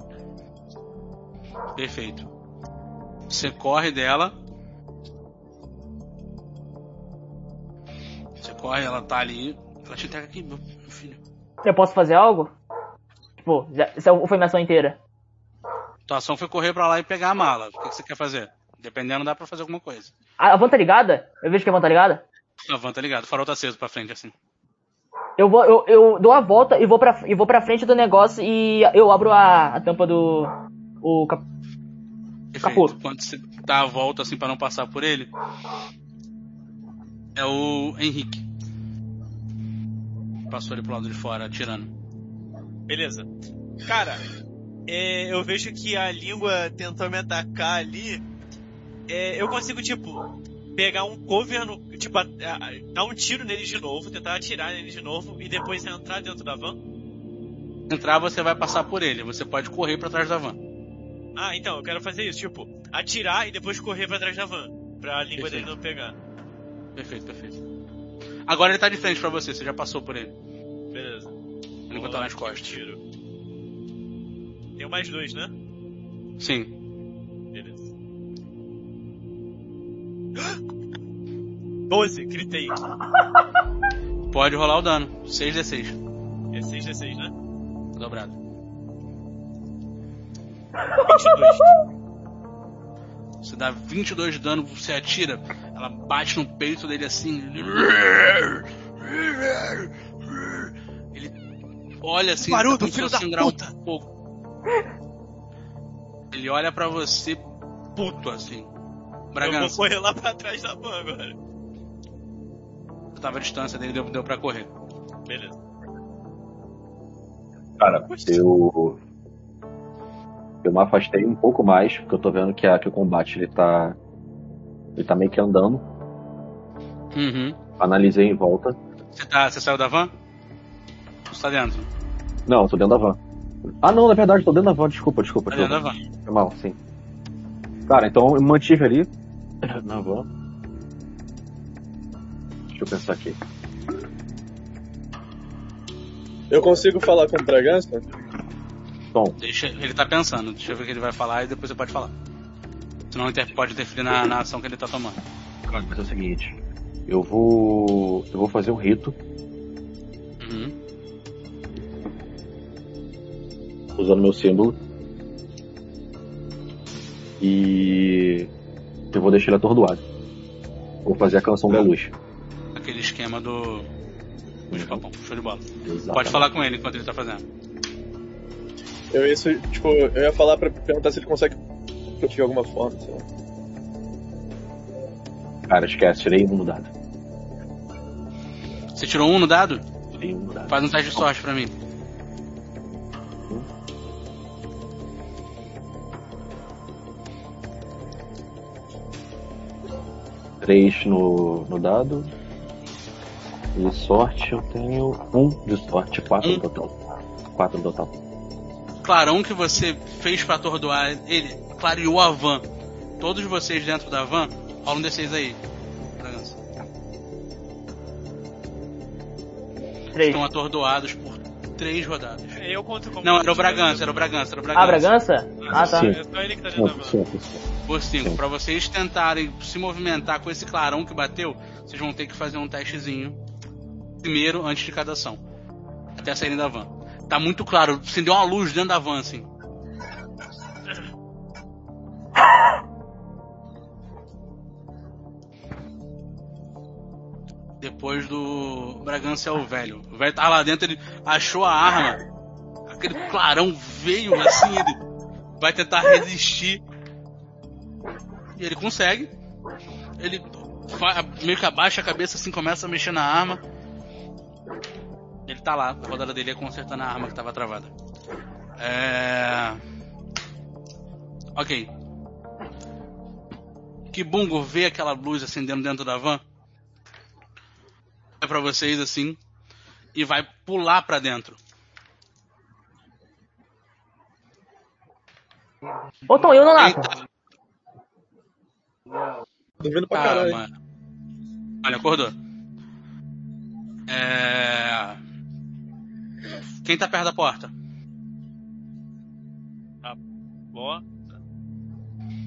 Perfeito. Você corre dela. Corre, ela tá ali. Ela te entrega aqui, meu meu filho. Eu posso fazer algo? Tipo, isso foi minha ação inteira. Tua ação foi correr pra lá e pegar a mala. O que, que você quer fazer? Dependendo, dá pra fazer alguma coisa. A, a van tá ligada? Eu vejo que a van tá ligada? A van tá ligado, o farol tá aceso pra frente assim. Eu vou, eu, eu dou a volta e vou pra, e vou pra frente do negócio e eu abro a, a tampa do. O cap- Capô. Quando você dá a volta assim pra não passar por ele, é o Henrique. Passou ali pro lado de fora, atirando. Beleza. Cara, é, eu vejo que a língua tentou me atacar ali. É, eu consigo, tipo, pegar um cover, no, tipo, a- a- dar um tiro nele de novo, tentar atirar nele de novo e depois entrar dentro da van. entrar, você vai passar por ele. Você pode correr pra trás da van. Ah, então, eu quero fazer isso, tipo, atirar e depois correr pra trás da van. Pra língua Perfeito. dele não pegar. Perfeito, perfeito. Agora ele tá de frente pra você, você já passou por ele. Beleza. Ele vai estar nas costas. Tiro. Tem mais dois, né? Sim. Beleza. 12, gritei. Pode rolar o dano. 6d6. É 6d6, né? Dobrado. 22. Você dá 22 de dano, você atira, ela bate no peito dele assim. Ele olha assim, Baruto, tá filho da puta! um pouco. Ele olha pra você puto assim. Eu vou Bragança, correr lá pra trás da van agora. você tava à distância dele, deu, deu pra correr. Beleza. Cara, eu. Eu me afastei um pouco mais, porque eu tô vendo que, a, que o combate ele tá. Ele tá meio que andando. Uhum. Analisei em volta. Você, tá, você saiu da van? Você tá dentro? Não, eu tô dentro da van. Ah não, na verdade, tô dentro da van, desculpa, desculpa. Tá dentro da van. Foi mal, sim. Cara, então eu mantive ali. Na van. Deixa eu pensar aqui. Eu consigo falar com o Bragança? Deixa, ele tá pensando, deixa eu ver o que ele vai falar e depois você pode falar. Senão pode interferir na, na ação que ele tá tomando. cara, mas é o seguinte. Eu vou. Eu vou fazer um rito Uhum. usando meu símbolo. E. Eu vou deixar ele atordoado. Vou fazer a canção da luz. Aquele esquema do. papão. Show de bola. Exatamente. Pode falar com ele enquanto ele tá fazendo. Eu isso, tipo, eu ia falar pra perguntar se ele consegue de alguma forma, sei lá. Cara, esquece, tirei um no dado. Você tirou um no dado? Tirei um no dado. Faz um teste de sorte pra mim. Três no, no dado. E sorte eu tenho um de sorte, quatro Um. no total. Quatro no total. Clarão que você fez pra atordoar ele clareou a van. Todos vocês dentro da van, rola um D6 aí. Bragança. Três. Estão atordoados por três rodadas. É, Eu conto como. Não, era o Bragança, era o Bragança, era o Bragança. Ah, Bragança? Ah, tá. Sim. É só ele que tá dentro da van. Por 5. Sim. Pra vocês tentarem se movimentar com esse clarão que bateu, vocês vão ter que fazer um testezinho primeiro antes de cada ação. Até saírem da van. Tá muito claro, acendeu uma luz dentro da van, assim. Depois do Bragança é o velho. O velho tava lá dentro, ele achou a arma. Aquele clarão veio assim, ele vai tentar resistir. E ele consegue. Ele meio que abaixa a cabeça assim, começa a mexer na arma. Ele tá lá, a rodada dele é consertando a arma que tava travada. É. Ok. Kibungo vê aquela luz acendendo dentro da van. É pra vocês assim. E vai pular pra dentro. Ô, Tom, e o Nonato? Eita, Dormindo pra Ah, caralho. mano. Olha, acordou. É... Quem tá perto da porta? Boa.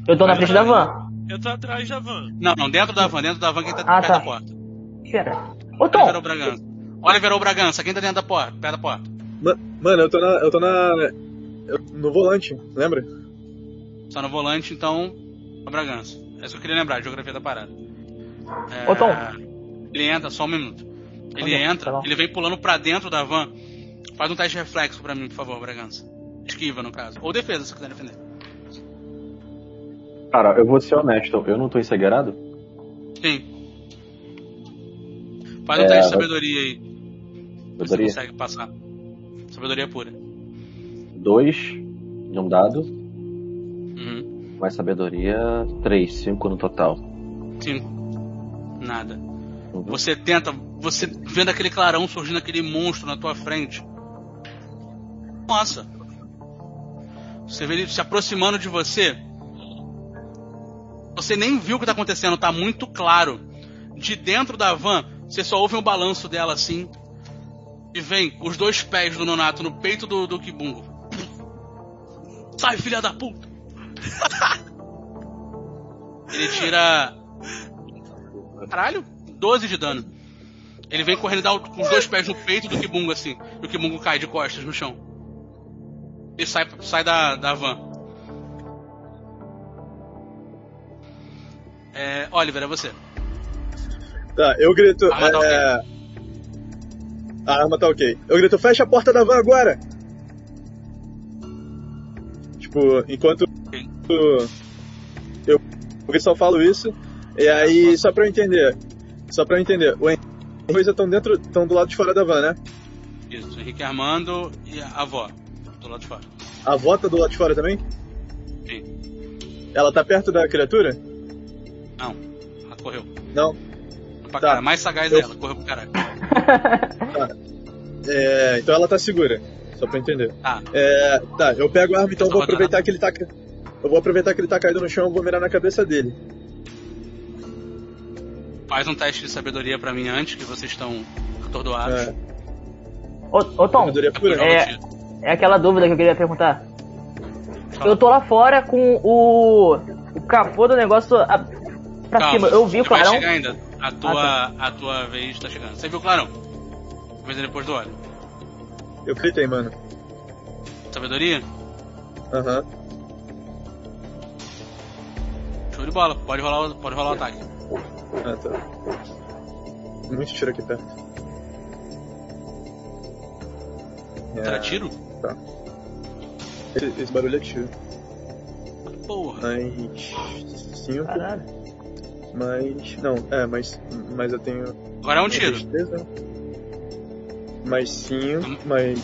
Eu tô na frente da van. Eu tô atrás da van. Não, não, dentro da van, dentro da van, quem tá Ah, perto tá. da porta? Espera. Ô, Oliver ou Tom, Bragança? Oliver ou Bragança, quem tá dentro da porta? Perto da porta. Ma- Mano, eu tô na. Eu tô na. eu- no volante, lembra? Só no volante, então, a Bragança. É isso que eu queria lembrar, a geografia da parada. É... Ô, Tom. Ele entra, só um minuto. Ele Olha, entra, tá ele vem pulando pra dentro da van. Faz um teste de reflexo pra mim, por favor, Bragança. Esquiva, no caso. Ou defesa, se quiser defender. Cara, eu vou ser honesto, eu não tô encegueirado? Sim. Faz um É, teste de vai- sabedoria aí. Você Sabedoria? consegue passar. Sabedoria pura. Dois de um dado, Uhum. mais sabedoria, três, cinco no total. Cinco. Nada. Uhum. Você tenta, você vendo aquele clarão surgindo aquele monstro na tua frente. Nossa. Você vê ele se aproximando de você. Você nem viu o que tá acontecendo, tá muito claro. De dentro da van, você só ouve um balanço dela assim. E vem os dois pés do Nonato no peito do, do Kibungo. Sai, filha da puta! Ele tira. Caralho, 12 de dano. Ele vem correndo e dá os dois pés no peito do Kibungo assim. E o Kibungo cai de costas no chão. Ele sai, sai da, da van. É, Oliver, é você. Tá, eu grito. A arma tá é... A arma tá ok. Eu grito, fecha a porta da van agora! Tipo, enquanto eu, eu só falo isso, e aí, só pra eu entender, só pra eu entender, o Henrique e a estão dentro, estão do lado de fora da van, né? Isso, Henrique Armando e a avó. Do lado de fora. A avó tá do lado de fora também? Sim. Ela tá perto da criatura? Não, ela correu. Não. Pra Tá. cara, mais sagaz Eu- ela, correu pro caralho. É, então ela tá segura, só pra eu entender. Tá, É, tá, eu pego a arma, então eu vou Tá aproveitar que ele tá. Eu vou aproveitar que ele tá caído no chão e vou mirar na cabeça dele. faz um teste de sabedoria pra mim antes, que vocês estão atordoados. É, Ô, ô Tom, É. é aquela dúvida que eu queria perguntar. Eu tô lá fora com o, o capô do negócio a- pra Calma, cima. Eu vi o você vai clarão. chegar ainda. A tua, Ah, a tua vez tá chegando. Você viu o clarão? Vez depois do óleo. Eu fritei, mano. Sabedoria? Aham. Show de bola. Pode rolar, o- pode rolar o ataque. Ah, tá. Muito tiro aqui perto. Será É, tiro? Esse, esse barulho é tiro. Porra. Mais. 5, Caralho. mais. Não, é, mais. Mas eu tenho. Agora é um tiro. destreza, Mais 5, mais.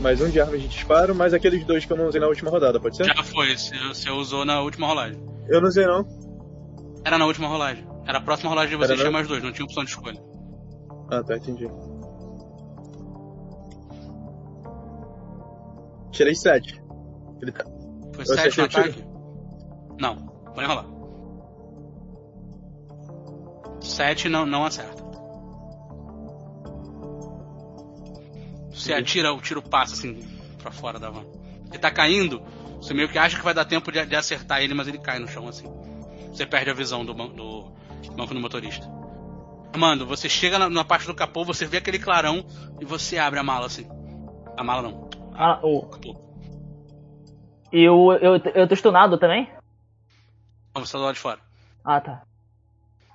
Mais um de arma de disparo, mais aqueles dois que eu não usei na última rodada, pode ser? Já foi, você você usou na última rolagem. Eu não usei não. Era na última rolagem. Era a próxima rolagem de vocês, Era tinha mais dois, não tinha opção de escolha. Ah, tá, entendi. Tirei 7. Ele tá. Foi Eu 7 no o tiro? ataque? Não, pode rolar. 7 não, não acerta. Você atira, o tiro passa assim pra fora da van. Ele tá caindo, você meio que acha que vai dar tempo de, de acertar ele, mas ele cai no chão assim. Você perde a visão do, ban- do banco do motorista. Armando, você chega na, na parte do capô, você vê aquele clarão e você abre a mala assim. A mala não, Ah, o, e o, eu, eu tô stunado também? Não, você tá do lado de fora. Ah, tá.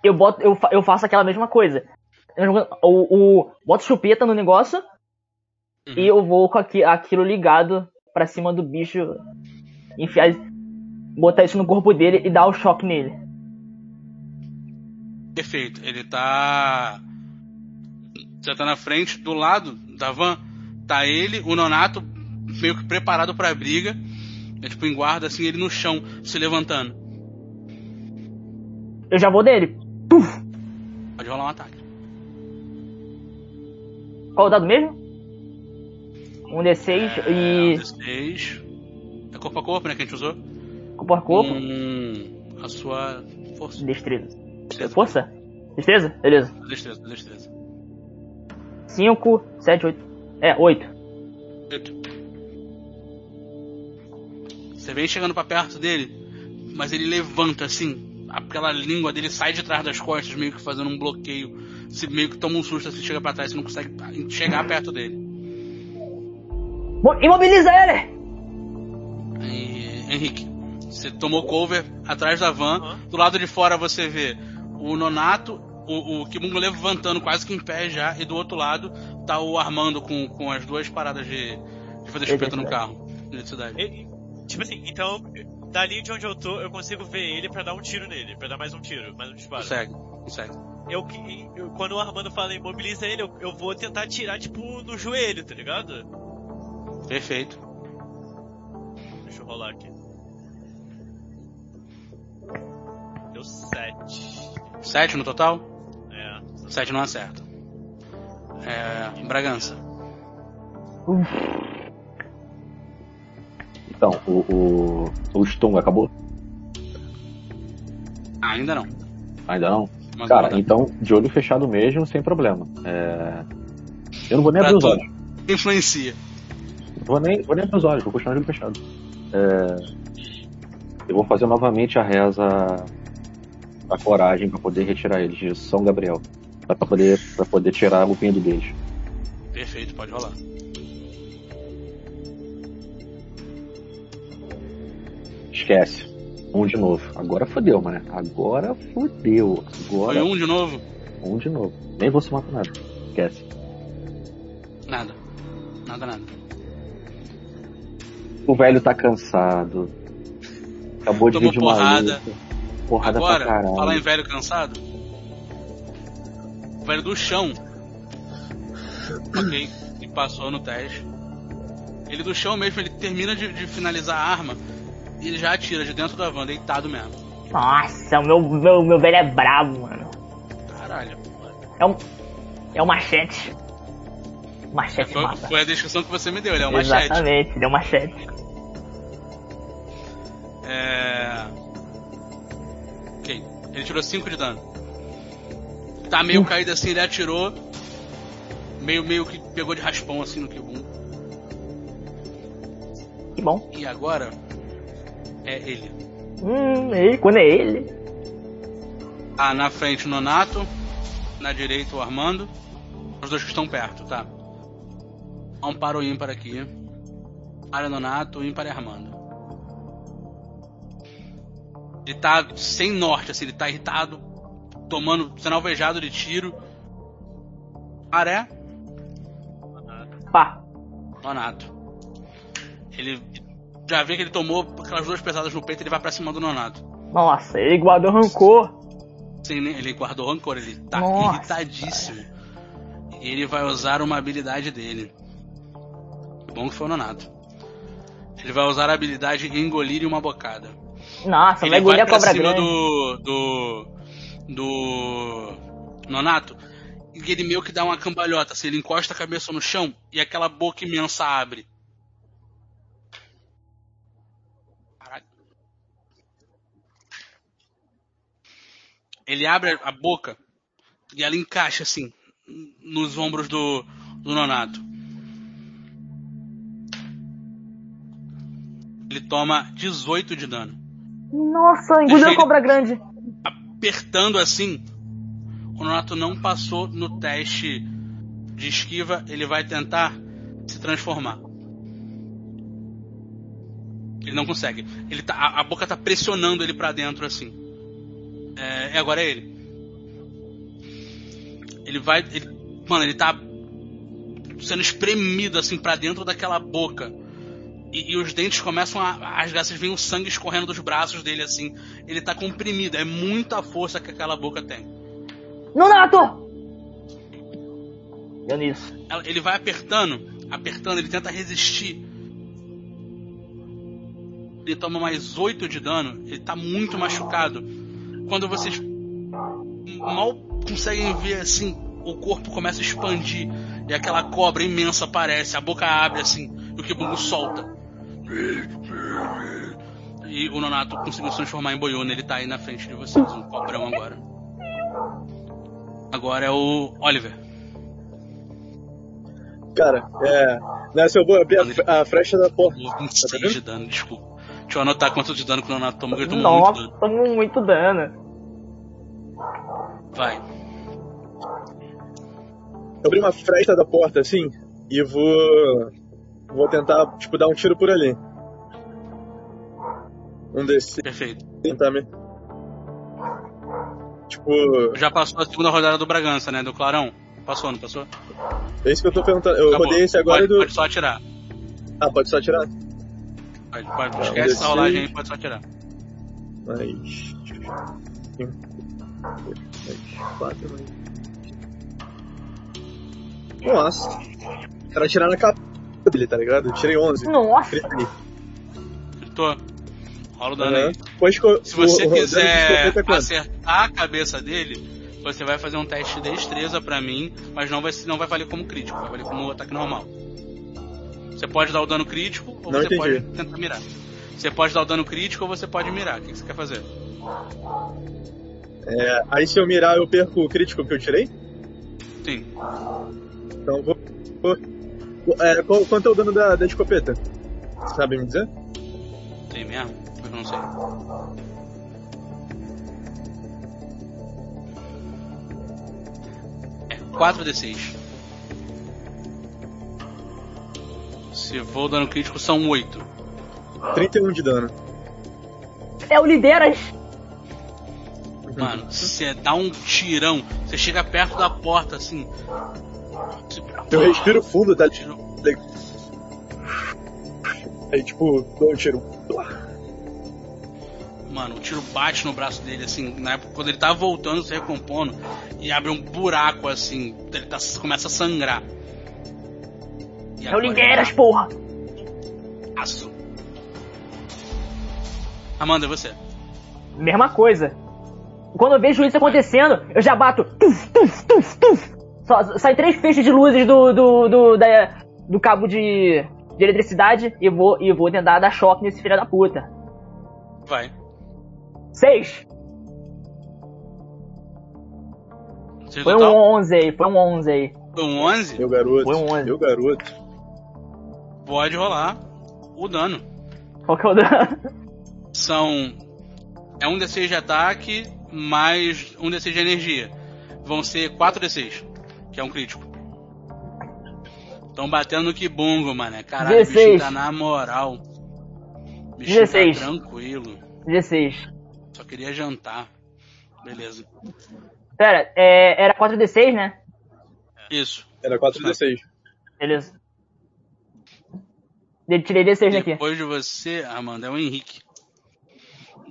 Eu boto, eu, fa- eu faço aquela mesma coisa. Eu- O, o, boto chupeta no negócio Uhum. e eu vou com aqui, aquilo ligado pra cima do bicho, enfiar, botar isso no corpo dele e dar o choque nele. Perfeito. Ele tá. Você tá na frente, do lado da van, tá ele, o Nonato, meio que preparado pra briga. É tipo em guarda, assim, ele no chão, se levantando. Eu já vou nele. Pode rolar um ataque. Qual o dado mesmo? Um D6 É, e. 16. É corpo a corpo, né? Que a gente usou. Corpo a corpo. Com a sua força. Destreza. Destreza. Força? Destreza? Beleza. Destreza, destreza. 5, 7, 8. É, 8. Oito. Você vem chegando pra perto dele, mas ele levanta assim, aquela língua dele sai de trás das costas, meio que fazendo um bloqueio. Você meio que toma um susto, você chega pra trás, você não consegue chegar perto dele. Mo- Imobiliza ele! E, Henrique, você tomou cover atrás da van, do lado de fora você vê o Nonato, o, o Kibungo levantando quase que em pé já, e do outro lado tá o Armando com, com as duas paradas de, de fazer chupeta no carro. Eletricidade. Tipo assim, então, dali de onde eu tô, eu consigo ver ele pra dar um tiro nele, pra dar mais um tiro, mais um disparo. Consegue, consegue. Eu, que- eu- quando o Armando fala imobiliza ele, eu, eu vou tentar tirar, tipo, no joelho, tá ligado? Perfeito. Deixa eu rolar aqui. Deu 7. Sete no total? É. Sete não acerta. É. Bragança. Então, o, o, o stun acabou? Ainda não. Ainda não? Mas Cara, não então, de olho fechado mesmo, sem problema. É... Eu não vou nem Pra abrir os olhos. Influencia. Vou nem, vou nem abrir os olhos, vou continuar de olho fechado. É... Eu vou fazer novamente a reza da coragem pra poder retirar eles de São Gabriel. Pra poder, pra poder tirar o medo deles. Perfeito, pode rolar. Esquece. Um de novo. Agora fodeu, mano. Agora fodeu. Agora Foi um de novo? um de novo. Nem vou somar com nada. Esquece. Nada. Nada, nada. O velho tá cansado. Acabou de Tomou vir de uma porrada. luta. Porrada pra Agora, caralho. falar em velho cansado. O velho do chão. ok, e passou no teste. Ele do chão mesmo, ele termina de, de finalizar a arma e ele já atira de dentro da van, deitado mesmo. Nossa, o meu, meu, meu velho é brabo, mano. Caralho. É um. É um machete. Machete Foi, mata. foi a descrição que você me deu, ele é um machete. Exatamente, ele é um machete. É. Ok. Ele tirou 5 de dano. Tá meio caído assim, ele atirou. Meio, meio que pegou de raspão assim no Kibum. Que bom. E agora é ele. Hum, ele, quando é ele. Ah, na frente o Nonato, na direita o Armando. Os dois que estão perto, tá? Há um par ou ímpar aqui. Para Nonato, ímpar é Armando. Ele tá sem norte, assim, ele tá irritado, tomando, sendo alvejado de tiro. Paré, Pá. Nonato. Ele já vê que ele tomou aquelas duas pesadas no peito, ele vai pra cima do Nonato. Nossa, ele guardou rancor. Sem nem- ele guardou rancor, ele tá Nossa. irritadíssimo. E ele vai usar uma habilidade dele. Bom que foi o Nonato. Ele vai usar a habilidade engolir uma bocada. Nossa, vai ele engolir vai a pra cobra cima grande. do. do. do. Nonato. E ele meio que dá uma cambalhota, assim, ele encosta a cabeça no chão e aquela boca imensa abre. Ele abre a boca e ela encaixa assim nos ombros do, do Nonato. Ele toma 18 de dano. Nossa, engoliu a cobra grande. apertando assim, o Nonato não passou no teste de esquiva, ele vai tentar se transformar. Ele não consegue. Ele tá, a, a boca tá pressionando ele pra dentro assim. É, agora é ele. Ele vai, ele, mano, ele tá sendo espremido assim pra dentro daquela boca. E, e os dentes começam a, a rasgar, vocês veem o sangue escorrendo dos braços dele assim. Ele tá comprimido, é muita força que aquela boca tem. Nonato! Deu nisso. Ele vai apertando, apertando, ele tenta resistir. Ele toma mais 8 de dano, ele tá muito machucado. Quando vocês mal conseguem ver assim, o corpo começa a expandir e aquela cobra imensa aparece, a boca abre assim, e o Kibungo solta. E o Nonato conseguiu se transformar em Boyuna, ele tá aí na frente de vocês, um cobrão agora. Agora é o Oliver. Cara, é. Nessa eu vou abrir a, a frecha da porta. Tomou Tá 26 vendo? de dano, desculpa. Deixa eu anotar quanto de dano que o Leonardo tomou, ele tomou muito Nossa, dano. tomou muito dano. Vai. Eu abri uma fresta da porta assim e vou. Vou tentar, tipo, dar um tiro por ali. Um desses. Perfeito. Tentar me. Tipo, Já passou a segunda rodada do Bragança, né? Do Clarão. Passou, não passou? é isso que eu tô perguntando. Eu Acabou. rodei esse agora pode, do. pode só atirar. Ah, pode só atirar? Pode, pode, um esquece essa D6. rolagem aí, pode só atirar. Mais. Cinco. Mais quatro. mais- Nossa. Era atirar na cabeça dele, tá ligado? Eu tirei 11. Nossa. Tô. Rola o dano Aham. aí. Pois Se você o- o quiser é acertar a cabeça dele, você vai fazer um teste de destreza pra mim, mas não vai, não vai valer como crítico, vai valer como ataque normal. Você pode dar o dano crítico ou Não você entendi. pode tentar mirar. Você pode dar o dano crítico ou você pode mirar. O que você quer fazer? É, aí se eu mirar, eu perco o crítico que eu tirei? Sim. Então vou. vou- é, quanto é o dano da, da escopeta? Você sabe me dizer? Tem mesmo? Eu não sei. É 4d6. Se for o dano crítico, são 8. 31 de dano. É o Lideras! Mano, você dá um tirão, você chega perto da porta assim. Eu respiro fundo, tá? Tiro- Aí, tipo, dou um tiro. Mano, o tiro bate no braço dele, assim, na época quando ele tá voltando, se recompondo, e abre um buraco, assim, ele tá, começa a sangrar. E É o Lideras, ele porra! tá aço. Amanda, é você. Mesma coisa. Quando eu vejo isso acontecendo, eu já bato. Tuf, tuf, tuf, tuf. Só, sai três feixes de luzes do, do, do, da- do cabo de, de eletricidade e vou, e vou tentar dar choque nesse filho da puta. Vai. Seis! Você Foi um total? 11 aí, foi um 11 aí. Foi um 11? Meu garoto. Foi um onze. Meu garoto. Pode rolar o dano. Qual que é o dano? São. É um D6 de ataque mais um D6 de energia. Vão ser 4D6, que é um crítico. Tão batendo no Kibungo, mano. Caralho, o bichinho 16. tá na moral. O bichinho 16. tá tranquilo. 16. Só queria jantar. Beleza. Pera, é, era 4d6, né? Isso. Era 4d6. Beleza. Ele tirei d6 daqui. Depois de você, Amanda, é o Henrique.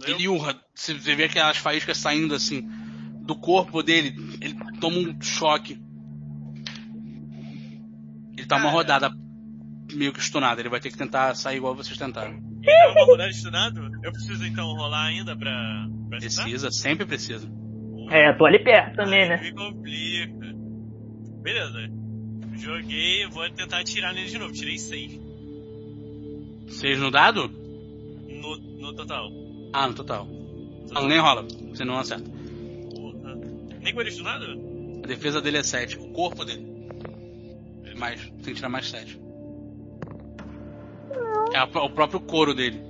Ele urra. Você vê aquelas faíscas saindo assim do corpo dele. Ele toma um choque. Ele tá uma rodada meio que stunado. Ele vai ter que tentar sair igual vocês tentaram. Então, vou rodar estunado? Eu preciso então rolar ainda pra, pra? Precisa, sempre precisa. É, tô ali perto também, Ai, né? Me complica. Beleza. Joguei, vou tentar atirar nele de novo. Tirei 6 Seis no dado? no, no total. Ah, no total. Não, nem rola. Você não acerta. Porra. Nem com ele estunado? A defesa dele é 7. O corpo dele. é Mais. Tem que tirar mais 7. É a- o próprio couro dele.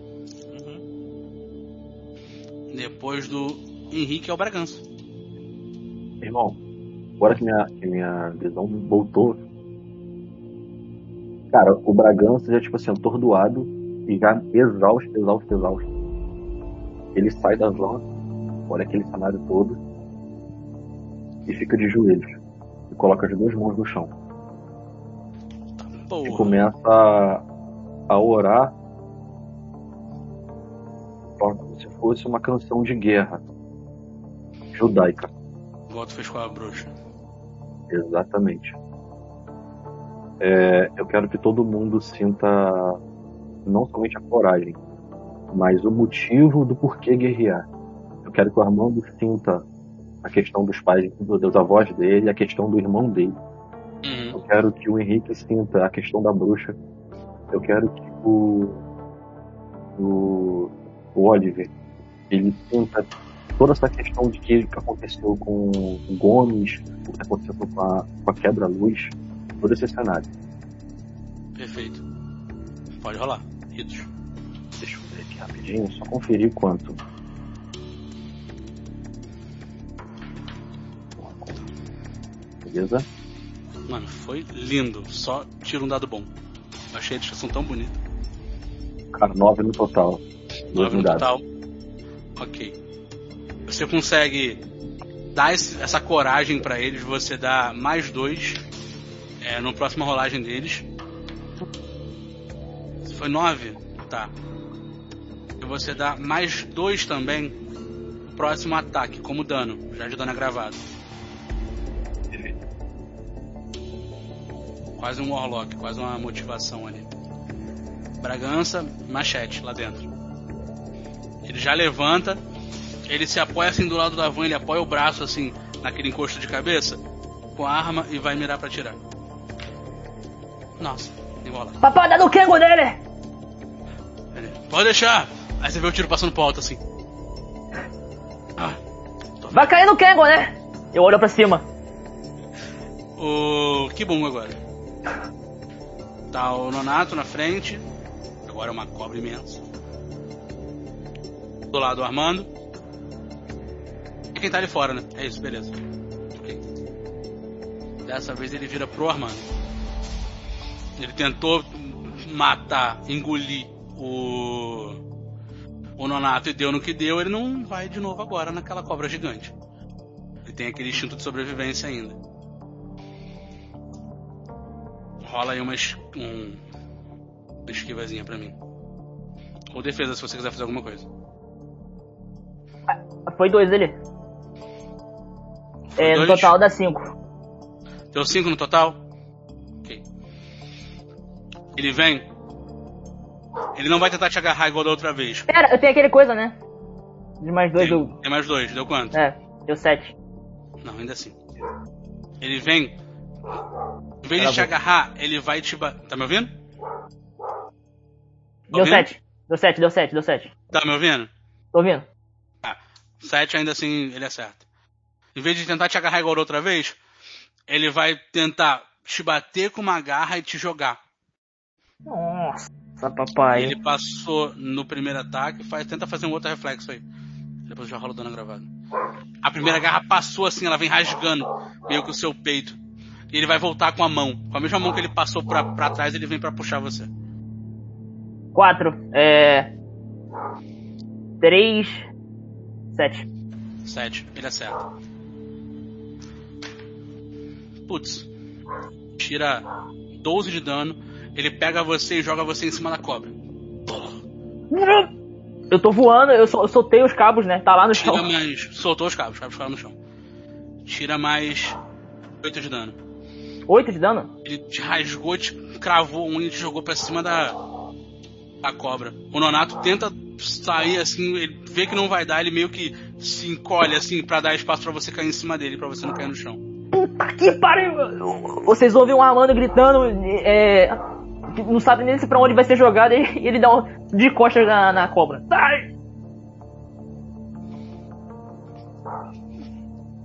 Uhum. Depois do Henrique é o Bragança. Irmão, agora que minha, que minha visão voltou. Cara, o Bragança já, tipo assim, atordoado e já exausto, exausto, exausto. Ele sai da zona, olha aquele cenário todo e fica de joelhos. E coloca as duas mãos no chão. E Porra. começa a, a orar como se fosse uma canção de guerra judaica. Igual tu fez com a bruxa. Exatamente. É, eu quero que todo mundo sinta não somente a coragem, mas o motivo do porquê guerrear. Eu quero que o Armando sinta a questão dos pais, do- dos avós dele, a questão do irmão dele. Uhum. Eu quero que o Henrique sinta a questão da bruxa. Eu quero que o, o, o Oliver ele sinta toda essa questão de que, que aconteceu com o Gomes, o que aconteceu com a, com a quebra-luz, todo esse cenário. Perfeito. Pode rolar. Ritos. Deixa eu ver aqui rapidinho, só conferir quanto. Beleza? Mano, foi lindo. Só tira um dado bom. Achei a descrição tão bonita. Cara, 9 no total. Dois Nove no total. Ok. Você consegue dar esse- essa coragem pra eles. Você dá mais dois é, no próxima rolagem deles. Foi nove? Tá. E você dá mais dois também no próximo ataque, como dano. Já de dano agravado. Quase um Warlock, quase uma motivação ali. Bragança, machete lá dentro. Ele já levanta, ele se apoia assim do lado da van, ele apoia o braço assim naquele encosto de cabeça, com a arma e vai mirar pra tirar. Nossa. Papada no Kengo dele! Ele, Pode deixar. Aí você vê o tiro passando pro alto assim. Ah, Vai cair no Kengo, né? Eu olho pra cima. o Kibungo agora. Tá o Nonato na frente. Agora é uma cobra imensa. Do lado o Armando. E quem tá ali fora, né? É isso, beleza. Ok. Dessa vez ele vira pro Armando. Ele tentou matar, engolir o. O Nonato e deu no que deu, ele não vai de novo agora naquela cobra gigante. Ele tem aquele instinto de sobrevivência ainda. Rola aí uma, es- um, uma esquivazinha pra mim. Ou defesa, se você quiser fazer alguma coisa. Foi dois dele. É, no dois? total dá cinco. Deu 5 no total? Ele vem. Ele não vai tentar te agarrar igual da outra vez. Pera, eu tenho aquele coisa, né? De mais dois, Tem, eu... tem mais dois, deu quanto? É, deu sete. Não, ainda assim. Ele vem. Em vez de te agarrar, ele vai te bater. Tá me ouvindo? Deu ouvindo? sete. Deu sete, deu sete, deu sete. Tá me ouvindo? Tô ouvindo? 7 ainda assim ele acerta. Em vez de tentar te agarrar igual da outra vez, ele vai tentar te bater com uma garra e te jogar. Nossa, papai. Ele passou no primeiro ataque, faz, tenta fazer um outro reflexo aí. Depois já rola o dano gravado. A primeira garra passou assim, ela vem rasgando meio que o seu peito. E ele vai voltar com a mão. Com a mesma mão que ele passou pra, pra trás, ele vem pra puxar você. Quatro. É. Três. Sete. 7, ele acerta. Putz. Tira 12 de dano. Ele pega você e joga você em cima da cobra. Eu tô voando, eu, sol- eu soltei os cabos, né? Tá lá no chão. Tira mais. Soltou os cabos, os cabos ficaram no chão. Tira mais 8 de dano. Oito de dano? Ele te rasgou, te cravou um e te jogou pra cima da. da cobra. O Nonato tenta sair assim, ele vê que não vai dar, ele meio que se encolhe assim pra dar espaço pra você cair em cima dele, pra você não cair no chão. Puta que pariu! Vocês ouvem um Armando gritando, é. Não sabe nem pra onde vai ser jogado e ele dá um de costas na, na cobra. Sai!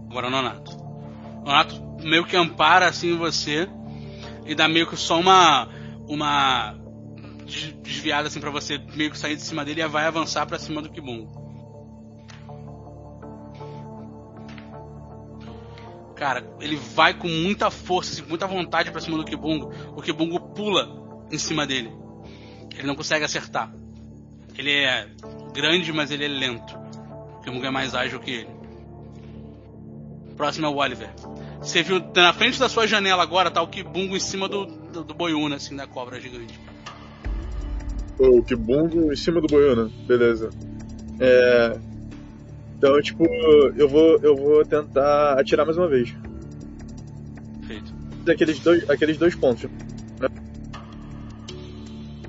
Agora o Nonato. Nonato meio que ampara assim você e dá meio que só uma. uma. des- desviada assim pra você meio que sair de cima dele e vai avançar pra cima do Kibungo. Cara, ele vai com muita força, assim, com muita vontade pra cima do Kibungo. O Kibungo pula em cima dele. Ele não consegue acertar. Ele é grande, mas ele é lento. O Kibungo é mais ágil que ele. Próximo é o Oliver. Você viu na frente da sua janela agora tá o Kibungo em cima do, do, do boiuna, assim, da cobra gigante. O Kibungo em cima do Boiuna. Beleza. É. Então, tipo, eu vou, eu vou tentar atirar mais uma vez. Feito. Aqueles dois, aqueles dois pontos.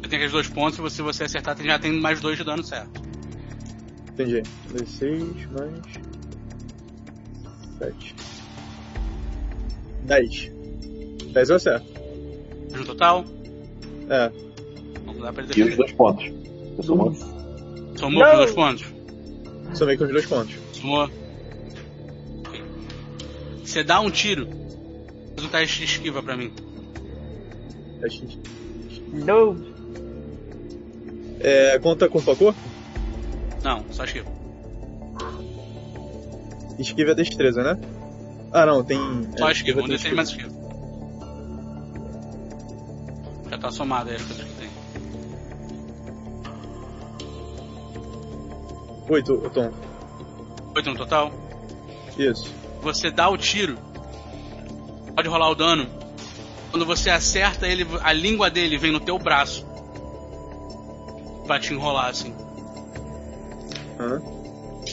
Você tem aqueles dois pontos e se você acertar, você já tem mais dois de dano certo. Entendi. 16 mais. 7. 10. 10 eu acerto. No total, É. vamos dar pra ele E os defender. dois pontos. Eu sou uma... Somou com Não. dois pontos? Somei com os dois pontos. Somou. Ok. Você dá um tiro. Faz um teste de esquiva pra mim. Acho que- Não. É, conta com facor? Não, só esquiva. Esquiva é destreza, né? Ah, não, tem. Só é, esquiva, um tem D6 mais esquiva. Já tá somado aí as coisas que tem. 8, Tom. Oito no total. Isso. Você dá o tiro. Pode rolar o dano. Quando você acerta ele, a língua dele vem no teu braço. Pra te enrolar assim. Hã?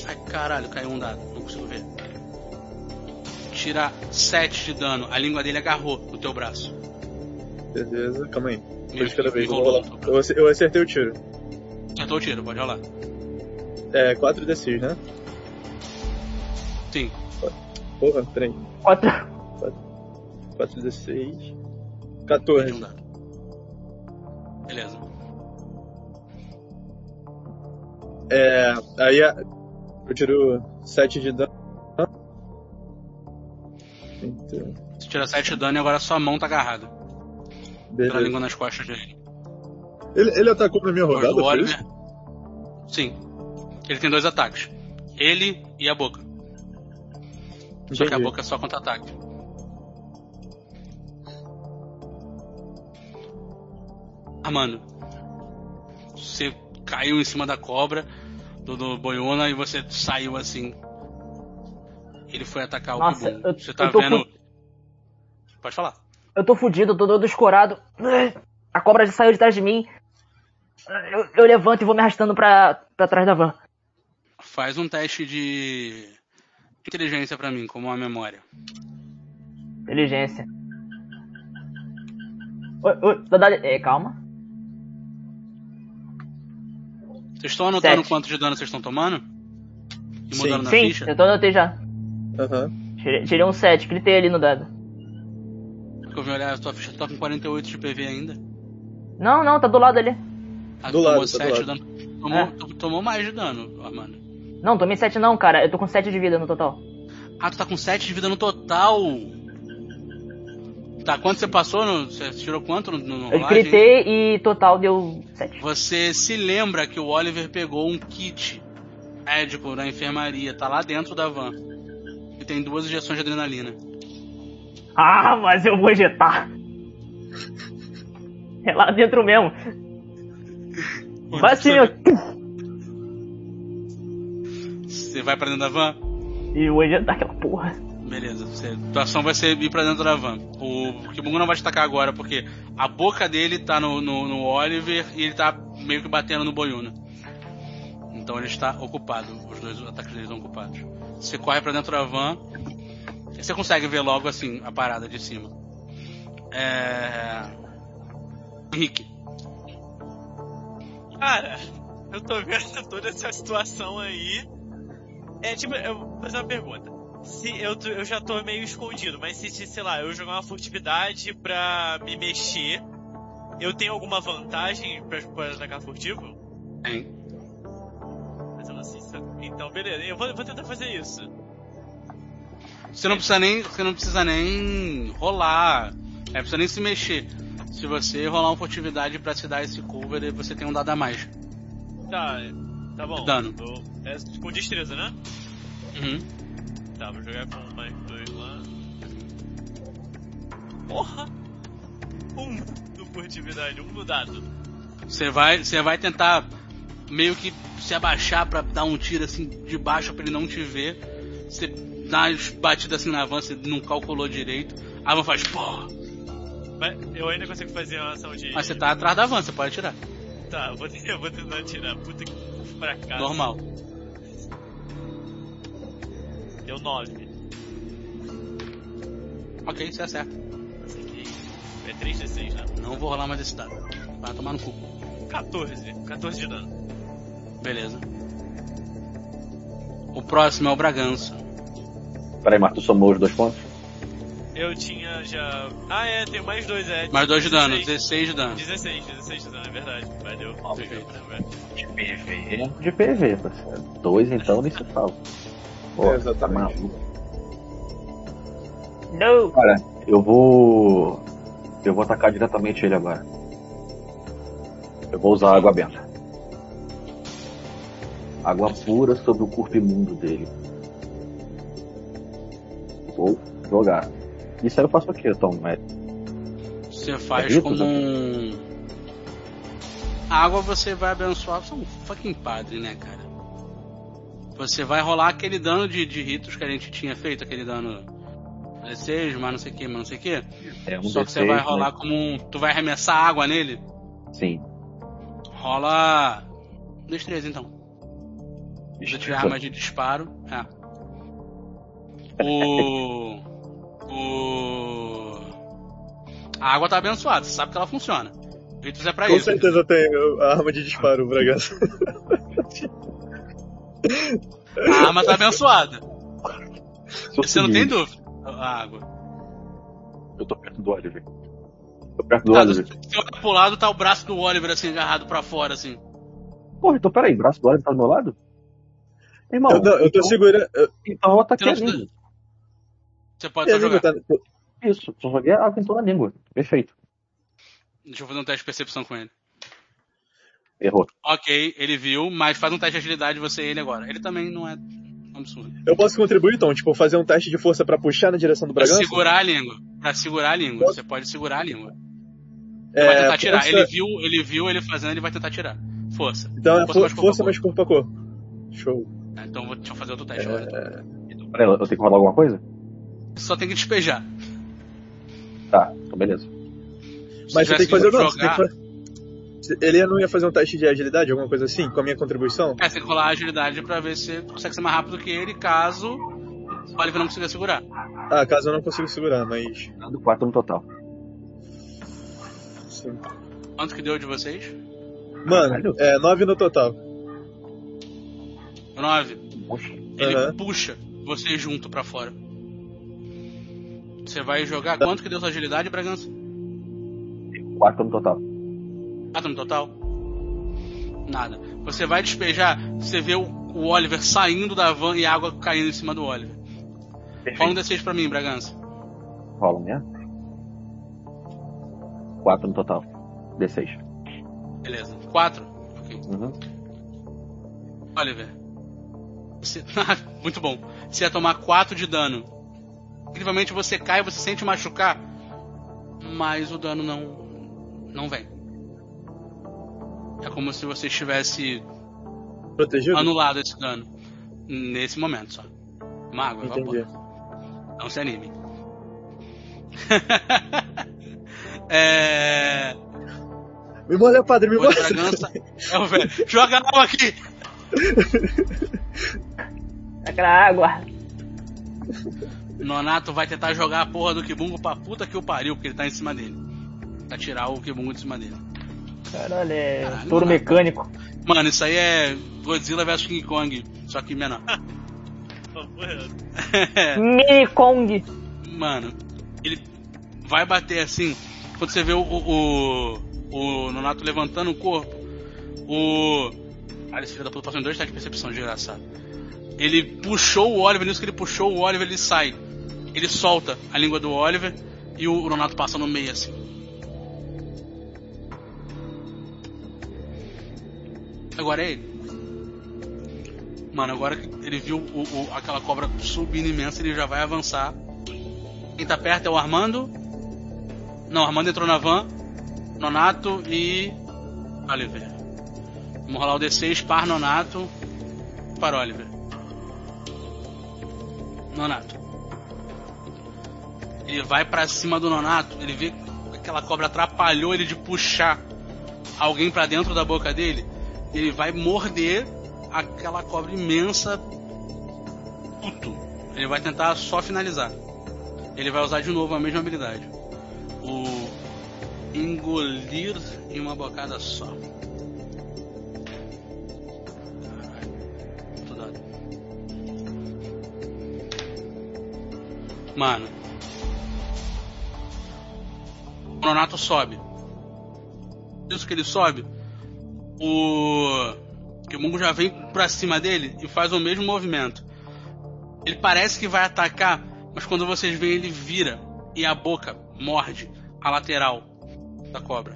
Ai caralho, caiu um dado, não consigo ver. Tira 7 de dano, a língua dele agarrou no teu braço. Beleza, calma aí. Dois de cada vez, vou rolar. Eu ace- Eu acertei o tiro. Acertou o tiro, pode rolar. É, 4d6, né? Sim. Porra, peraí. Quatro. 4d6. Perdi um 14. dado. Beleza. É. Aí eu tiro 7 de dano. Então, Você tira 7 de dano e agora sua mão tá agarrada. Pela beleza. língua nas costas dele. Ele, ele atacou na minha rodada, o? Oliver. Sim. Ele tem dois ataques. Ele e a boca. Só que a Entendi. boca é só contra-ataque. Armando. Você caiu em cima da cobra do, do Boiona e você saiu assim. Ele foi atacar o Nossa, Kibum. eu- Você tá vendo. Pode falar. Eu tô fudido, eu tô todo escorado. A cobra já saiu de trás de mim. Eu, eu levanto e vou me arrastando pra, pra trás da van. Faz um teste de inteligência pra mim, como uma memória. Inteligência. Oi, oi. É, calma. Vocês estão anotando Sete. quanto de dano vocês estão tomando? E Sim. mudando na Sim, ficha? eu tô anotei já. Aham. Tirei, tirei um 7, gritei ali no dado. Porque eu vim olhar, a tua ficha tá com 48 de PV ainda. Não, não, tá do lado ali. Ah, Do tu lado, tomou tá do 7 lado. de dano. Tomou, É. tomou mais de dano, Armando. Não, tomei 7 não, cara. Eu tô com 7 de vida no total. Ah, tu tá com 7 de vida no total. Tá, quanto você passou? No, você tirou quanto no, no Eu rolagem? gritei e total deu 7. Você se lembra que o Oliver pegou um kit médico na enfermaria, tá lá dentro da van. E tem duas injeções de adrenalina. Ah, mas eu vou injetar. É lá dentro mesmo. Vai assim, ó. Você vai pra dentro da van? E eu vou injetar aquela porra. Beleza, você, tua ação vai ser ir pra dentro da van. O Kibungo não vai te atacar agora, porque a boca dele tá no, no, no Oliver e ele tá meio que batendo no Boyuna. Então ele está ocupado, os dois ataques dele estão ocupados. Você corre pra dentro da van, e você consegue ver logo assim a parada de cima. É. Henrique, Cara, eu tô vendo toda essa situação aí. É tipo, eu vou fazer uma pergunta. Se eu, eu já tô meio escondido, mas se, se, sei lá, eu jogar uma furtividade pra me mexer, eu tenho alguma vantagem pra, pra atacar furtivo? tem. Mas eu não sei se. Então, beleza, eu vou, vou tentar fazer isso. Você não precisa nem, você não precisa nem rolar, é, precisa nem se mexer. Se você rolar uma furtividade pra se dar esse cover, você tem um dado a mais. Tá, tá bom. Dano. É com destreza, né? Uhum. Tá, vou jogar com mais dois lá. Porra! Um do furtividade, um no dado. Você vai, você vai tentar meio que se abaixar pra dar um tiro assim de baixo pra ele não te ver. Você dá umas batidas assim na van, você não calculou direito. A van faz pô, eu ainda consigo fazer uma ação de. mas você tá atrás da van, você pode atirar. Tá, eu vou, eu vou tentar tirar. Puta que fracasso. Normal. Deu 9. Ok, você acerta. Esse aqui é 3d6, né? Não vou rolar mais esse dado. Vai tomar no cu. 14. 14 de dano. Beleza. O próximo é o Bragança. Peraí, mas tu somou os dois pontos? Eu tinha já. Ah, é, tenho mais dois, é. Mais dois de dano, 16. 16 de dano. 16, 16 de dano, é verdade. Valeu. Perfeito. De PV. De PV, parceiro. Dois então nem se fala. Pô, É, exatamente. tá. Não! Cara, eu vou. Eu vou atacar diretamente ele agora. Eu vou usar água benta. Água pura sobre o corpo imundo dele. Vou jogar. Isso aí eu faço aqui, Tom. É, Você faz ritos, como um. A água você vai abençoar. Você é um fucking padre, né, cara? Você vai rolar aquele dano de, de ritos que a gente tinha feito, aquele dano. D6, mas não sei o que, mas não sei o que. é um Só que você D6, vai né? rolar como um. Tu vai arremessar água nele. Sim. Rola. Destreza então. Se tiver arma de disparo. É. O. O. A água tá abençoada, você sabe que ela funciona. Ritos é pra Com isso. certeza tem a arma de disparo, Bragaço. A arma tá abençoada. Sou Você não tem seguinte, dúvida. A água. Eu tô perto do Oliver. Tô perto do Tá, Oliver. você olha pro lado, tá o braço do Oliver assim, agarrado pra fora, assim. Porra, então peraí, o braço do Oliver tá do meu lado? Irmão, Eu, não, eu tô então, segurando. eu- então eu ataquei a Então, língua. Você pode só jogar. tá- Isso, só joguei a aventura na língua. Perfeito. Deixa eu fazer um teste de percepção com ele. Errou. Ok, ele viu, mas faz um teste de agilidade você e ele agora. Ele também não é um absurdo. Eu posso contribuir, então, tipo, fazer um teste de força pra puxar na direção do Pra Bragança? segurar a língua. Pra segurar a língua. Você pode segurar a língua. É, Ele vai tentar tirar. força- Ele viu, ele viu ele fazendo, ele vai tentar tirar. Força. Então é Força for- mais força corpo. mais corpo a corpo. Show. Ah, Então vou, deixa eu fazer outro teste agora. então. Peraí, eu tenho que rolar alguma coisa? Só tem que despejar. Tá, então beleza. Mas você tem que fazer o tivesse não, Ele não ia fazer um teste de agilidade, alguma coisa assim, com a minha contribuição? É, você tem que rolar a agilidade pra ver se você consegue ser mais rápido que ele, caso o Oliver não consiga segurar. Ah, caso eu não consiga segurar, mas. Dando 4 no total. Sim. Quanto que deu de vocês? Mano, Caralho. é 9 no total. Nove. Poxa. Ele Aham. puxa você junto pra fora. Você vai jogar quanto que deu sua agilidade, Bragança? 4 no total. No total? Nada. Você vai despejar, você vê o, o Oliver saindo da van e a água caindo em cima do Oliver. Fala um D6 pra mim, Bragança. Rola, né? 4 no total. D6. Beleza. Quatro. Ok. Uhum. Oliver. Você... Muito bom. Você ia tomar 4 de dano. Incrivelmente você cai, você sente machucar, mas o dano não não vem. É como se você estivesse Protegido? anulado esse dano nesse momento só. Uma água, Entendi. Não se anime. é... Me molha, padre, me. Bragança. É o velho. Joga água aqui! Aquela água. Nonato vai tentar jogar a porra do Kibungo pra puta que o pariu, porque ele tá em cima dele. Pra tirar o Kibungo de cima dele. Caralho, é Caralho, touro mano. mecânico. Mano, isso aí é Godzilla vs King Kong, só que menor. Mini Kong. Mano, ele vai bater assim. Quando você vê o, o, o, o Nonato levantando o corpo, o. Olha, esse filho da puta passou em dois testes de percepção, desgraçado. Ele puxou o Oliver, nisso que ele puxou o Oliver, ele sai. Ele solta a língua do Oliver e o Nonato passa no meio assim. Agora é ele. Mano, agora que ele viu o- o- aquela cobra subindo imensa, ele já vai avançar. Quem tá perto é o Armando. Não, o Armando entrou na van. Nonato e. Oliver. Vamos rolar o D6 par Nonato. Para Oliver. Nonato. Ele vai pra cima do Nonato. Ele vê que aquela cobra atrapalhou ele de puxar alguém pra dentro da boca dele. Ele vai morder aquela cobra imensa. Puto. Ele vai tentar só finalizar. Ele vai usar de novo a mesma habilidade. O engolir em uma bocada só. Mano. O Nonato sobe. Isso que ele sobe. O. Que o já vem pra cima dele e faz o mesmo movimento. Ele parece que vai atacar, mas quando vocês veem ele vira e a boca morde a lateral da cobra.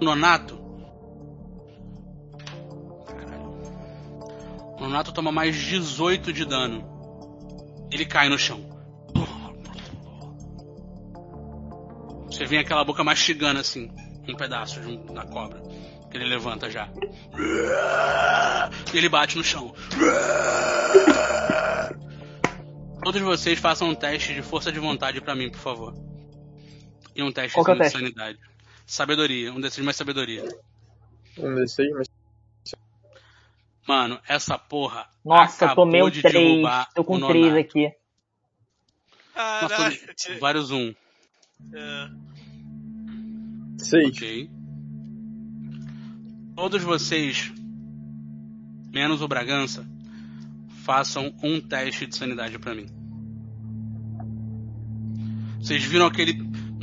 Nonato. Caralho. Nonato toma mais 18 de dano. Ele cai no chão. Você vê aquela boca mastigando assim, um pedaço de um- da cobra. Que ele levanta já. E ele bate no chão. Todos vocês façam um teste de força de vontade pra mim, por favor. E um teste Qual que é de teste? sanidade. Sabedoria, um desses mais sabedoria. Um D6, mas. Mano, essa porra. Nossa, eu acabou tomei um de 3. derrubar Tô com o 3 Nonato. aqui. Nossa, Caralho. todo- vários um. É. 6. Ok. Todos vocês, menos o Bragança, façam um teste de sanidade pra mim. Vocês viram aquele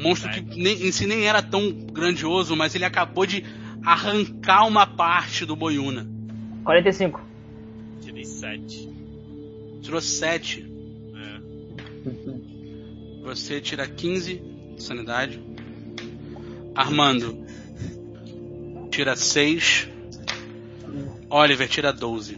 Monstro que nem- em si nem era tão grandioso, mas ele acabou de arrancar uma parte do Boiuna. 45. Tirei 7. Tirou 7. É. Você tira 15 de sanidade. Armando tira 6. Oliver tira 12.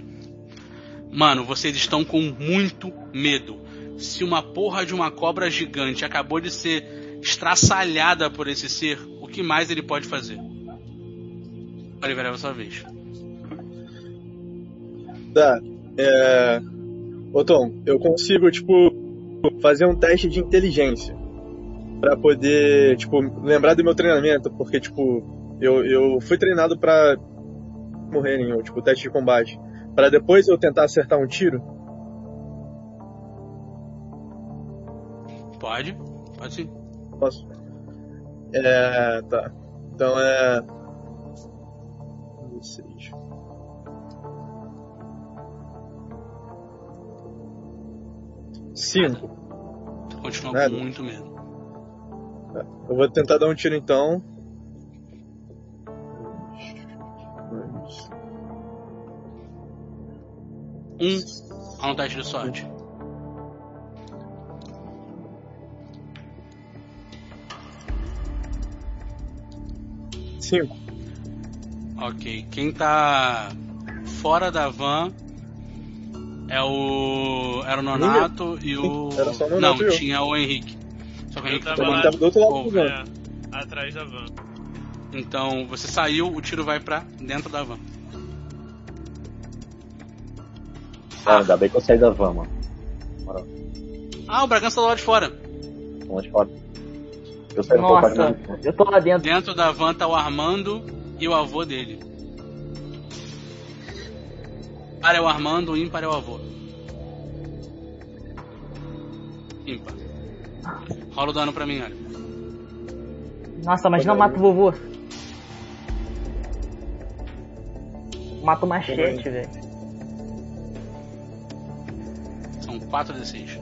Mano, vocês estão com muito medo. Se uma porra de uma cobra gigante acabou de ser estraçalhada por esse ser, o que mais ele pode fazer? Oliver, é a sua vez. Tá. É... Ô Tom, eu consigo, tipo, fazer um teste de inteligência. Pra poder, tipo, lembrar do meu treinamento, porque, tipo, eu, eu fui treinado pra morrer em, tipo, teste de combate. Pra depois eu tentar acertar um tiro. Pode? Pode sim. Posso? É. Tá. Então é. 16. Cinco. Continua Nada. com muito medo. Eu vou tentar dar um tiro então. Um, rola um teste de sorte. Cinco. Ok, quem tá fora da van é o. Era o Nonato e o. Era só o Nonato Não, tinha o Henrique. Só que Eu tava Todo tomou- mundo tava do outro lado do van. É. Atrás da van. Então você saiu, o tiro vai pra dentro da van. Ah, ainda bem que eu saí da van, mano. Ah, o Bragança tá lá de fora. Vamos lá de fora. Eu saí um pouco Nossa, eu tô lá dentro. Dentro da van tá o Armando e o avô dele. Par é o Armando, ímpar é o avô. Ímpar. Rola o dano pra mim, olha. Nossa, mas não mata o vovô. Mata o machete, velho. São 4 d 6.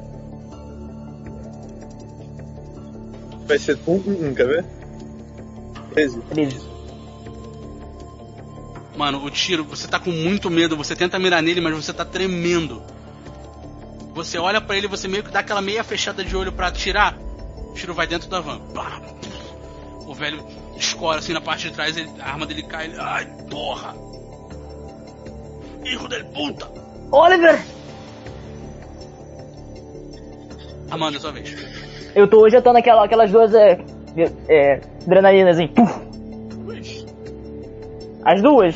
Vai ser um, um, um, quer ver? 13. 13. Mano, o tiro, você tá com muito medo, você tenta mirar nele, mas você tá tremendo. Você olha pra ele, você meio que dá aquela meia fechada de olho pra atirar. O tiro vai dentro da van. O velho escora assim na parte de trás, ele- a arma dele cai. Ele, Ai, porra! Hijo del puta! Oliver! Amanda, é sua vez. Eu tô hoje eu aquela, aquelas duas é, é, adrenalinas assim. Puf. As duas.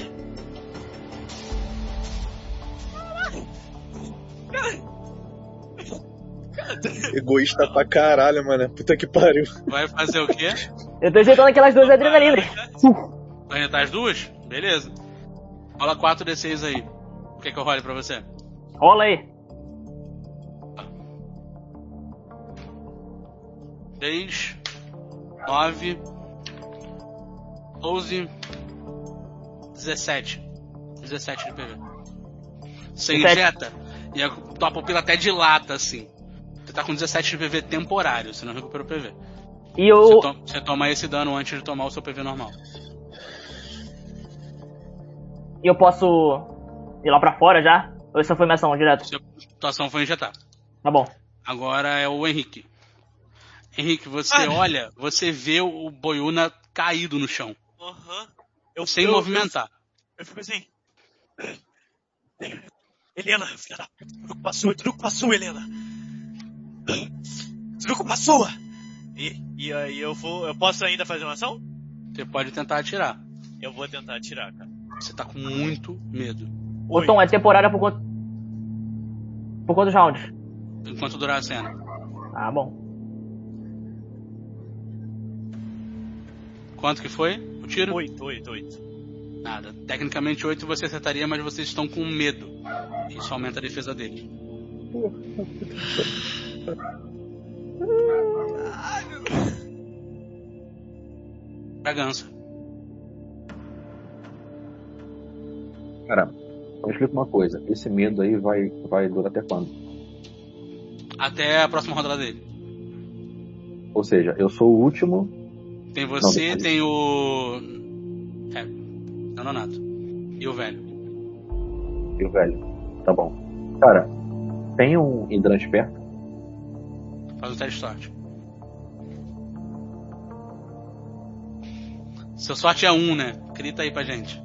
Egoísta pra caralho, mano. Puta que pariu. Vai fazer o quê? Eu tô ajeitando aquelas duas adrenalinas. Vai ajeitar as duas? Beleza. Rola 4d6 aí. O que, que eu role pra você? Rola aí. 3, 9, 12, 17. 17 de PV. Você 17. injeta e a tua pupila até dilata assim. Você tá com 17 de PV temporário, você não recupera o PV. E Você, eu. to- você toma esse dano antes de tomar o seu PV normal. E eu posso ir lá pra fora já? Ou isso foi minha ação direto? Sua tua ação foi injetar. Tá bom. Agora é o Henrique. Henrique, você Ah. olha, você vê o Boiuna caído no chão, Aham. Eu, sem eu, movimentar. Eu, eu fico assim. Helena, filha da. Truco passou, truco passou, Helena. Truco passou! E, e aí eu vou. Eu posso ainda fazer uma ação? Você pode tentar atirar. Eu vou tentar atirar, cara. Você tá com muito medo. Ô. Tom, é temporária por quanto. Por quantos rounds? Enquanto durar a cena. Ah, bom. Quanto que foi o tiro? Oito, oito, oito. Nada. Tecnicamente 8 você acertaria, mas vocês estão com medo. Isso aumenta a defesa deles. Bragança. Cara, me explica uma coisa. Esse medo aí vai, vai durar até quando? Até a próxima rodada dele. Ou seja, eu sou o último. Tem você, Não, tem o. É. Nonato. E o velho. E o velho. Tá bom. Cara, tem um hidrante perto? Faz o teste de sorte. Seu sorte é um, né? Grita aí pra gente.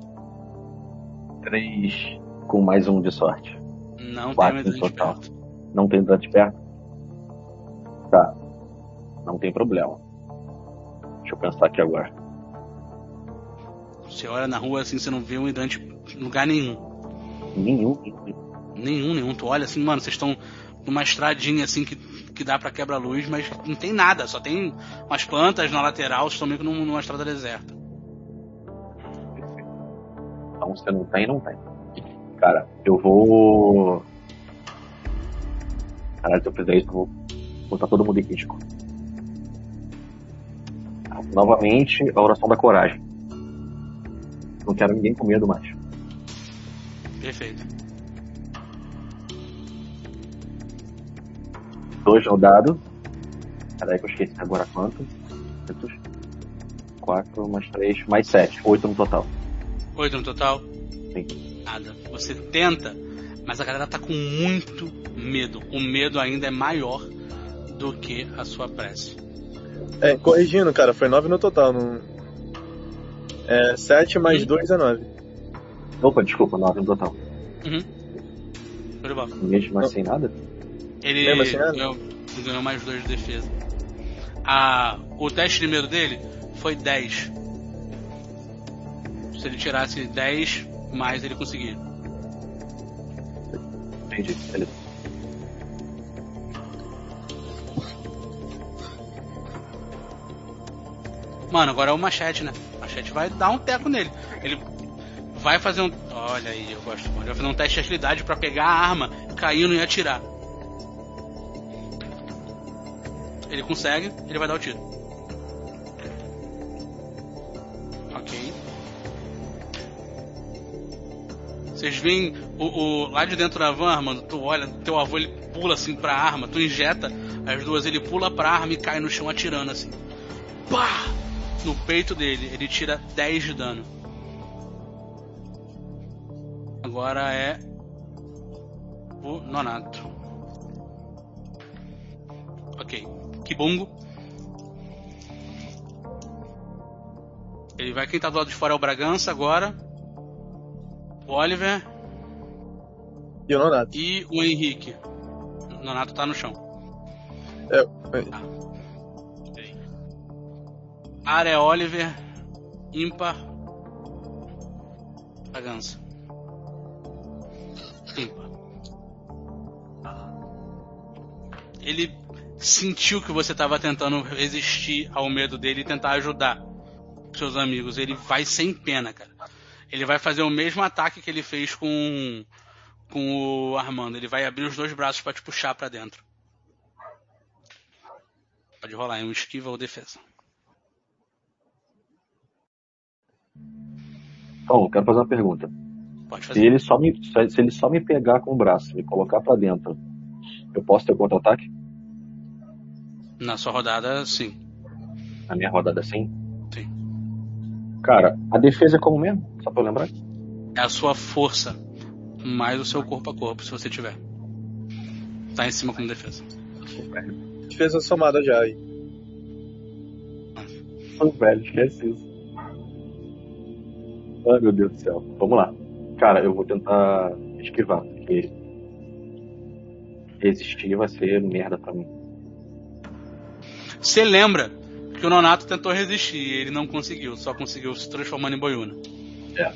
Três com mais um de sorte. Não tem Quatro um hidrante total. perto. Não tem hidrante perto? Tá. Não tem problema. Deixa eu pensar aqui agora. Você olha na rua assim, você não vê um hidrante em lugar nenhum. Nenhum. Nenhum, nenhum. Tu olha assim, mano, vocês estão numa estradinha assim que, que dá pra quebra-luz, mas não tem nada, só tem umas plantas na lateral, estão meio que num- numa estrada deserta. Então se não tem, não tem. Cara, eu vou. Caralho, se eu fizer isso, eu vou botar todo mundo em risco. Novamente, a oração da coragem. Não quero ninguém com medo mais. Perfeito. Dois no dado. Peraí que eu esqueci agora quanto. Quatro mais três, mais sete. Oito no total. Oito no total? Sim. Nada. Você tenta, mas a galera tá com muito medo. O medo ainda é maior do que a sua prece. É, corrigindo, cara, foi 9 no total. Não... É 7 mais Hum. 2 é 9. Opa, desculpa, nove no total. Uhum. De bola. Mesmo assim, nada? Ele ganhou, ganhou mais dois de defesa. A, o teste medo dele foi 10. Se ele tirasse 10, mais ele conseguia. Entendi. Beleza. Mano, agora é o machete, né? O machete vai dar um teco nele. Ele vai fazer um. Olha aí, eu gosto. Ele vai fazer um teste de agilidade pra pegar a arma, caindo e atirar. Ele consegue, ele vai dar o tiro. Ok. Vocês veem o, o- lá de dentro da van, mano, tu olha, teu avô ele pula assim pra arma, tu injeta as duas, ele pula pra arma e cai no chão atirando assim. Pá! No peito dele, ele tira 10 de dano. Agora é o Nonato. Ok. Kibungo. Ele vai quem tá do lado de fora é o Bragança agora. O Oliver E o Nonato. e o Henrique. O Nonato tá no chão. É, Área é Oliver, ímpar, Bragança. Ímpar. Ele sentiu que você estava tentando resistir ao medo dele e tentar ajudar seus amigos. Ele vai sem pena, cara. Ele vai fazer o mesmo ataque que ele fez com com o Armando. Ele vai abrir os dois braços para te puxar para dentro. Pode rolar, é um esquiva ou defesa. Eu quero fazer uma pergunta. Pode Se fazer. ele só me, se se ele só me pegar com o braço e colocar pra dentro, eu posso ter contra-ataque? Na sua rodada, sim. Na minha rodada assim? Sim. Cara, a defesa é como mesmo? Só pra eu lembrar? É a sua força mais o seu corpo a corpo, se você tiver. Tá em cima como defesa. defesa somada já aí. Ô, velho, esquece isso. Ai, meu Deus do céu. Vamos lá. Cara, eu vou tentar esquivar, porque resistir vai ser merda pra mim. Você lembra que o Nonato tentou resistir e ele não conseguiu, só conseguiu se transformando em boiuna. É.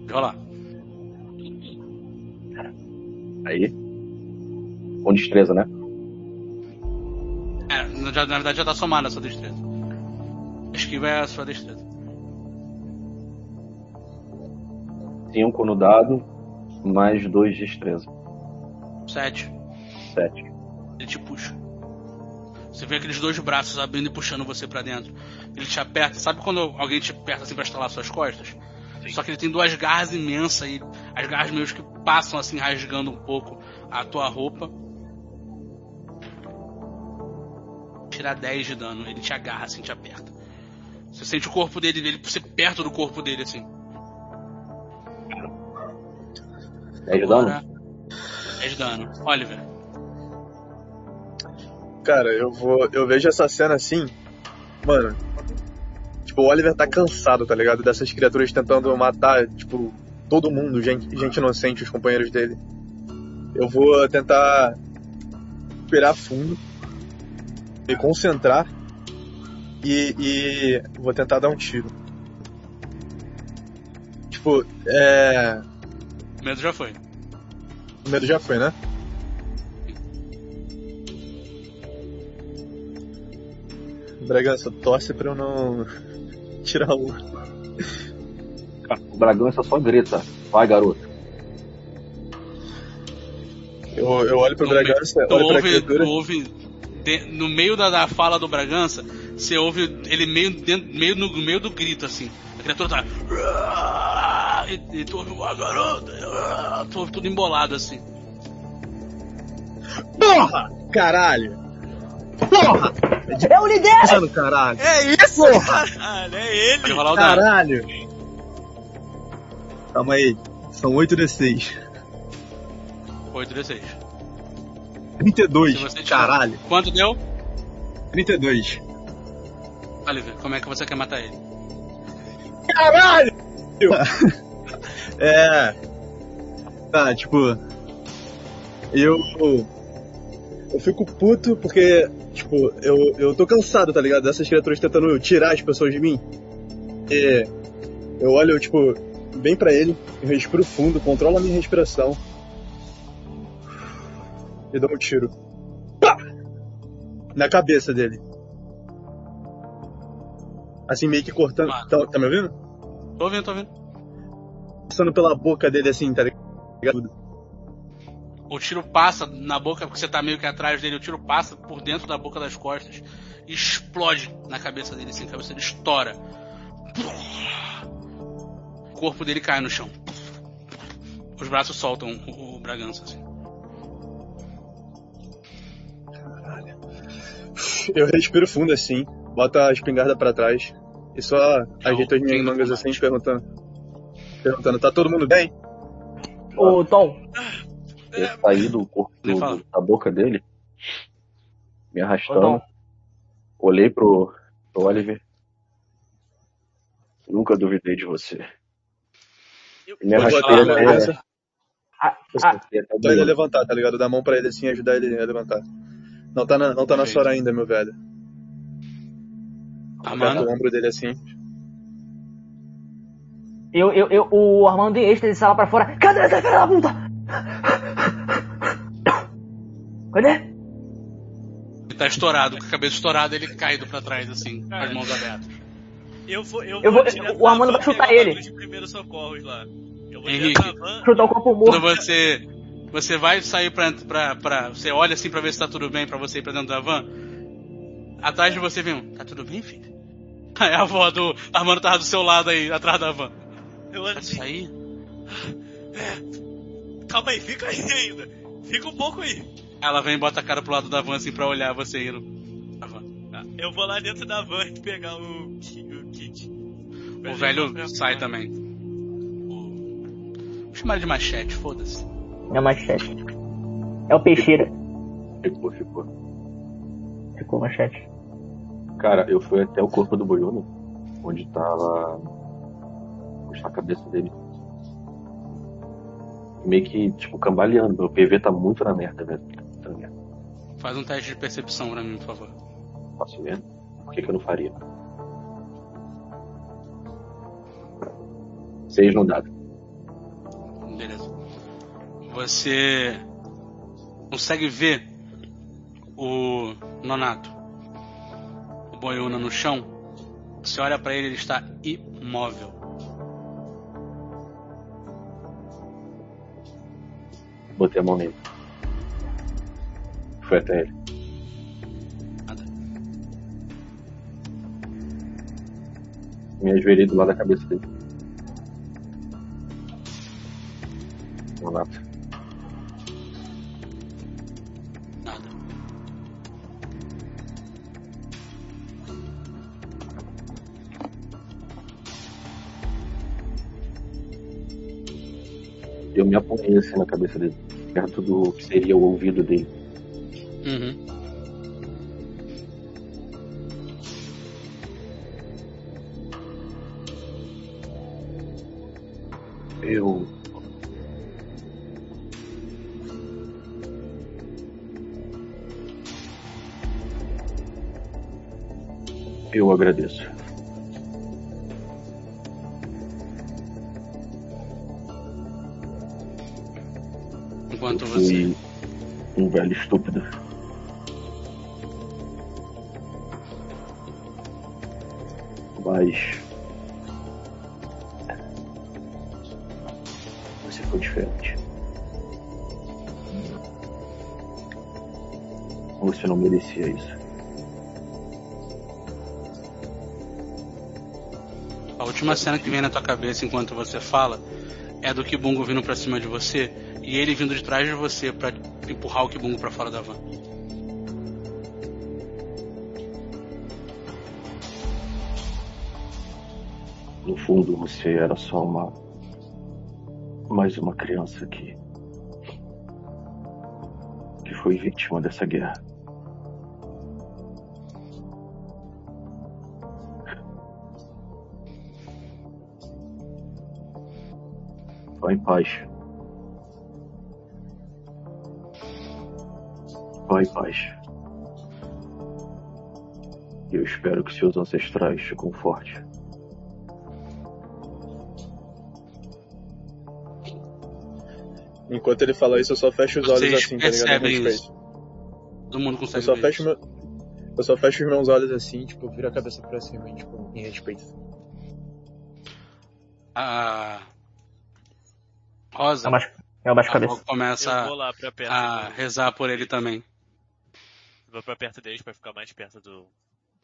Pode rolar. Aí. Com destreza, né? É, na na verdade já tá somada a sua destreza. Esquiva é a sua destreza. 5 no dado, mais 2 de destreza. 7. 7. Ele te puxa. Você vê aqueles dois braços abrindo e puxando você pra dentro. Ele te aperta. Sabe quando alguém te aperta assim pra estalar suas costas? Só que ele tem duas garras imensas e as garras meio que passam assim rasgando um pouco a tua roupa. tirar 10 de dano. Ele te agarra, assim, te aperta. Você sente o corpo dele, ele você perto do corpo dele, assim. 10 de dano? Agora, 10 de dano. Oliver. Cara, eu vou. Eu vejo essa cena assim. Mano. Tipo, o Oliver tá cansado, tá ligado? Dessas criaturas tentando matar, tipo, todo mundo, gente, gente inocente, os companheiros dele. Eu vou tentar respirar fundo, me concentrar e, e vou tentar dar um tiro. Tipo, é. O medo já foi. O medo já foi, né? Bragança, torce pra eu não tirar um. O Bragança só grita. Vai, garoto. Eu, eu olho pro Tu Bragança, tu olho pra ouve, tu ouve de- no meio da, da fala do Bragança, você ouve ele meio, dentro, meio no, no meio do grito, assim. A criatura tá. E, e tu ouve uma garota. Tu ouve tudo embolado, assim. Porra! Caralho! Porra! Eu lidero! Mano, caralho! É isso, Porra! caralho, é ele! O. Caralho! Calma aí. São 8d6. 8 D6. 32. Se você tirar- Caralho. Quanto deu? 32. Oliver, como é que você quer matar ele? Caralho! é. Tá, tipo. Eu. Eu fico puto porque, tipo, eu, eu tô cansado, tá ligado? Dessas criaturas tentando tirar as pessoas de mim. E eu olho, tipo, bem pra ele, eu respiro fundo, controlo a minha respiração. E dou um tiro. Pá! Na cabeça dele. Assim, meio que cortando. Tá, tá me ouvindo? Tô ouvindo, tô ouvindo. passando pela boca dele assim, tá ligado? O tiro passa na boca, porque você tá meio que atrás dele, o tiro passa por dentro da boca das costas e explode na cabeça dele, assim, a cabeça dele estoura. O corpo dele cai no chão. Os braços soltam o, o Bragança, assim. Eu respiro fundo assim, boto a espingarda pra trás e só ajeito as minhas mangas assim, perguntando. Perguntando, tá todo mundo bem? Ô, Tom, Eu saí do corpo do- da boca dele, me arrastando, olhei pro, pro Oliver. Nunca duvidei de você. Eu- Me arrastei até, cabeça, Ah, ah, ele levantar, tá ligado? Dar a mão pra ele assim, ajudar ele a levantar. Não tá na, não tá na sua hora ainda, meu velho. Aperta Armando, o ombro dele assim. eu, eu, eu, o Armando em êxtase sai lá pra fora. Cadê essa filha da puta? Cadê? ele tá estourado, com a cabeça estourada, ele caído pra trás, assim, com as mãos abertas. Eu vou, eu Eu vou, vou- direto o Armando vai chutar ele. de primeiros socorros lá. Eu vou Henrique. direto na van. Chutar o corpo Quando morto. você. Você vai sair pra, pra, pra. Você olha assim pra ver se tá tudo bem pra você ir pra dentro da van. Atrás de você vem um. Tá tudo bem, filho? Aí a avó do Armando tava do seu lado aí, atrás da van. Eu olho Pode assim, sair? calma aí, fica aí ainda. Fica um pouco aí. Ela vem e bota a cara pro lado da van assim pra olhar você indo. van. Tá, Eu vou lá dentro da van e pegar o, o kit. O velho pra sai também. O... Vou chamar ele de machete, foda-se. É machete. É o Peixeira. ficou, ficou. Ficou machete. Cara, eu fui até o corpo do Boiuno, onde tava. a cabeça dele. Meio que, tipo, cambaleando. Meu PV tá muito na merda, velho. Faz um teste de percepção pra mim, por favor. Posso ver? Por que, que eu não faria? Seis no dado. Beleza. Você consegue ver o Nonato, o Boiuna no chão. Você olha pra ele, ele está imóvel. Botei a mão nele foi até ele. Me ajoelhei do lado da cabeça dele. Uma lata. Eu me apontei assim na cabeça dele, perto do que seria o ouvido dele. Agradeço. A cena que vem na tua cabeça enquanto você fala é do Kibungo vindo pra cima de você e ele vindo de trás de você pra empurrar o Kibungo pra fora da van. No fundo, você era só uma. Mais uma criança que. que foi vítima dessa guerra. Em paz. Vá em paz. E eu espero que seus ancestrais te confortem. Enquanto ele fala isso, eu só fecho os olhos Vocês assim, tá ligado? Isso? Todo mundo Eu consegue só ver fecho isso. meu... Eu só fecho os meus olhos assim, tipo, viro a cabeça pra cima, tipo, em respeito. A Rosa a cabeça. Rosa começa Eu vou lá pra perto a rezar por ele também. Vou pra perto deles pra ficar mais perto do,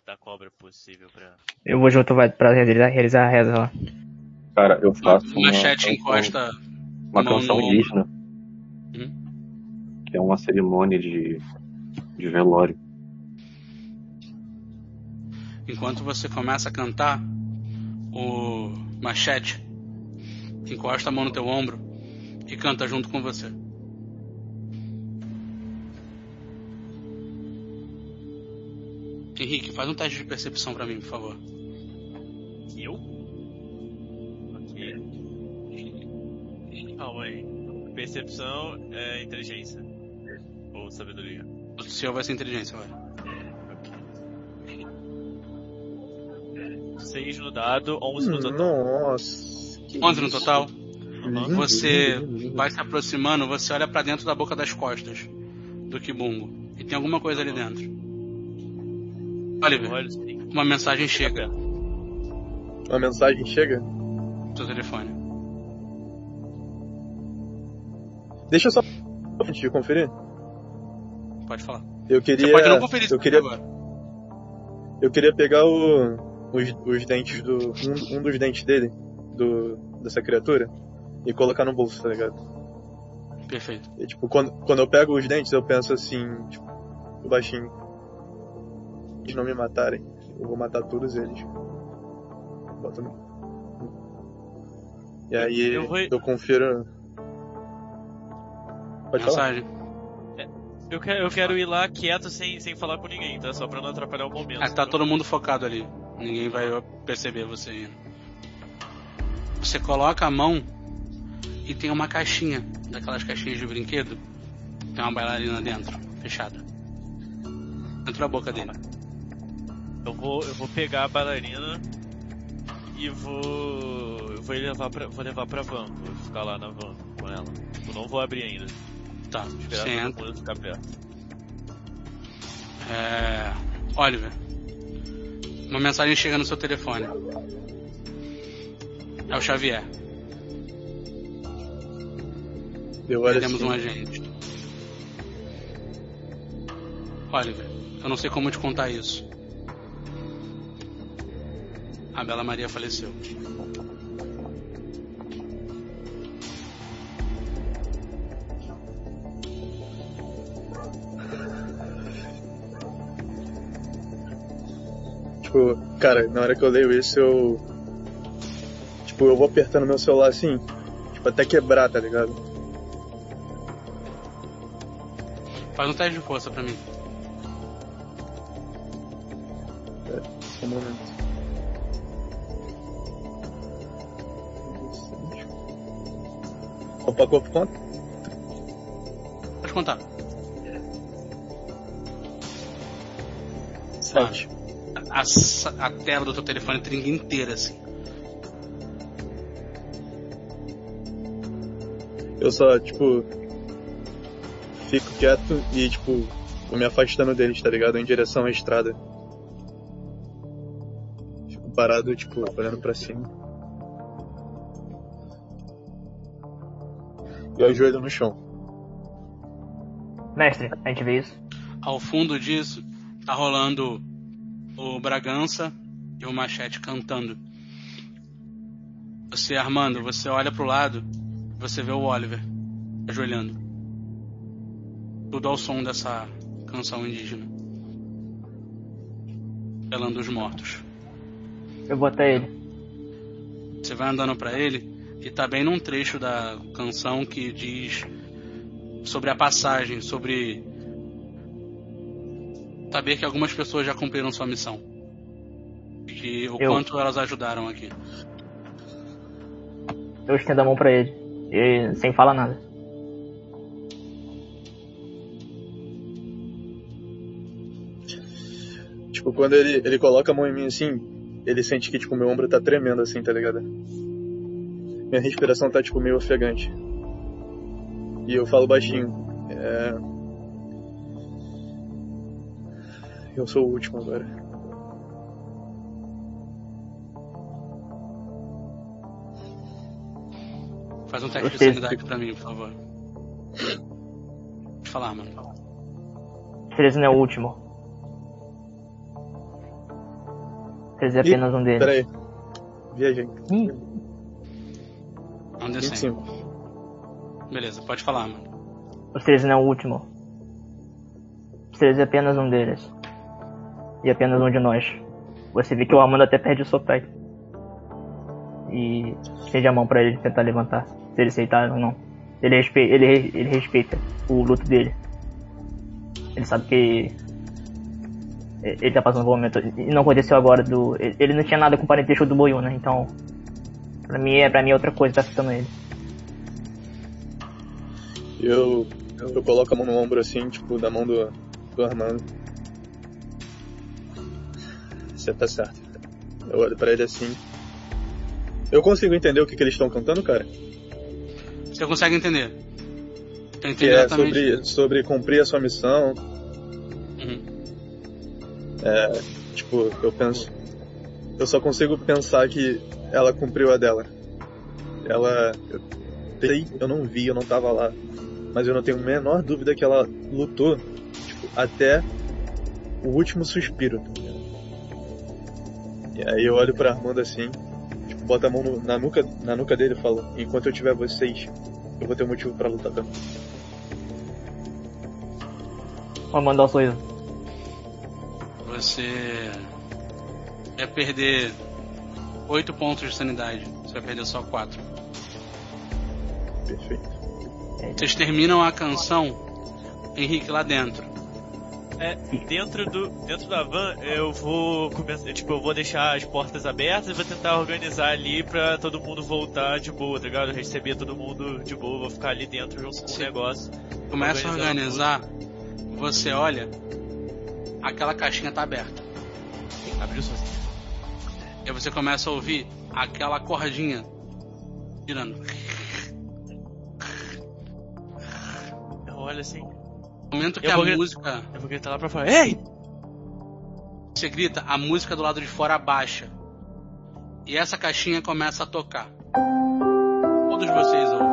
da cobra possível pra. Eu vou junto vai, pra realizar, realizar a reza lá. Cara, eu faço uma, Machete encosta. uma canção no indígena. Que é uma cerimônia de, de velório. Enquanto você começa a cantar, o Machete encosta a mão no teu ombro e canta junto com você. Henrique, faz um teste de percepção pra mim, por favor. Eu? Ok. Calma aí. Percepção é inteligência. Ou sabedoria. O seu vai ser inteligência, vai. 6 no dado, 11 no total. Nossa. que 11 no total. Uhum. Você vai se aproximando, você olha pra dentro da boca das costas do Kibungo. E tem alguma coisa ali dentro. Oliver, uma mensagem chega Uma mensagem chega? no seu telefone. Deixa eu só antes de conferir. Pode falar. Eu queria. Você pode não conferir eu queria, agora. eu queria pegar o, os, os dentes do. Um, um dos dentes dele, do, dessa criatura, e colocar no bolso, tá ligado? Perfeito. E, tipo, quando, quando eu pego os dentes, eu penso assim, tipo, baixinho. Eles não me matarem, eu vou matar todos eles. Bota no... E aí Eu eu, vou- confiro. Pode falar? Mensagem. Eu quero, eu quero ir lá quieto sem, sem falar com ninguém, tá? Só pra não atrapalhar o momento. Ah, tá todo mundo focado ali. Ninguém vai perceber você indo. Você coloca a mão e tem uma caixinha, daquelas caixinhas de brinquedo. Tem uma bailarina dentro, fechada. Dentro da boca dele. Eu vou, eu vou pegar a bailarina e vou. Eu vou levar pra, vou levar pra van. Vou ficar lá na van com ela. Eu não vou abrir ainda. Tá, Esperar você entra. ficar perto. É... Oliver. Uma mensagem chega no seu telefone. É o Xavier. Eu Perdemos assim. um agente. Oliver, eu não sei como te contar isso. A Bela Maria faleceu. Tipo, cara, na hora que eu leio isso, eu. Tipo, eu vou apertando meu celular assim. Tipo, até quebrar, tá ligado? Faz um teste de força pra mim. Um momento. Opa, corpo conta? Pode contar. Sete. A, sa- a tela do teu telefone trinca inteira, assim. Eu só, tipo. Fico quieto e, tipo, vou me afastando deles, tá ligado? Em direção à estrada. Fico parado, tipo, olhando pra cima. E ajoelho no chão. Mestre, a gente vê isso. Ao fundo disso, tá rolando o Bragança e o Machete cantando. Você, Armando, você olha pro lado, você vê o Oliver ajoelhando. Tudo ao som dessa canção indígena. Pelando os mortos. Eu vou até ele. Você vai andando pra ele e tá bem num trecho da canção que diz sobre a passagem, sobre saber que algumas pessoas já cumpriram sua missão. Que o Eu- quanto elas ajudaram aqui. Eu estendo a mão pra ele. E, sem falar nada. Tipo, quando ele, ele coloca a mão em mim assim, ele sente que, tipo, meu ombro tá tremendo assim, tá ligado? Minha respiração tá, tipo, meio ofegante. E eu falo baixinho. É... Eu sou o último agora. Faz um teste de sanidade pra mim, por favor. Pode falar, mano. 13 não é o último. 13 é Ih, apenas um deles. Pera aí. Viajei. É um D100. 25. Beleza, pode falar, mano. os 13 não é o último. Os 13 é apenas um deles. E apenas um de nós. Você vê que o Armando até perde o sotaque. E estende a mão pra ele tentar levantar. Se ele aceitar ou não. Ele, respe ele, ele respeita o luto dele. Ele sabe que ele tá passando por um momento. E não aconteceu agora do. ele- não tinha nada com o parentesco do Boiuna, então. Pra mim é pra mim é outra coisa que tá afetando ele. Eu, eu coloco a mão no ombro assim, tipo, da mão do, do Armando. Você tá certo. Eu olho pra ele assim. Eu consigo entender o que, que eles estão cantando, cara? Você consegue entender? Que entendi é exatamente. sobre, sobre cumprir a sua missão. É, tipo, eu penso. Eu só consigo pensar que ela cumpriu a dela. Ela. Eu sei, eu não vi, eu não tava lá. Mas eu não tenho a menor dúvida que ela lutou, tipo, até o último suspiro. tá? E aí eu olho pra Armando assim, tipo, boto a mão no- na, nuca, na nuca dele e falo, enquanto eu tiver vocês, eu vou ter um motivo pra lutar também. Vou mandar um sorriso. Você vai perder 8 pontos de sanidade. Você vai perder só 4. Perfeito. Vocês terminam a canção, Henrique, lá dentro. É, dentro do dentro da van eu vou começar, tipo, eu vou deixar as portas abertas e vou tentar organizar ali pra todo mundo voltar de boa, tá ligado? Receber todo mundo de boa, vou ficar ali dentro junto com o negócio. Começa a Organizar organizar, você olha, aquela caixinha tá aberta. Abriu sozinho. E você começa a ouvir aquela cordinha girando. Eu olho assim, No momento que Eu a música, eu vou gritar lá pra fora. Ei! você grita, a música do lado de fora abaixa. E essa caixinha começa a tocar. Todos vocês ouvem.